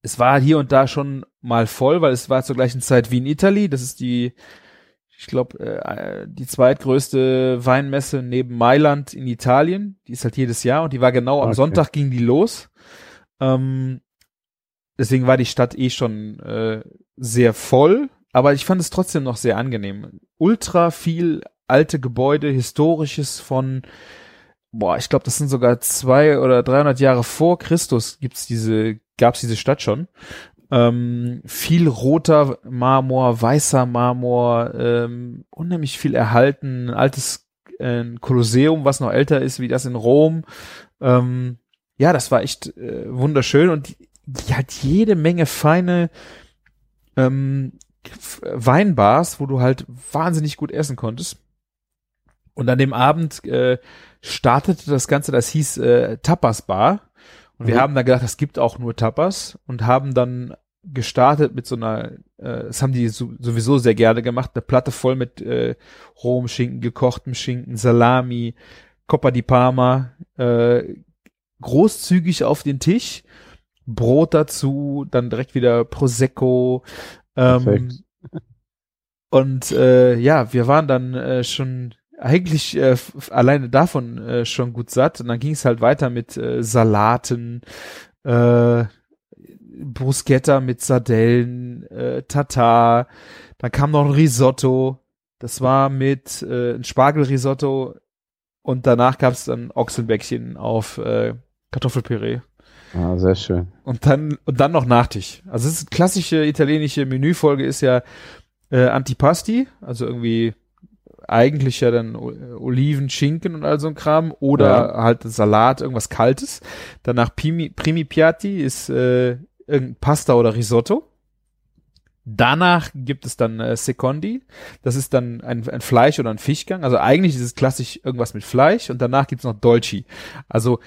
es war hier und da schon mal voll, weil es war zur gleichen Zeit wie in Italy. Das ist die, ich glaube, äh, die zweitgrößte Weinmesse neben Mailand in Italien. Die ist halt jedes Jahr und die war genau am Okay. Sonntag ging die los. Ähm, deswegen war die Stadt eh schon äh, sehr voll, aber ich fand es trotzdem noch sehr angenehm. Ultra viel alte Gebäude, historisches von boah, ich glaube, das sind sogar zwei oder 300 Jahre vor Christus gibt's diese, gab's diese Stadt schon. Ähm, viel roter Marmor, weißer Marmor, ähm, unheimlich viel erhalten, ein altes äh, Kolosseum, was noch älter ist wie das in Rom. Ähm, ja, das war echt äh, wunderschön und die, die hat jede Menge feine ähm, Weinbars, wo du halt wahnsinnig gut essen konntest. Und an dem Abend äh, startete das Ganze, das hieß äh, Tapas Bar. Und wir Mhm. haben dann gedacht, es gibt auch nur Tapas und haben dann gestartet mit so einer, äh, das haben die so, sowieso sehr gerne gemacht, eine Platte voll mit äh, rohem Schinken, gekochtem Schinken, Salami, Coppa di Parma, äh, großzügig auf den Tisch, Brot dazu, dann direkt wieder Prosecco. Ähm, Perfekt. und äh, ja, wir waren dann äh, schon eigentlich äh, alleine davon äh, schon gut satt. Und dann ging es halt weiter mit äh, Salaten, äh, Bruschetta mit Sardellen, äh, Tatar. Dann kam noch ein Risotto. Das war mit äh, ein Spargelrisotto. Und danach gab es dann Ochsenbäckchen auf äh, Kartoffelpüree. Ah, sehr schön. Und dann, und dann noch Nachtisch. Also es ist klassische italienische Menüfolge ist ja äh, Antipasti, also irgendwie eigentlich ja dann äh, Oliven, Schinken und all so ein Kram oder Ja. halt Salat, irgendwas Kaltes. Danach Primi, Primi Piatti ist äh, irgendein Pasta oder Risotto. Danach gibt es dann äh, Secondi. Das ist dann ein, ein Fleisch oder ein Fischgang. Also eigentlich ist es klassisch irgendwas mit Fleisch und danach gibt's noch Dolci. Also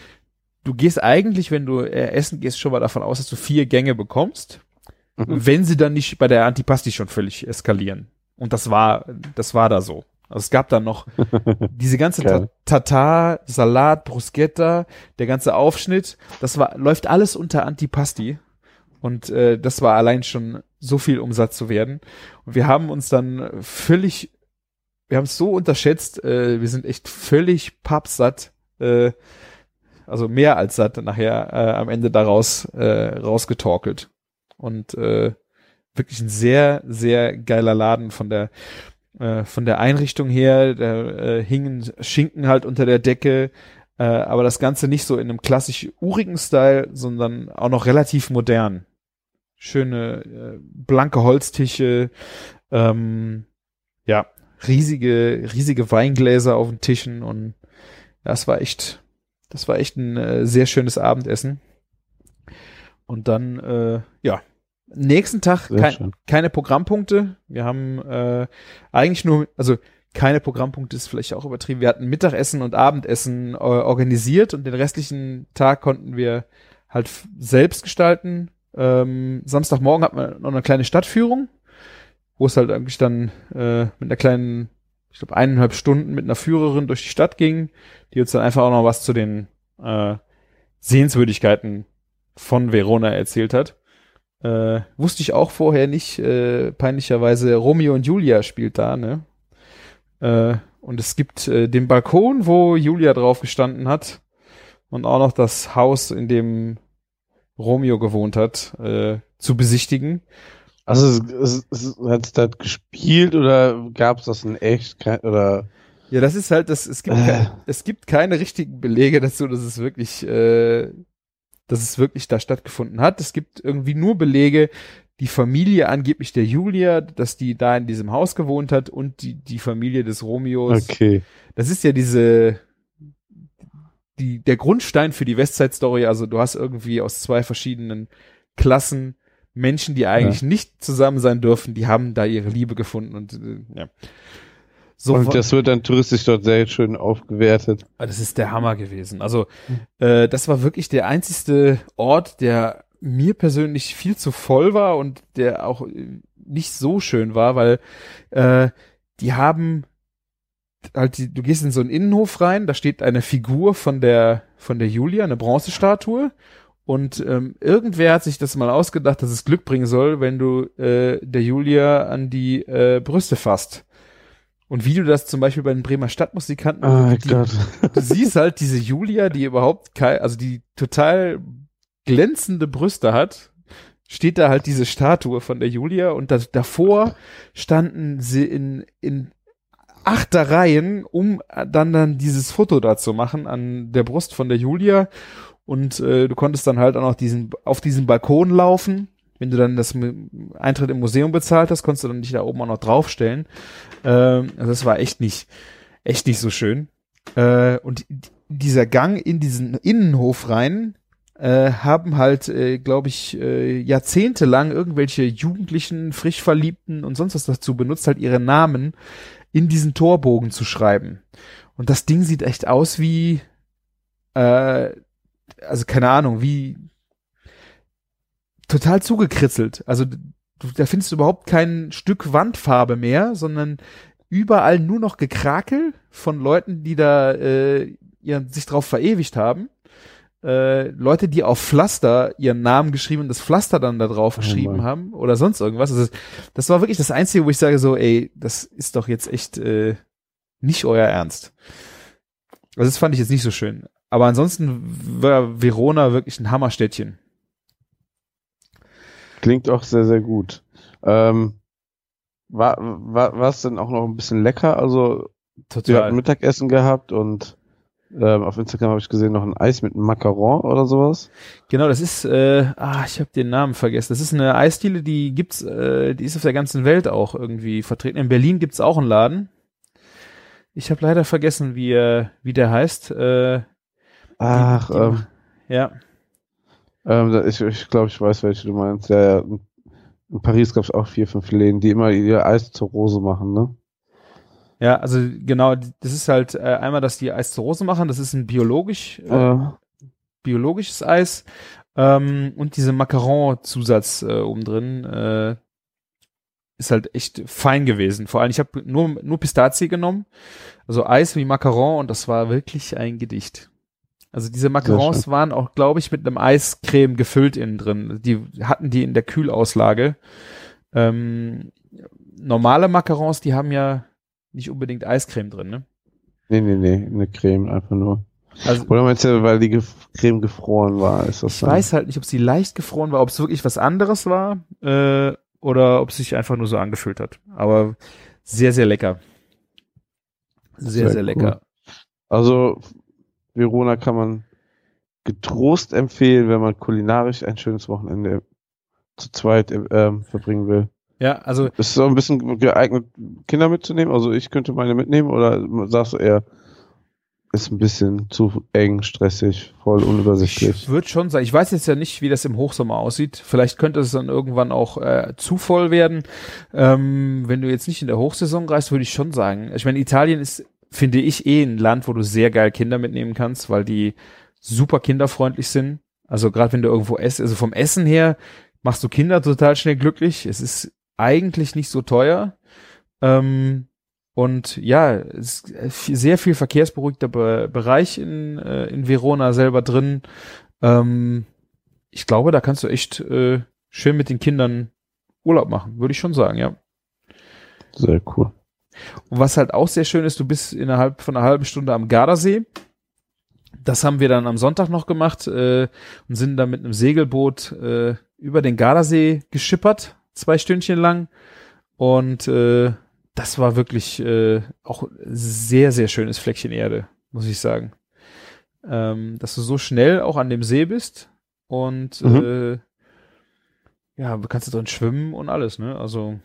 du gehst eigentlich, wenn du äh, essen gehst, schon mal davon aus, dass du vier Gänge bekommst, Mhm. wenn sie dann nicht bei der Antipasti schon völlig eskalieren. Und das war, das war da so. Also es gab dann noch [LAUGHS] diese ganze Geil. Tatar, Salat, Bruschetta, der ganze Aufschnitt, das war, läuft alles unter Antipasti. Und äh, das war allein schon so viel, um satt zu werden. Und wir haben uns dann völlig, wir haben es so unterschätzt, äh, wir sind echt völlig pappsatt, äh, also mehr als satt nachher äh, am Ende daraus äh, rausgetorkelt. Und äh, wirklich ein sehr, sehr geiler Laden von der äh, von der Einrichtung her, da äh, hingen Schinken halt unter der Decke, Äh, aber das Ganze nicht so in einem klassisch urigen Style, sondern auch noch relativ modern. Schöne äh, blanke Holztische, ähm, ja, riesige, riesige Weingläser auf den Tischen und das war echt, das war echt ein äh, sehr schönes Abendessen. Und dann, äh, ja, nächsten Tag kein, keine Programmpunkte. Wir haben äh, eigentlich nur, also keine Programmpunkte ist vielleicht auch übertrieben. Wir hatten Mittagessen und Abendessen äh, organisiert und den restlichen Tag konnten wir halt selbst gestalten. Ähm, Samstagmorgen hatten wir noch eine kleine Stadtführung, wo es halt eigentlich dann äh, mit einer kleinen, ich glaube eineinhalb Stunden mit einer Führerin durch die Stadt ging, die uns dann einfach auch noch was zu den äh, Sehenswürdigkeiten von Verona erzählt hat. Äh, wusste ich auch vorher nicht, äh, peinlicherweise Romeo und Julia spielt da, ne? Äh, und es gibt äh, den Balkon, wo Julia drauf gestanden hat. Und auch noch das Haus, in dem Romeo gewohnt hat, äh, zu besichtigen. Also es, es, hat es da gespielt oder gab es das in echt oder? Ja, das ist halt, das, es gibt, äh. [LAUGHS] kein, es gibt keine richtigen Belege dazu, dass es wirklich, äh, dass es wirklich da stattgefunden hat. Es gibt irgendwie nur Belege, die Familie angeblich der Julia, dass die da in diesem Haus gewohnt hat und die, die Familie des Romeos. Okay. Das ist ja diese, die, der Grundstein für die Westside Story. Also du hast irgendwie aus zwei verschiedenen Klassen Menschen, die eigentlich ja. nicht zusammen sein dürfen, die haben da ihre Liebe gefunden und äh, ja. So und das wird dann touristisch dort sehr schön aufgewertet. Ah, das ist der Hammer gewesen. Also äh, das war wirklich der einzigste Ort, der mir persönlich viel zu voll war und der auch äh, nicht so schön war, weil äh, die haben halt, die, du gehst in so einen Innenhof rein, da steht eine Figur von der von der Julia, eine Bronzestatue und ähm, irgendwer hat sich das mal ausgedacht, dass es Glück bringen soll, wenn du äh, der Julia an die äh, Brüste fasst. Und wie du das zum Beispiel bei den Bremer Stadtmusikanten, oh die, du siehst halt diese Julia, die überhaupt kein, also die total glänzende Brüste hat, steht da halt diese Statue von der Julia und das, davor standen sie in, in achter Reihen, um dann dann dieses Foto da zu machen an der Brust von der Julia und äh, du konntest dann halt auch noch diesen auf diesen Balkon laufen. Wenn du dann das Eintritt im Museum bezahlt hast, konntest du dann dich da oben auch noch draufstellen. Ähm, also das war echt nicht echt nicht so schön. Äh, und dieser Gang in diesen Innenhof rein, äh, haben halt, äh, glaube ich, äh, jahrzehntelang irgendwelche Jugendlichen, frisch Verliebten und sonst was dazu benutzt, halt ihre Namen in diesen Torbogen zu schreiben. Und das Ding sieht echt aus wie, äh, also keine Ahnung, wie total zugekritzelt. Also du, da findest du überhaupt kein Stück Wandfarbe mehr, sondern überall nur noch Gekrakel von Leuten, die da äh, ihren, sich drauf verewigt haben äh, Leute, die auf Pflaster ihren Namen geschrieben und das Pflaster dann da drauf oh geschrieben oh haben oder sonst irgendwas. Also, das war wirklich das Einzige, wo ich sage so, ey, das ist doch jetzt echt äh, nicht euer Ernst. Also das fand ich jetzt nicht so schön. Aber ansonsten war Verona wirklich ein Hammerstädtchen. Klingt auch sehr, sehr gut. Ähm, war, war, war es denn auch noch ein bisschen lecker? Also, Total. wir hatten Mittagessen gehabt und ähm, auf Instagram habe ich gesehen noch ein Eis mit Macaron oder sowas. Genau, das ist, äh, ah, ich habe den Namen vergessen. Das ist eine Eisdiele, die gibt's, äh, die ist auf der ganzen Welt auch irgendwie vertreten. In Berlin gibt's auch einen Laden. Ich habe leider vergessen, wie wie der heißt. Äh, Ach, die, die, ähm, ja. Ähm, ich ich glaube, ich weiß, welche du meinst. Ja, ja. In Paris gab's auch vier, fünf Läden, die immer ihr Eis zur Rose machen, ne? Ja, also genau, das ist halt äh, einmal, dass die Eis zur Rose machen, das ist ein biologisch, äh, biologisches Eis ähm, und diese Macaron-Zusatz äh, oben drin äh, ist halt echt fein gewesen. Vor allem, ich habe nur, nur Pistazie genommen, also Eis wie Macaron und das war wirklich ein Gedicht. Also diese Macarons waren auch, glaube ich, mit einem Eiscreme gefüllt innen drin. Die hatten die in der Kühlauslage. Ähm, normale Macarons, die haben ja nicht unbedingt Eiscreme drin, ne? Nee, nee, nee, eine Creme einfach nur. Also, Oder meinst du, weil die Gef Creme gefroren war? Ist das ich dann? weiß halt nicht, ob sie leicht gefroren war, ob es wirklich was anderes war äh, oder ob es sich einfach nur so angefühlt hat. Aber sehr, sehr lecker. Sehr, sehr, sehr lecker. Also Verona kann man getrost empfehlen, wenn man kulinarisch ein schönes Wochenende zu zweit ähm, verbringen will. Ja, also. Ist so ein bisschen geeignet, Kinder mitzunehmen? Also ich könnte meine mitnehmen oder sagst du eher, ist ein bisschen zu eng, stressig, voll unübersichtlich. Ich würde schon sagen, ich weiß jetzt ja nicht, wie das im Hochsommer aussieht. Vielleicht könnte es dann irgendwann auch äh, zu voll werden. Ähm, wenn du jetzt nicht in der Hochsaison reist, würde ich schon sagen. Ich meine, Italien ist, finde ich, eh ein Land, wo du sehr geil Kinder mitnehmen kannst, weil die super kinderfreundlich sind. Also gerade wenn du irgendwo esst, also vom Essen her machst du Kinder total schnell glücklich. Es ist eigentlich nicht so teuer. Ähm, und ja, es ist sehr viel verkehrsberuhigter Be Bereich in, äh, in Verona selber drin. Ähm, ich glaube, da kannst du echt äh, schön mit den Kindern Urlaub machen, würde ich schon sagen, ja. Sehr cool. Und was halt auch sehr schön ist, du bist innerhalb von einer halben Stunde am Gardasee. Das haben wir dann am Sonntag noch gemacht äh, und sind dann mit einem Segelboot äh, über den Gardasee geschippert, zwei Stündchen lang. Und äh, das war wirklich äh, auch sehr, sehr schönes Fleckchen Erde, muss ich sagen. Ähm, dass du so schnell auch an dem See bist und mhm. äh, ja, kannst du drin schwimmen und alles, ne? Also.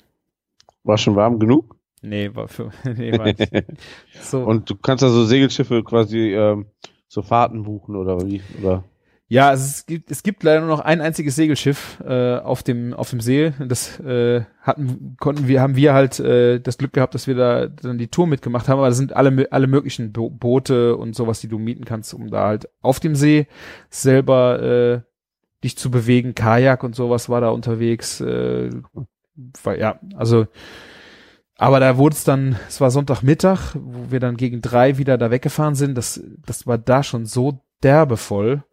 War schon warm genug? Nee, war für. [LAUGHS] nee, war nicht. [LAUGHS] so. Und du kannst also Segelschiffe quasi ähm, so Fahrten buchen oder wie? Oder? Ja, es gibt, es gibt leider nur noch ein einziges Segelschiff äh, auf dem auf dem See. Das äh, hatten konnten wir haben wir halt äh, das Glück gehabt, dass wir da dann die Tour mitgemacht haben. Aber das sind alle alle möglichen Bo Boote und sowas, die du mieten kannst, um da halt auf dem See selber äh, dich zu bewegen. Kajak und sowas war da unterwegs. Äh, war, ja, also aber da wurde es dann, es war Sonntagmittag, wo wir dann gegen drei wieder da weggefahren sind. Das das war da schon so derbe voll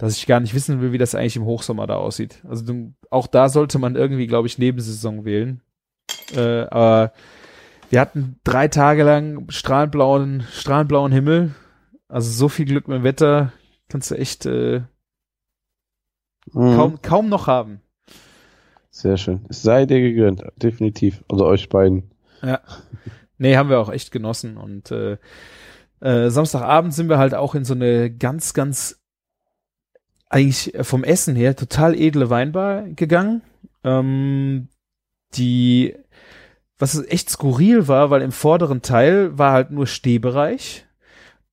dass ich gar nicht wissen will, wie das eigentlich im Hochsommer da aussieht. Also du, auch da sollte man irgendwie, glaube ich, Nebensaison wählen. Äh, aber wir hatten drei Tage lang strahlendblauen, strahlendblauen Himmel. Also so viel Glück mit dem Wetter kannst du echt äh, mhm. kaum, kaum noch haben. Sehr schön. Es sei dir gegönnt, definitiv. Also euch beiden. Ja. Nee, haben wir auch echt genossen. Und äh, äh, Samstagabend sind wir halt auch in so eine ganz, ganz eigentlich vom Essen her total edle Weinbar gegangen. Ähm, die, was echt skurril war, weil im vorderen Teil war halt nur Stehbereich.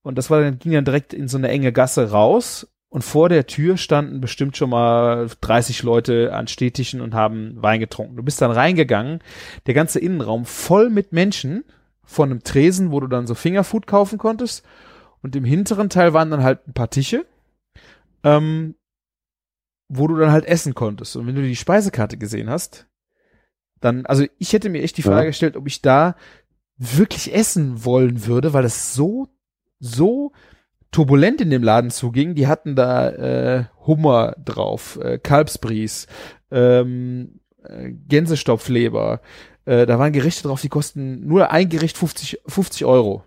Und das war dann, ging dann direkt in so eine enge Gasse raus. Und vor der Tür standen bestimmt schon mal 30 Leute an Stehtischen und haben Wein getrunken. Du bist dann reingegangen, der ganze Innenraum voll mit Menschen von einem Tresen, wo du dann so Fingerfood kaufen konntest. Und im hinteren Teil waren dann halt ein paar Tische ähm, wo du dann halt essen konntest. Und wenn du die Speisekarte gesehen hast, dann, also ich hätte mir echt die Frage ja. gestellt, ob ich da wirklich essen wollen würde, weil es so, so turbulent in dem Laden zuging. Die hatten da äh, Hummer drauf, äh, Kalbsbries, ähm, äh, Gänsestopfleber. Äh, da waren Gerichte drauf, die kosten nur ein Gericht 50, 50 Euro.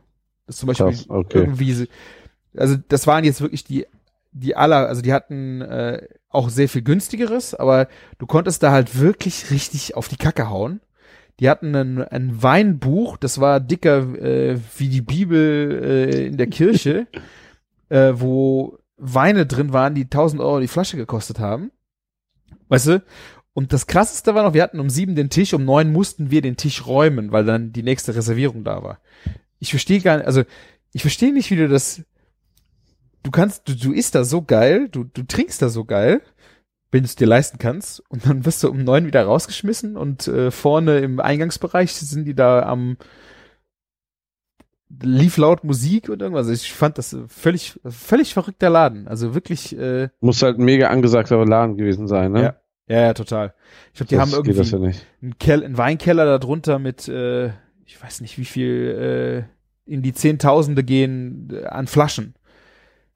Das ist zum Beispiel Krass, okay. irgendwie, also das waren jetzt wirklich die die aller, also die hatten äh, auch sehr viel günstigeres, aber du konntest da halt wirklich richtig auf die Kacke hauen. Die hatten ein, ein Weinbuch, das war dicker äh, wie die Bibel äh, in der Kirche, [LAUGHS] äh, wo Weine drin waren, die 1000 Euro die Flasche gekostet haben. Weißt du? Und das krasseste war noch, wir hatten um sieben den Tisch, um neun mussten wir den Tisch räumen, weil dann die nächste Reservierung da war. Ich verstehe gar nicht, also ich verstehe nicht, wie du das du kannst, du, du isst da so geil, du, du trinkst da so geil, wenn du es dir leisten kannst, und dann wirst du um neun wieder rausgeschmissen und äh, vorne im Eingangsbereich sind die da am lief laut Musik und irgendwas. Ich fand das völlig, völlig verrückter Laden. Also wirklich. Äh, Muss halt ein mega angesagter Laden gewesen sein, ne? Ja, ja, ja total. Ich glaube, die das haben irgendwie ja einen, Kell, einen Weinkeller da drunter mit, äh, ich weiß nicht, wie viel äh, in die Zehntausende gehen äh, an Flaschen.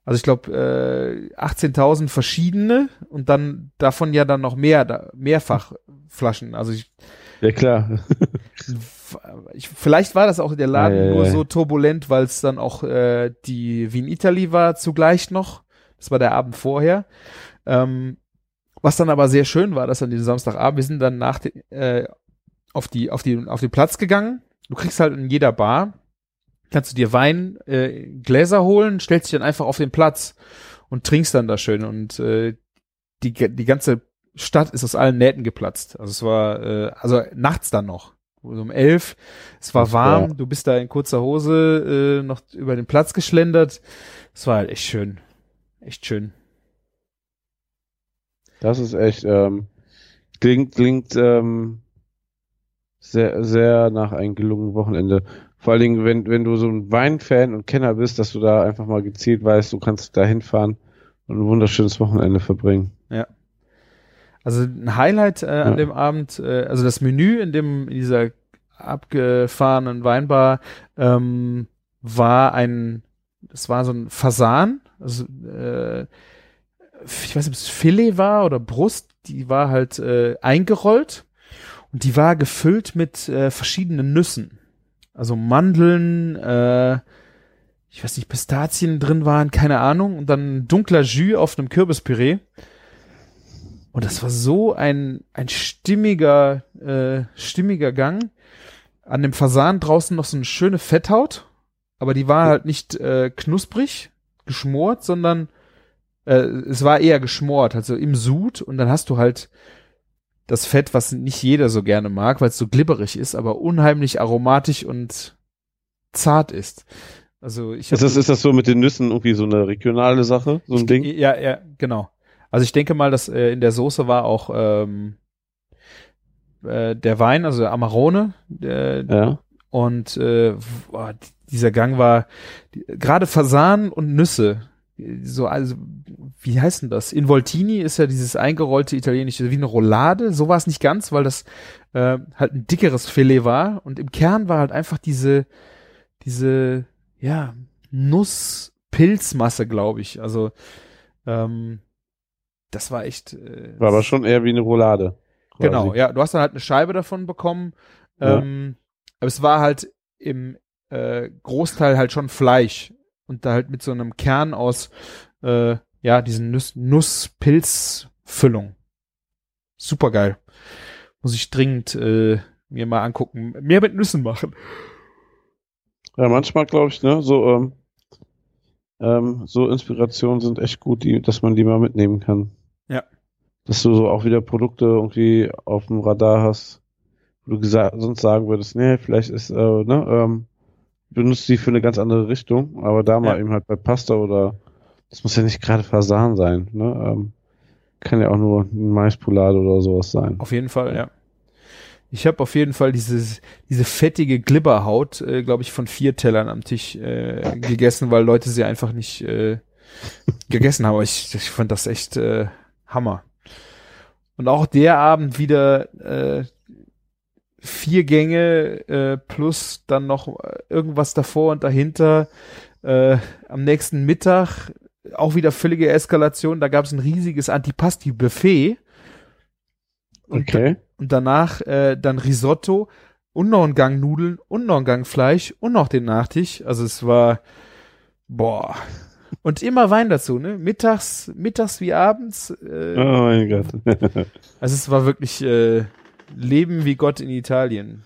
Also ich glaube äh, 18.000 verschiedene und dann davon ja dann noch mehr, da, mehrfach Flaschen. Also ich, ja klar. ich, vielleicht war das auch der Laden ja, ja, nur so turbulent, weil es dann auch äh, die Wien Italy war zugleich noch. Das war der Abend vorher. Ähm, was dann aber sehr schön war, dass an diesem Samstagabend, wir sind dann nach den, äh, auf die auf die auf den Platz gegangen. Du kriegst halt in jeder Bar kannst du dir Wein, äh, Gläser holen, stellst dich dann einfach auf den Platz und trinkst dann da schön und äh, die, die ganze Stadt ist aus allen Nähten geplatzt. Also es war, äh, also nachts dann noch, um elf, es war warm, du bist da in kurzer Hose äh, noch über den Platz geschlendert. Es war halt echt schön. Echt schön. Das ist echt, ähm, klingt, klingt ähm, sehr, sehr nach einem gelungenen Wochenende. Vor allen Dingen, wenn, wenn du so ein Weinfan und Kenner bist, dass du da einfach mal gezielt weißt, du kannst da hinfahren und ein wunderschönes Wochenende verbringen. Ja. Also ein Highlight äh, an ja. dem Abend, äh, also das Menü in dem in dieser abgefahrenen Weinbar ähm, war ein, es war so ein Fasan, also äh, ich weiß nicht, ob es Filet war oder Brust, die war halt äh, eingerollt und die war gefüllt mit äh, verschiedenen Nüssen. Also Mandeln, äh, ich weiß nicht, Pistazien drin waren, keine Ahnung, und dann dunkler Jus auf einem Kürbispüree. Und das war so ein, ein stimmiger, äh, stimmiger Gang. An dem Fasan draußen noch so eine schöne Fetthaut, aber die war halt nicht äh, knusprig, geschmort, sondern äh, es war eher geschmort, also im Sud und dann hast du halt das Fett, was nicht jeder so gerne mag, weil es so glibberig ist, aber unheimlich aromatisch und zart ist. Also ich ist das, ist das so mit den Nüssen irgendwie so eine regionale Sache, so ein ich, Ding? Ja, ja, genau. Also ich denke mal, dass äh, in der Soße war auch ähm, äh, der Wein, also Amarone. Äh, ja. Und äh, boah, dieser Gang war gerade Fasan und Nüsse so, also, wie heißt denn das? Involtini ist ja dieses eingerollte italienische, wie eine Roulade. So war es nicht ganz, weil das äh, halt ein dickeres Filet war. Und im Kern war halt einfach diese, diese, ja, Nusspilzmasse, glaube ich. Also, ähm, das war echt. Äh, war aber schon eher wie eine Roulade. Quasi. Genau, ja. Du hast dann halt eine Scheibe davon bekommen. Ähm, Aber es war halt im äh, Großteil halt schon Fleisch und da halt mit so einem Kern aus, äh, ja, diesen Nuss, Nusspilzfüllung. Super geil. Muss ich dringend äh, mir mal angucken. Mehr mit Nüssen machen. Ja, manchmal glaube ich, ne, so, ähm, ähm, so Inspirationen sind echt gut, die, dass man die mal mitnehmen kann. Dass du so auch wieder Produkte irgendwie auf dem Radar hast, wo du sonst sagen würdest, nee, vielleicht ist, äh, ne, ähm, benutzt die für eine ganz andere Richtung, aber da mal ja. eben halt bei Pasta oder das muss ja nicht gerade Fasan sein, ne? Ähm, kann ja auch nur ein Maispolade oder sowas sein. Auf jeden Fall, ja. Ich habe auf jeden Fall dieses, diese fettige Glibberhaut, äh, glaube ich, von vier Tellern am Tisch äh, gegessen, weil Leute sie einfach nicht äh, gegessen haben. Ich, ich fand das echt äh, Hammer. Und auch der Abend wieder äh, vier Gänge äh, plus dann noch irgendwas davor und dahinter. Äh, am nächsten Mittag auch wieder völlige Eskalation. Da gab es ein riesiges Antipasti-Buffet. Und, okay. und danach äh, dann Risotto und noch ein Gang Nudeln und noch ein Gang Fleisch und noch den Nachtisch. Also es war boah. Und immer Wein dazu, ne? Mittags, mittags wie abends. Äh, oh mein Gott. [LAUGHS] also es war wirklich äh, Leben wie Gott in Italien.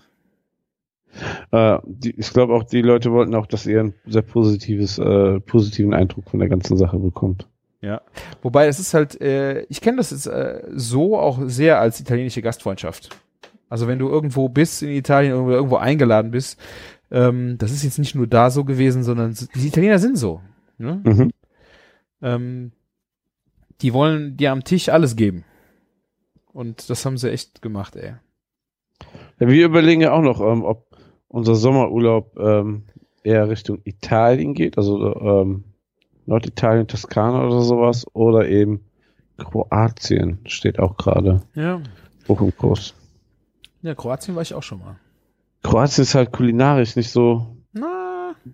Äh, die, ich glaube auch, die Leute wollten auch, dass ihr ein sehr positives, äh, positiven Eindruck von der ganzen Sache bekommt. Ja, wobei es ist halt, äh, ich kenne das jetzt äh, so auch sehr als italienische Gastfreundschaft. Also wenn du irgendwo bist in Italien oder irgendwo eingeladen bist, ähm, das ist jetzt nicht nur da so gewesen, sondern die Italiener sind so. Ne? Mhm. Ähm, die wollen dir am Tisch alles geben. Und das haben sie echt gemacht, ey. Ja, wir überlegen ja auch noch, ähm, ob unser Sommerurlaub ähm, eher Richtung Italien geht, also ähm, Norditalien, Toskana oder sowas, oder eben Kroatien steht auch gerade ja. hoch im Kurs. Ja, Kroatien war ich auch schon mal. Kroatien ist halt kulinarisch nicht so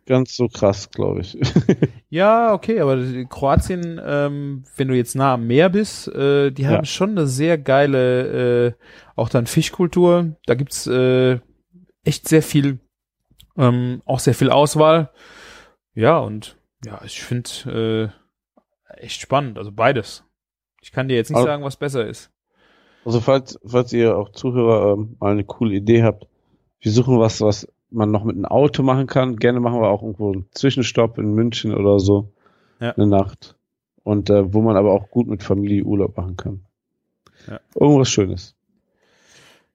ganz so krass, glaube ich. [LAUGHS] ja, okay, aber Kroatien, ähm, wenn du jetzt nah am Meer bist, äh, die haben schon eine sehr geile, äh, auch dann Fischkultur. Da gibt's äh, echt sehr viel, ähm, auch sehr viel Auswahl. Ja, und ja, ich finde äh, echt spannend, also beides. Ich kann dir jetzt nicht also, sagen, was besser ist. Also falls, falls ihr auch Zuhörer ähm, mal eine coole Idee habt, wir suchen was, was man noch mit einem Auto machen kann. Gerne machen wir auch irgendwo einen Zwischenstopp in München oder so. Ja. Eine Nacht. Und äh, wo man aber auch gut mit Familie Urlaub machen kann. Ja. Irgendwas Schönes.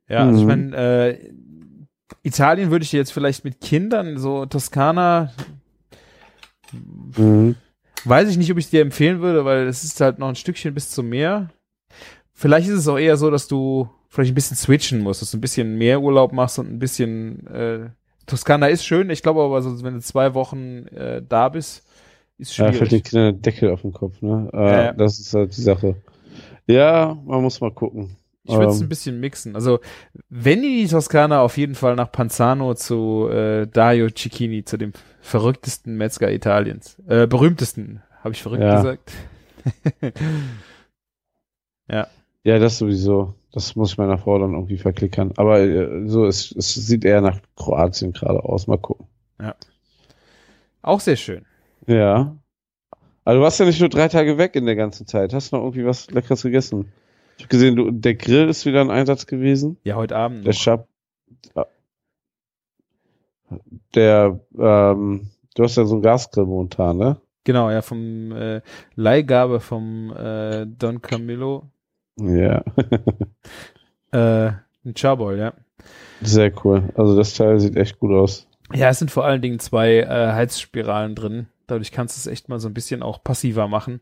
Ja, also ich Mhm. meine, äh, Italien würde ich jetzt vielleicht mit Kindern, so Toskana, Mhm. weiß ich nicht, ob ich dir empfehlen würde, weil es ist halt noch ein Stückchen bis zum Meer. Vielleicht ist es auch eher so, dass du vielleicht ein bisschen switchen musst, dass du ein bisschen mehr Urlaub machst und ein bisschen äh, Toskana ist schön, ich glaube aber, so, wenn du zwei Wochen äh, da bist, ist Ja, fällt den schwierig. Kindern der Deckel auf den Kopf, ne? Äh, Ja, ja. Das ist halt die Sache. Ja, man muss mal gucken. Ich würde es Ähm, ein bisschen mixen. Also, wenn die Toskana auf jeden Fall nach Panzano zu äh, Dario Cicchini, zu dem verrücktesten Metzger Italiens. Äh, berühmtesten, habe ich verrückt Ja. gesagt. [LAUGHS] Ja, das sowieso. Das muss ich meiner Frau dann irgendwie verklickern. Aber äh, so, es, es sieht eher nach Kroatien gerade aus. Mal gucken. Auch sehr schön. Ja. Aber du warst ja nicht nur drei Tage weg in der ganzen Zeit. Hast du noch irgendwie was Leckeres gegessen? Ich habe gesehen, du, der Grill ist wieder in Einsatz gewesen. Ja, heute Abend. Der. Schab. Der, ähm, du hast ja so einen Gasgrill momentan, ne? Genau, ja, vom äh, Leihgabe vom äh, Don Camillo. Ja. Äh, ein Charboil, ja. Sehr cool. Also das Teil sieht echt gut aus. Ja, es sind vor allen Dingen zwei äh, Heizspiralen drin. Dadurch kannst du es echt mal so ein bisschen auch passiver machen.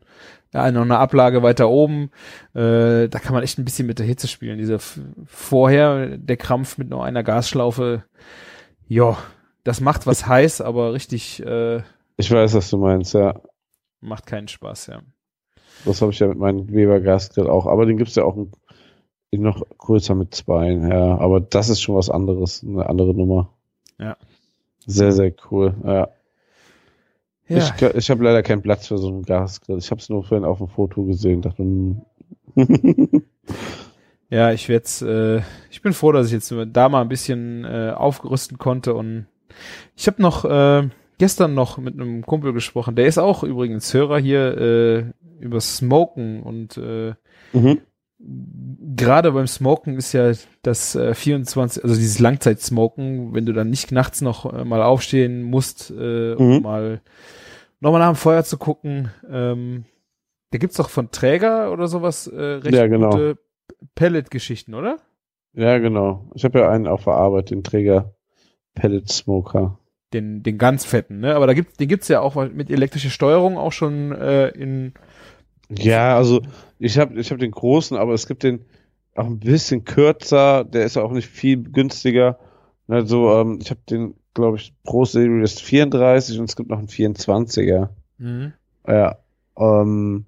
Ja, noch eine Ablage weiter oben. Äh, da kann man echt ein bisschen mit der Hitze spielen. Diese vorher der Krampf mit nur einer Gasschlaufe. Ja, das macht was heiß, aber richtig äh, Ich weiß, was du meinst, ja. macht keinen Spaß, ja. Das habe ich ja mit meinem Weber Gasgrill auch. Aber den gibt's ja auch in, in noch größer mit zwei. Ja, aber das ist schon was anderes, eine andere Nummer. Ja. Sehr, sehr cool. Ja. Ja, Ich, ich habe leider keinen Platz für so einen Gasgrill. Ich habe es nur vorhin auf dem Foto gesehen. Dachte, hm. [LAUGHS] ja ich werde äh, ich bin froh, dass ich jetzt da mal ein bisschen äh, aufgerüsten konnte und ich habe noch äh, gestern noch mit einem Kumpel gesprochen. Der ist auch übrigens Hörer hier äh, über Smoken und äh, mhm. gerade beim Smoken ist ja das äh, 24, also dieses Langzeitsmoken, wenn du dann nicht nachts noch äh, mal aufstehen musst, äh, um Mhm. mal nochmal nach dem Feuer zu gucken. Ähm, da gibt's doch von Träger oder sowas äh, recht Ja, genau. gute Pellet-Geschichten, oder? Ja, genau. Ich habe ja einen auf der Arbeit, den Träger Pellet Smoker. Den, den ganz fetten, ne? Aber da gibt, den gibt's ja auch mit elektrischer Steuerung auch schon äh, in Ja, also ich habe ich hab den großen, aber es gibt den auch ein bisschen kürzer, der ist auch nicht viel günstiger. Also ähm, ich habe den, glaube ich, Pro Series 34 und es gibt noch einen 24er. mhm. Ja, ähm,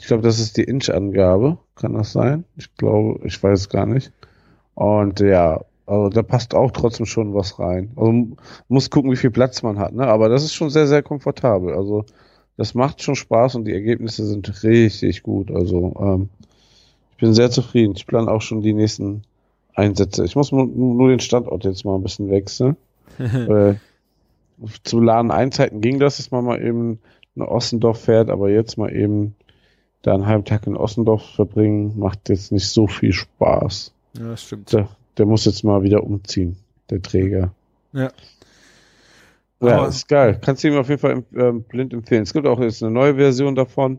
ich glaube, das ist die Inch-Angabe. Kann das sein? Ich glaube, ich weiß es gar nicht. Und ja, also da passt auch trotzdem schon was rein. Also muss gucken, wie viel Platz man hat, ne? Aber das ist schon sehr, sehr komfortabel. Also das macht schon Spaß und die Ergebnisse sind richtig gut. Also ähm, ich bin sehr zufrieden. Ich plane auch schon die nächsten Einsätze. Ich muss nur, den Standort jetzt mal ein bisschen wechseln. [LAUGHS] äh, zu Laden-Einzeiten ging das, dass man mal eben nach Ossendorf fährt, aber jetzt mal eben da einen halben Tag in Ossendorf verbringen, macht jetzt nicht so viel Spaß. Ja, das stimmt. Der, der muss jetzt mal wieder umziehen, der Träger. Ja. Ja, Aber- ist geil. Kannst du ihm auf jeden Fall ähm, blind empfehlen. Es gibt auch jetzt eine neue Version davon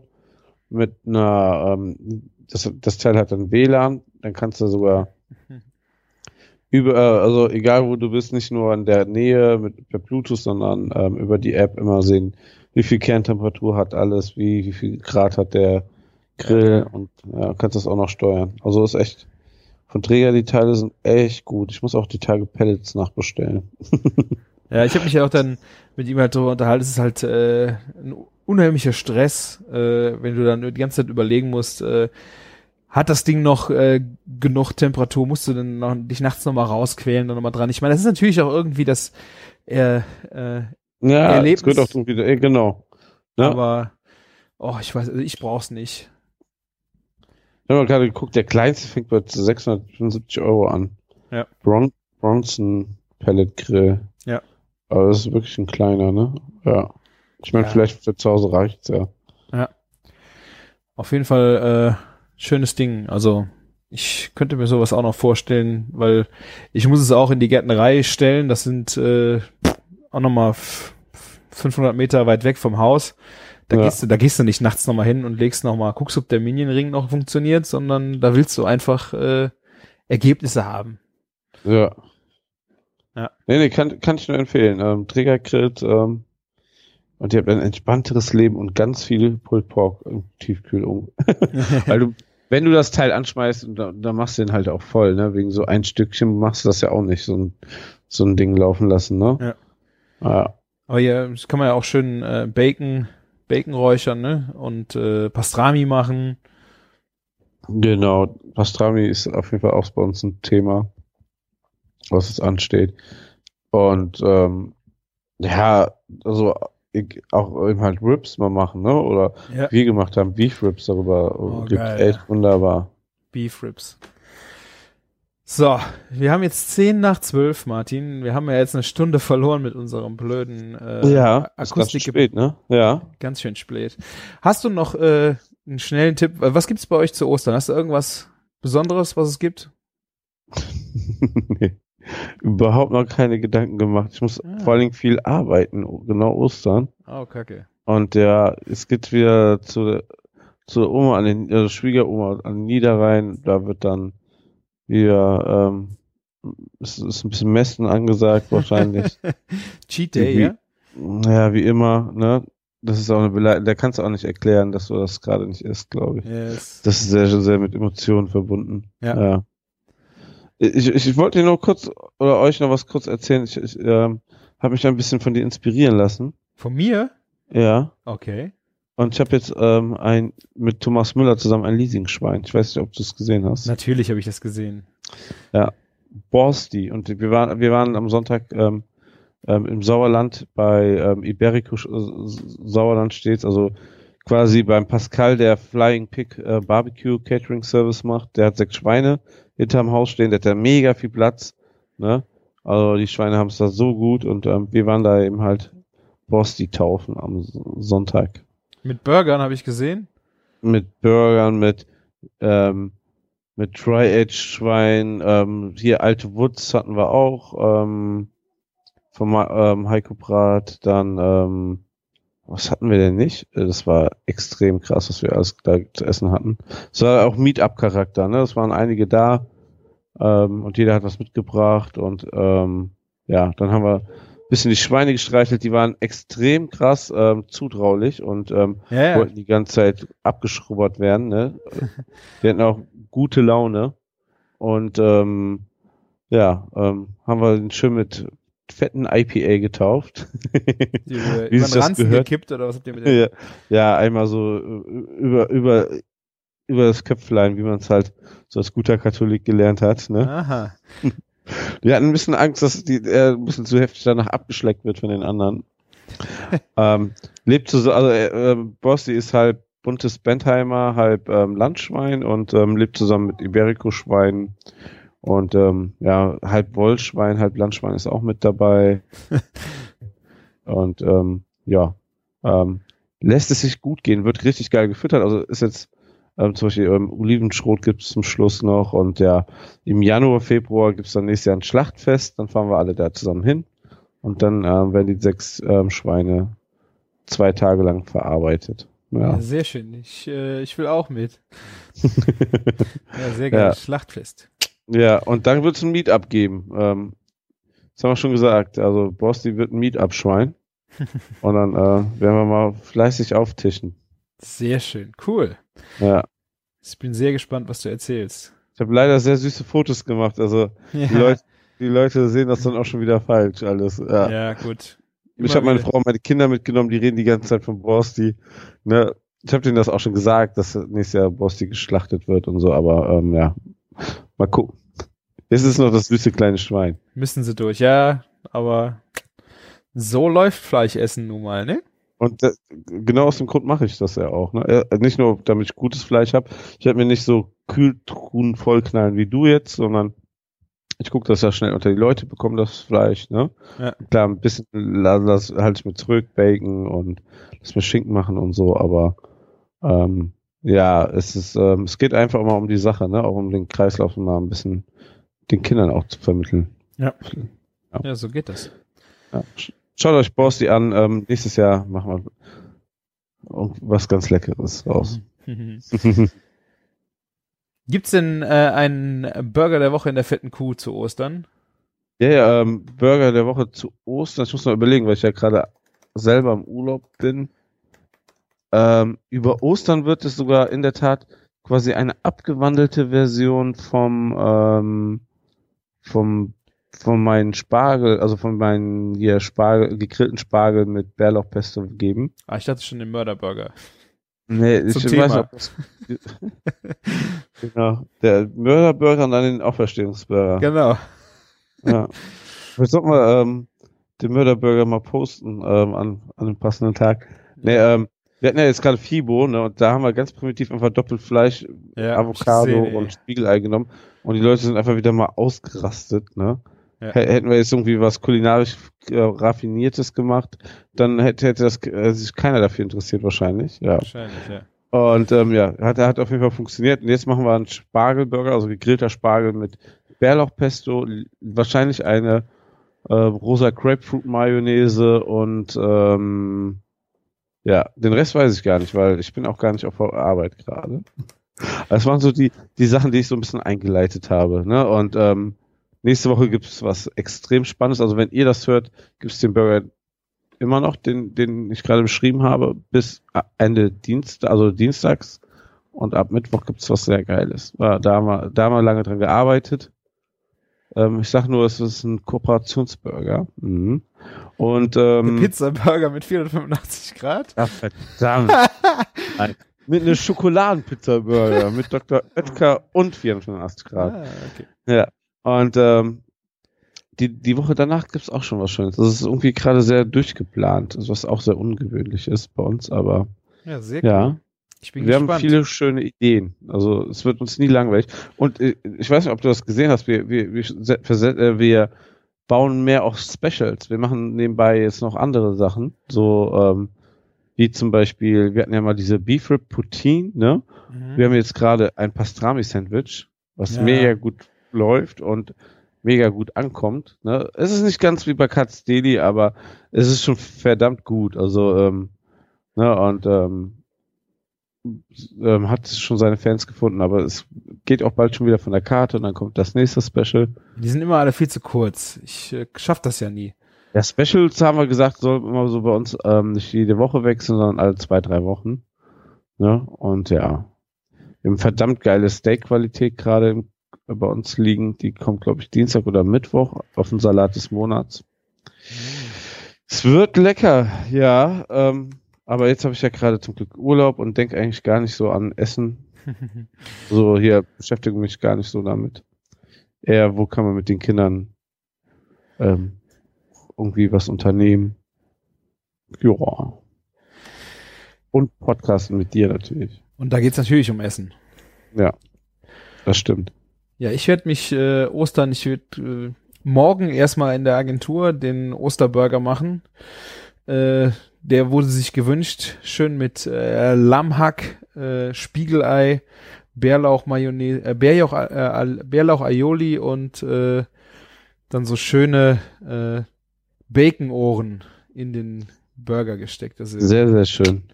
mit einer, ähm, das, das Teil hat dann WLAN, dann kannst du sogar [LAUGHS] über, äh, also egal wo du bist, nicht nur in der Nähe mit per Bluetooth, sondern ähm, über die App immer sehen, wie viel Kerntemperatur hat alles, wie, wie viel Grad hat der Grill und ja, kannst das auch noch steuern. Also ist echt von Träger die Teile sind echt gut. Ich muss auch die Tage Pellets nachbestellen. [LAUGHS] Ja, ich habe mich ja auch dann mit ihm halt darüber unterhalten. Es ist halt äh, ein unheimlicher Stress, äh, wenn du dann die ganze Zeit überlegen musst, äh, hat das Ding noch äh, genug Temperatur? Musst du dann noch, dich nachts nochmal rausquälen und nochmal dran? Ich meine, das ist natürlich auch irgendwie das äh, äh, Ja, Erlebnis. es gehört auch irgendwie, äh, genau. Ja. aber oh, ich weiß, also ich brauch's nicht. Ich habe mal gerade geguckt, der kleinste fängt bei 675 Euro an. Ja. Bron Bronson Pellet Grill. Ja. Aber das ist wirklich ein kleiner, ne? Ja. Ich meine, Ja. vielleicht für zu Hause reicht's ja. Auf jeden Fall äh, schönes Ding. Also ich könnte mir sowas auch noch vorstellen, weil ich muss es auch in die Gärtnerei stellen. Das sind äh, auch nochmal 500 Meter weit weg vom Haus. Da ja. gehst du, da gehst du nicht nachts nochmal hin und legst nochmal, guckst, ob der Minion-Ring noch funktioniert, sondern da willst du einfach äh, Ergebnisse haben. Ja. Ja. Nee, nee, kann, kann ich nur empfehlen. Ähm, Triggergrid, ähm, und ihr habt ein entspannteres Leben und ganz viel Pulled Pork im Tiefkühl. [LAUGHS] Weil du, wenn du das Teil anschmeißt, dann, dann machst du den halt auch voll, ne? Wegen so ein Stückchen machst du das ja auch nicht, so ein, so ein Ding laufen lassen, ne? Ja. ja. Aber hier das kann man ja auch schön äh, Bacon, Bacon räuchern, ne? Und äh, Pastrami machen. Genau, Pastrami ist auf jeden Fall auch bei uns ein Thema, was es ansteht. Und ähm, ja, also ich, auch eben halt Rips mal machen, ne? Oder ja. wir gemacht haben, Beef Rips darüber. Oh, Gibt geil, echt wunderbar. Beef Rips. So, wir haben jetzt zehn nach zwölf, Martin. Wir haben ja jetzt eine Stunde verloren mit unserem blöden äh, ja, Akustik. Ganz spät, ne? Ja. Ganz schön spät. Hast du noch äh, einen schnellen Tipp? Was gibt's bei euch zu Ostern? Hast du irgendwas Besonderes, was es gibt? [LAUGHS] nee überhaupt noch keine Gedanken gemacht. Ich muss ah. vor allen Dingen viel arbeiten, genau Ostern. Oh, kacke. Und ja, es geht wieder zu, zu Oma an den, also Schwiegeroma an den Niederrhein. Da wird dann wieder, ähm, es ist ein bisschen Messen angesagt wahrscheinlich. [LAUGHS] Cheat Day, wie, ja? Ja, wie immer, ne? Das ist auch eine Beleidigung, da kannst du auch nicht erklären, dass du das gerade nicht isst, glaube ich. Yes. Das ist sehr, sehr mit Emotionen verbunden. Ja. ja. Ich, ich, ich wollte dir nur kurz oder euch noch was kurz erzählen. Ich, ich ähm, habe mich ein bisschen von dir inspirieren lassen. Von mir? Ja. Okay. Und ich habe jetzt ähm, ein mit Thomas Müller zusammen ein Leasing-Schwein. Ich weiß nicht, ob du es gesehen hast. Natürlich habe ich das gesehen. Ja. Borsti. Und wir waren, wir waren am Sonntag ähm, ähm, im Sauerland bei ähm, Iberico Sauerland stets, also quasi beim Pascal, der Flying Pig äh, Barbecue Catering Service macht. Der hat sechs Schweine hinterm Haus stehen, der hat da mega viel Platz. Ne? Also die Schweine haben es da so gut und ähm, wir waren da eben halt Bosti taufen am Sonntag. Mit Burgern habe ich gesehen. Mit Burgern, mit ähm, mit Tri-Edge-Schwein, ähm, hier alte Woods hatten wir auch, ähm, vom ähm, Heiko Brat, dann ähm, was hatten wir denn nicht? Äh, das war extrem krass, was wir alles da zu essen hatten. Es war auch Meetup-Charakter, ne? Es waren einige da ähm, und jeder hat was mitgebracht und ähm, ja, dann haben wir bisschen die Schweine gestreichelt, die waren extrem krass ähm, zutraulich und ähm, ja, ja. wollten die ganze Zeit abgeschrubbert werden, ne? [LAUGHS] die hatten auch gute Laune und ähm, ja, ähm, haben wir den schön mit fetten IPA getauft. Die über, [LAUGHS] Wie über den Ranzen gehört. gekippt oder was habt ihr mit dem? Ja, ja, einmal so über, über, über das Köpflein, wie man es halt so als guter Katholik gelernt hat. Ne? Aha. [LAUGHS] Wir hatten ein bisschen Angst, dass die, er ein bisschen zu heftig danach abgeschleckt wird von den anderen. [LAUGHS] ähm, lebt so, also äh, Bossi ist halb buntes Bentheimer, halb ähm, Landschwein und ähm, lebt zusammen mit Iberico-Schweinen und ähm, ja, halb Wollschwein, halb Landschwein ist auch mit dabei. [LAUGHS] und ähm, ja, ähm, lässt es sich gut gehen, wird richtig geil gefüttert. Also ist jetzt ähm, zum Beispiel ähm, Olivenschrot gibt's zum Schluss noch und ja, im Januar, Februar gibt's dann nächstes Jahr ein Schlachtfest, dann fahren wir alle da zusammen hin und dann ähm, werden die sechs ähm, Schweine zwei Tage lang verarbeitet. Ja. ja sehr schön. Ich, äh, ich will auch mit. [LAUGHS] ja, sehr geil. Ja. Schlachtfest. Ja, und dann wird es ein Meetup geben. Ähm, das haben wir schon gesagt. Also Bosti wird ein Meetup-Schwein. [LAUGHS] und dann äh, werden wir mal fleißig auftischen. Sehr schön, cool. Ja. Ich bin sehr gespannt, was du erzählst. Ich habe leider sehr süße Fotos gemacht. Also ja. die, Leute, die Leute sehen das dann auch schon wieder falsch alles. Ja, ja gut. Immer ich habe meine Frau und meine Kinder mitgenommen, die reden die ganze Zeit von Borsti. Ne? Ich habe denen das auch schon gesagt, dass nächstes Jahr Borsti geschlachtet wird und so, aber ähm, ja, Mal gucken. Jetzt ist noch das süße kleine Schwein. Müssen sie durch, ja, aber so läuft Fleischessen nun mal, ne? Und das, genau aus dem Grund mache ich das ja auch. Ne? Nicht nur, damit ich gutes Fleisch habe. Ich werde mir nicht so Kühltruhen vollknallen wie du jetzt, sondern ich gucke, dass ja schnell unter die Leute bekommen das Fleisch. Ne? Ja. Klar, ein bisschen lass, halte ich mir zurück, Bacon und lass mir Schinken machen und so, aber ähm, ja, es ist, ähm, es geht einfach immer um die Sache, ne? Auch um den Kreislauf mal ein bisschen den Kindern auch zu vermitteln. Ja. Ja, ja so geht das. Ja. Schaut euch Borsty an. Ähm, nächstes Jahr machen wir was ganz Leckeres raus. [LAUGHS] Gibt's denn äh, einen Burger der Woche in der fetten Kuh zu Ostern? Ja, ja, ähm, Burger der Woche zu Ostern. Ich muss noch überlegen, weil ich ja gerade selber im Urlaub bin. Ähm, über Ostern wird es sogar in der Tat quasi eine abgewandelte Version vom ähm, vom von meinen Spargel, also von meinen hier Spargel, gegrillten Spargel mit Bärlauchpesto geben. Ah, ich dachte schon den Mörderburger. Nee, Zum ich Thema. weiß ob das, [LAUGHS] genau, der Mörderburger und dann den Auferstehungsburger. Genau. Ja. Ich soll mal ähm, den Mörderburger mal posten ähm, an, an dem passenden Tag. Nee, ähm, wir hatten ja jetzt gerade Fibo, ne, und da haben wir ganz primitiv einfach Doppelfleisch, Ja, Avocado und Spiegelei genommen und die Leute sind einfach wieder mal ausgerastet, ne. Ja. Hätten wir jetzt irgendwie was kulinarisch äh, raffiniertes gemacht, dann hätte, hätte das äh, sich keiner dafür interessiert wahrscheinlich, ja. Wahrscheinlich, ja. Und ähm, ja, hat, hat auf jeden Fall funktioniert. Und jetzt machen wir einen Spargelburger, also gegrillter Spargel mit Bärlauchpesto, wahrscheinlich eine äh, rosa Grapefruit Mayonnaise und ähm, ja, den Rest weiß ich gar nicht, weil ich bin auch gar nicht auf der Arbeit gerade. Das waren so die, die Sachen, die ich so ein bisschen eingeleitet habe. Ne? Und ähm, nächste Woche gibt's was extrem Spannendes. Also wenn ihr das hört, gibt's den Burger immer noch, den, den ich gerade beschrieben habe, bis Ende Dienstag, also dienstags. Und ab Mittwoch gibt's was sehr Geiles. Ja, da, haben wir, da haben wir lange dran gearbeitet. Ähm, ich sag nur, es ist ein Kooperationsburger. Mhm. Und ähm, Der Pizza-Burger mit 485 Grad? Ach, verdammt. [LAUGHS] Nein. Mit einer Schokoladenpizza-Burger mit Dr. Oetker und 480 Grad. Ah, okay. Ja. Und ähm, die, die Woche danach gibt's auch schon was Schönes. Das ist irgendwie gerade sehr durchgeplant, was auch sehr ungewöhnlich ist bei uns, aber Ja, sehr cool. ja. Ich bin Wir gespannt. haben viele schöne Ideen. Also es wird uns nie langweilig. Und äh, ich weiß nicht, ob du das gesehen hast. Wir, wir, wir, äh, wir bauen mehr auf Specials. Wir machen nebenbei jetzt noch andere Sachen. So ähm, wie zum Beispiel, wir hatten ja mal diese Beef Rib Poutine, ne? Mhm. Wir haben jetzt gerade ein Pastrami-Sandwich, was Ja. mega gut läuft und mega gut ankommt. Ne? Es ist nicht ganz wie bei Katz Deli, aber es ist schon verdammt gut. Also, ähm, ne, und ähm, ähm, hat schon seine Fans gefunden, aber es geht auch bald schon wieder von der Karte und dann kommt das nächste Special. Die sind immer alle viel zu kurz. Ich äh, schaff das ja nie. Ja, Specials haben wir gesagt, soll immer so bei uns ähm, nicht jede Woche wechseln, sondern alle zwei, drei Wochen. Ne? Und ja, wir haben verdammt geile Steak-Qualität gerade im- bei uns liegen. Die kommt, glaube ich, Dienstag oder Mittwoch auf den Salat des Monats. Es wird lecker, ja. Ähm, aber jetzt habe ich ja gerade zum Glück Urlaub und denke eigentlich gar nicht so an Essen. [LAUGHS] So hier beschäftige mich gar nicht so damit. Eher, wo kann man mit den Kindern ähm, irgendwie was unternehmen? Ja. Und Podcasten mit dir natürlich. Und da geht's natürlich um Essen. Ja, das stimmt. Ja, ich werde mich äh, Ostern, ich werde äh, morgen erstmal in der Agentur den Osterburger machen. Äh, der wurde sich gewünscht, schön mit äh, Lammhack, äh, Spiegelei, Bärlauch Mayonnaise, äh, Bärlauch, äh, Bärlauch Aioli und äh, dann so schöne äh, Bacon-Ohren in den Burger gesteckt. Das ist, Sehr, sehr schön.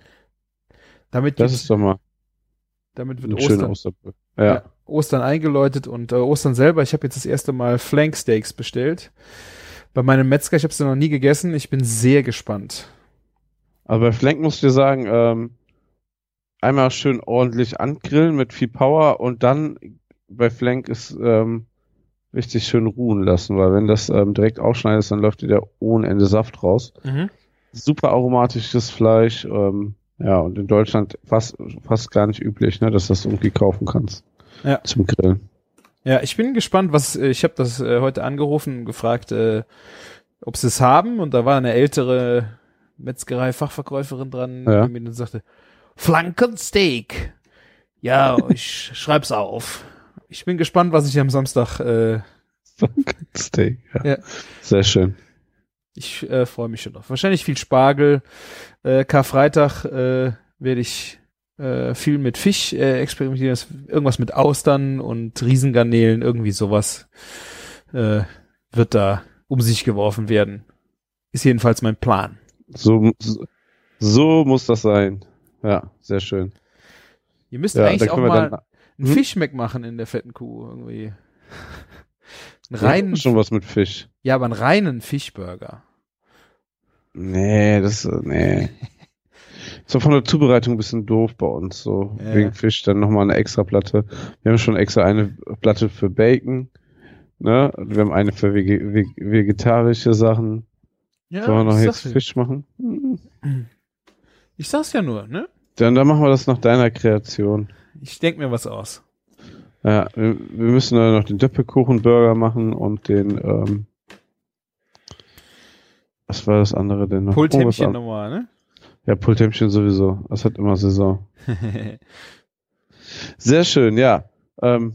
damit, Das ist doch mal damit wird ein schöner Ostern, Osterbrück. Ja. Ostern eingeläutet und äh, Ostern selber, ich habe jetzt das erste Mal Flanksteaks bestellt. Bei meinem Metzger, ich habe sie noch nie gegessen. Ich bin sehr gespannt. Aber bei Flank muss ich dir sagen, ähm, einmal schön ordentlich angrillen mit viel Power und dann bei Flank ist ähm, richtig schön ruhen lassen, weil wenn das ähm, direkt ausschneidest, dann läuft dir der ohne Ende Saft raus. Super aromatisches Fleisch, ähm, ja, und in Deutschland fast, fast gar nicht üblich, ne, dass du das irgendwie kaufen kannst. Ja. Zum Grillen. Ja, ich bin gespannt, was äh, ich habe das äh, heute angerufen und gefragt, äh, ob sie es haben und da war eine ältere Metzgerei-Fachverkäuferin dran, Ja. die mir dann sagte, Flankensteak. Ja, [LAUGHS] ich schreib's auf. Ich bin gespannt, was ich am Samstag äh, Steak, ja. Ja. Sehr schön. Ich äh, freue mich schon drauf. Wahrscheinlich viel Spargel. Äh, Karfreitag äh, werde ich äh, viel mit Fisch äh, experimentieren, irgendwas mit Austern und Riesengarnelen, irgendwie sowas äh, wird da um sich geworfen werden. Ist jedenfalls mein Plan. So, so, so muss das sein. Ja, sehr schön. Ihr müsst Ja, eigentlich auch mal dann- einen Hm? Fischmeck machen in der fetten Kuh irgendwie. [LAUGHS] Einen reinen, schon was mit Fisch. ja, aber einen reinen Fischburger. Nee, das, äh, [LAUGHS] nee. So von der Zubereitung ein bisschen doof bei uns, so Ja. wegen Fisch, dann nochmal eine extra Platte. Wir haben schon extra eine Platte für Bacon, ne? Wir haben eine für vege veg vegetarische Sachen. Ja, Sollen wir noch jetzt Fisch machen? Ich sag's ja nur, ne? Dann, dann machen wir das nach deiner Kreation. Ich denk mir was aus. Ja, wir, wir müssen dann noch den Doppelkuchenburger machen und den, ähm, was war das andere denn noch? Pulthämmchen Oh, nochmal, ne? Ja, Pulthämmchen sowieso. Das hat immer Saison. [LAUGHS] Sehr schön, ja. Ähm,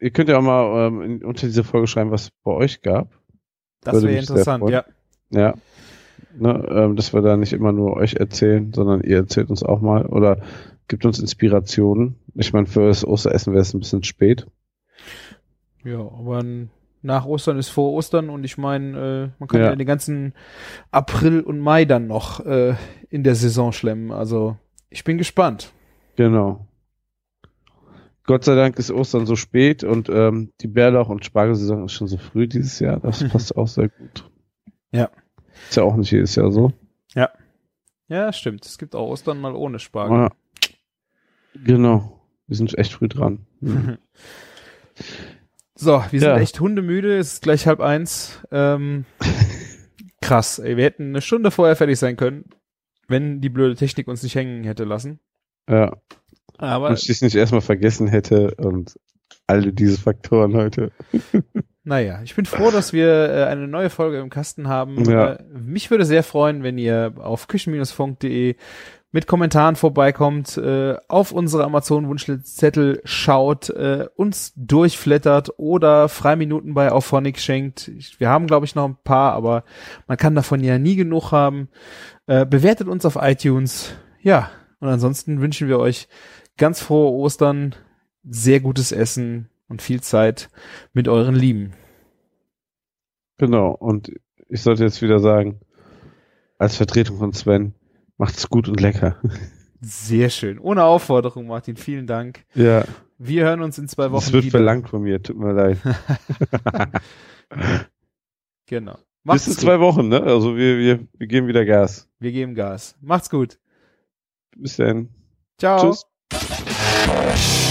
ihr könnt ja auch mal ähm, unter diese Folge schreiben, was es bei euch gab. das wäre interessant, ja. Ja. Ne, ähm, dass wir da nicht immer nur euch erzählen, sondern ihr erzählt uns auch mal oder gibt uns Inspirationen. Ich meine, für das Osteressen wäre es ein bisschen spät. Ja, aber n- nach Ostern ist vor Ostern und ich meine, äh, man kann ja. Ja. den ganzen April und Mai dann noch äh, in der Saison schlemmen. Also ich bin gespannt. Genau. Gott sei Dank ist Ostern so spät und ähm, die Bärlauch- und Spargelsaison ist schon so früh dieses Jahr. Das [LAUGHS] passt auch sehr gut. Ja. Ist ja auch nicht jedes Jahr so. Ja, stimmt. Es gibt auch Ostern mal ohne Spargel. Ja. Genau. Wir sind echt früh dran. [LAUGHS] Hm. So, wir sind Ja. echt hundemüde. Es ist gleich halb eins. Ähm, [LAUGHS] krass. Ey, wir hätten eine Stunde vorher fertig sein können, wenn die blöde Technik uns nicht hängen hätte lassen. Ja. Aber Und ich dich nicht erstmal vergessen hätte und alle diese Faktoren heute. [LAUGHS] Naja, ich bin froh, dass wir äh, eine neue Folge im Kasten haben. Ja. Äh, mich würde sehr freuen, wenn ihr auf küchen-funk.de mit Kommentaren vorbeikommt, äh, auf unsere Amazon-Wunschzettel schaut, äh, uns durchflattert oder Freiminuten bei Auphonic schenkt. Wir haben, glaube ich, noch ein paar, aber man kann davon ja nie genug haben. Äh, bewertet uns auf iTunes. Ja, und ansonsten wünschen wir euch ganz frohe Ostern, sehr gutes Essen und viel Zeit mit euren Lieben. Genau. Und ich sollte jetzt wieder sagen, als Vertretung von Sven, macht's gut und lecker. Sehr schön. Ohne Aufforderung, Martin. Vielen Dank. Ja. Wir hören uns in zwei Wochen Das wird wieder. verlangt von mir, tut mir leid. [LAUGHS] Genau. Bis Macht's in gut. zwei Wochen, ne? Also wir, wir, wir geben wieder Gas. Wir geben Gas. Macht's gut. Bis dann. Ciao. Tschüss.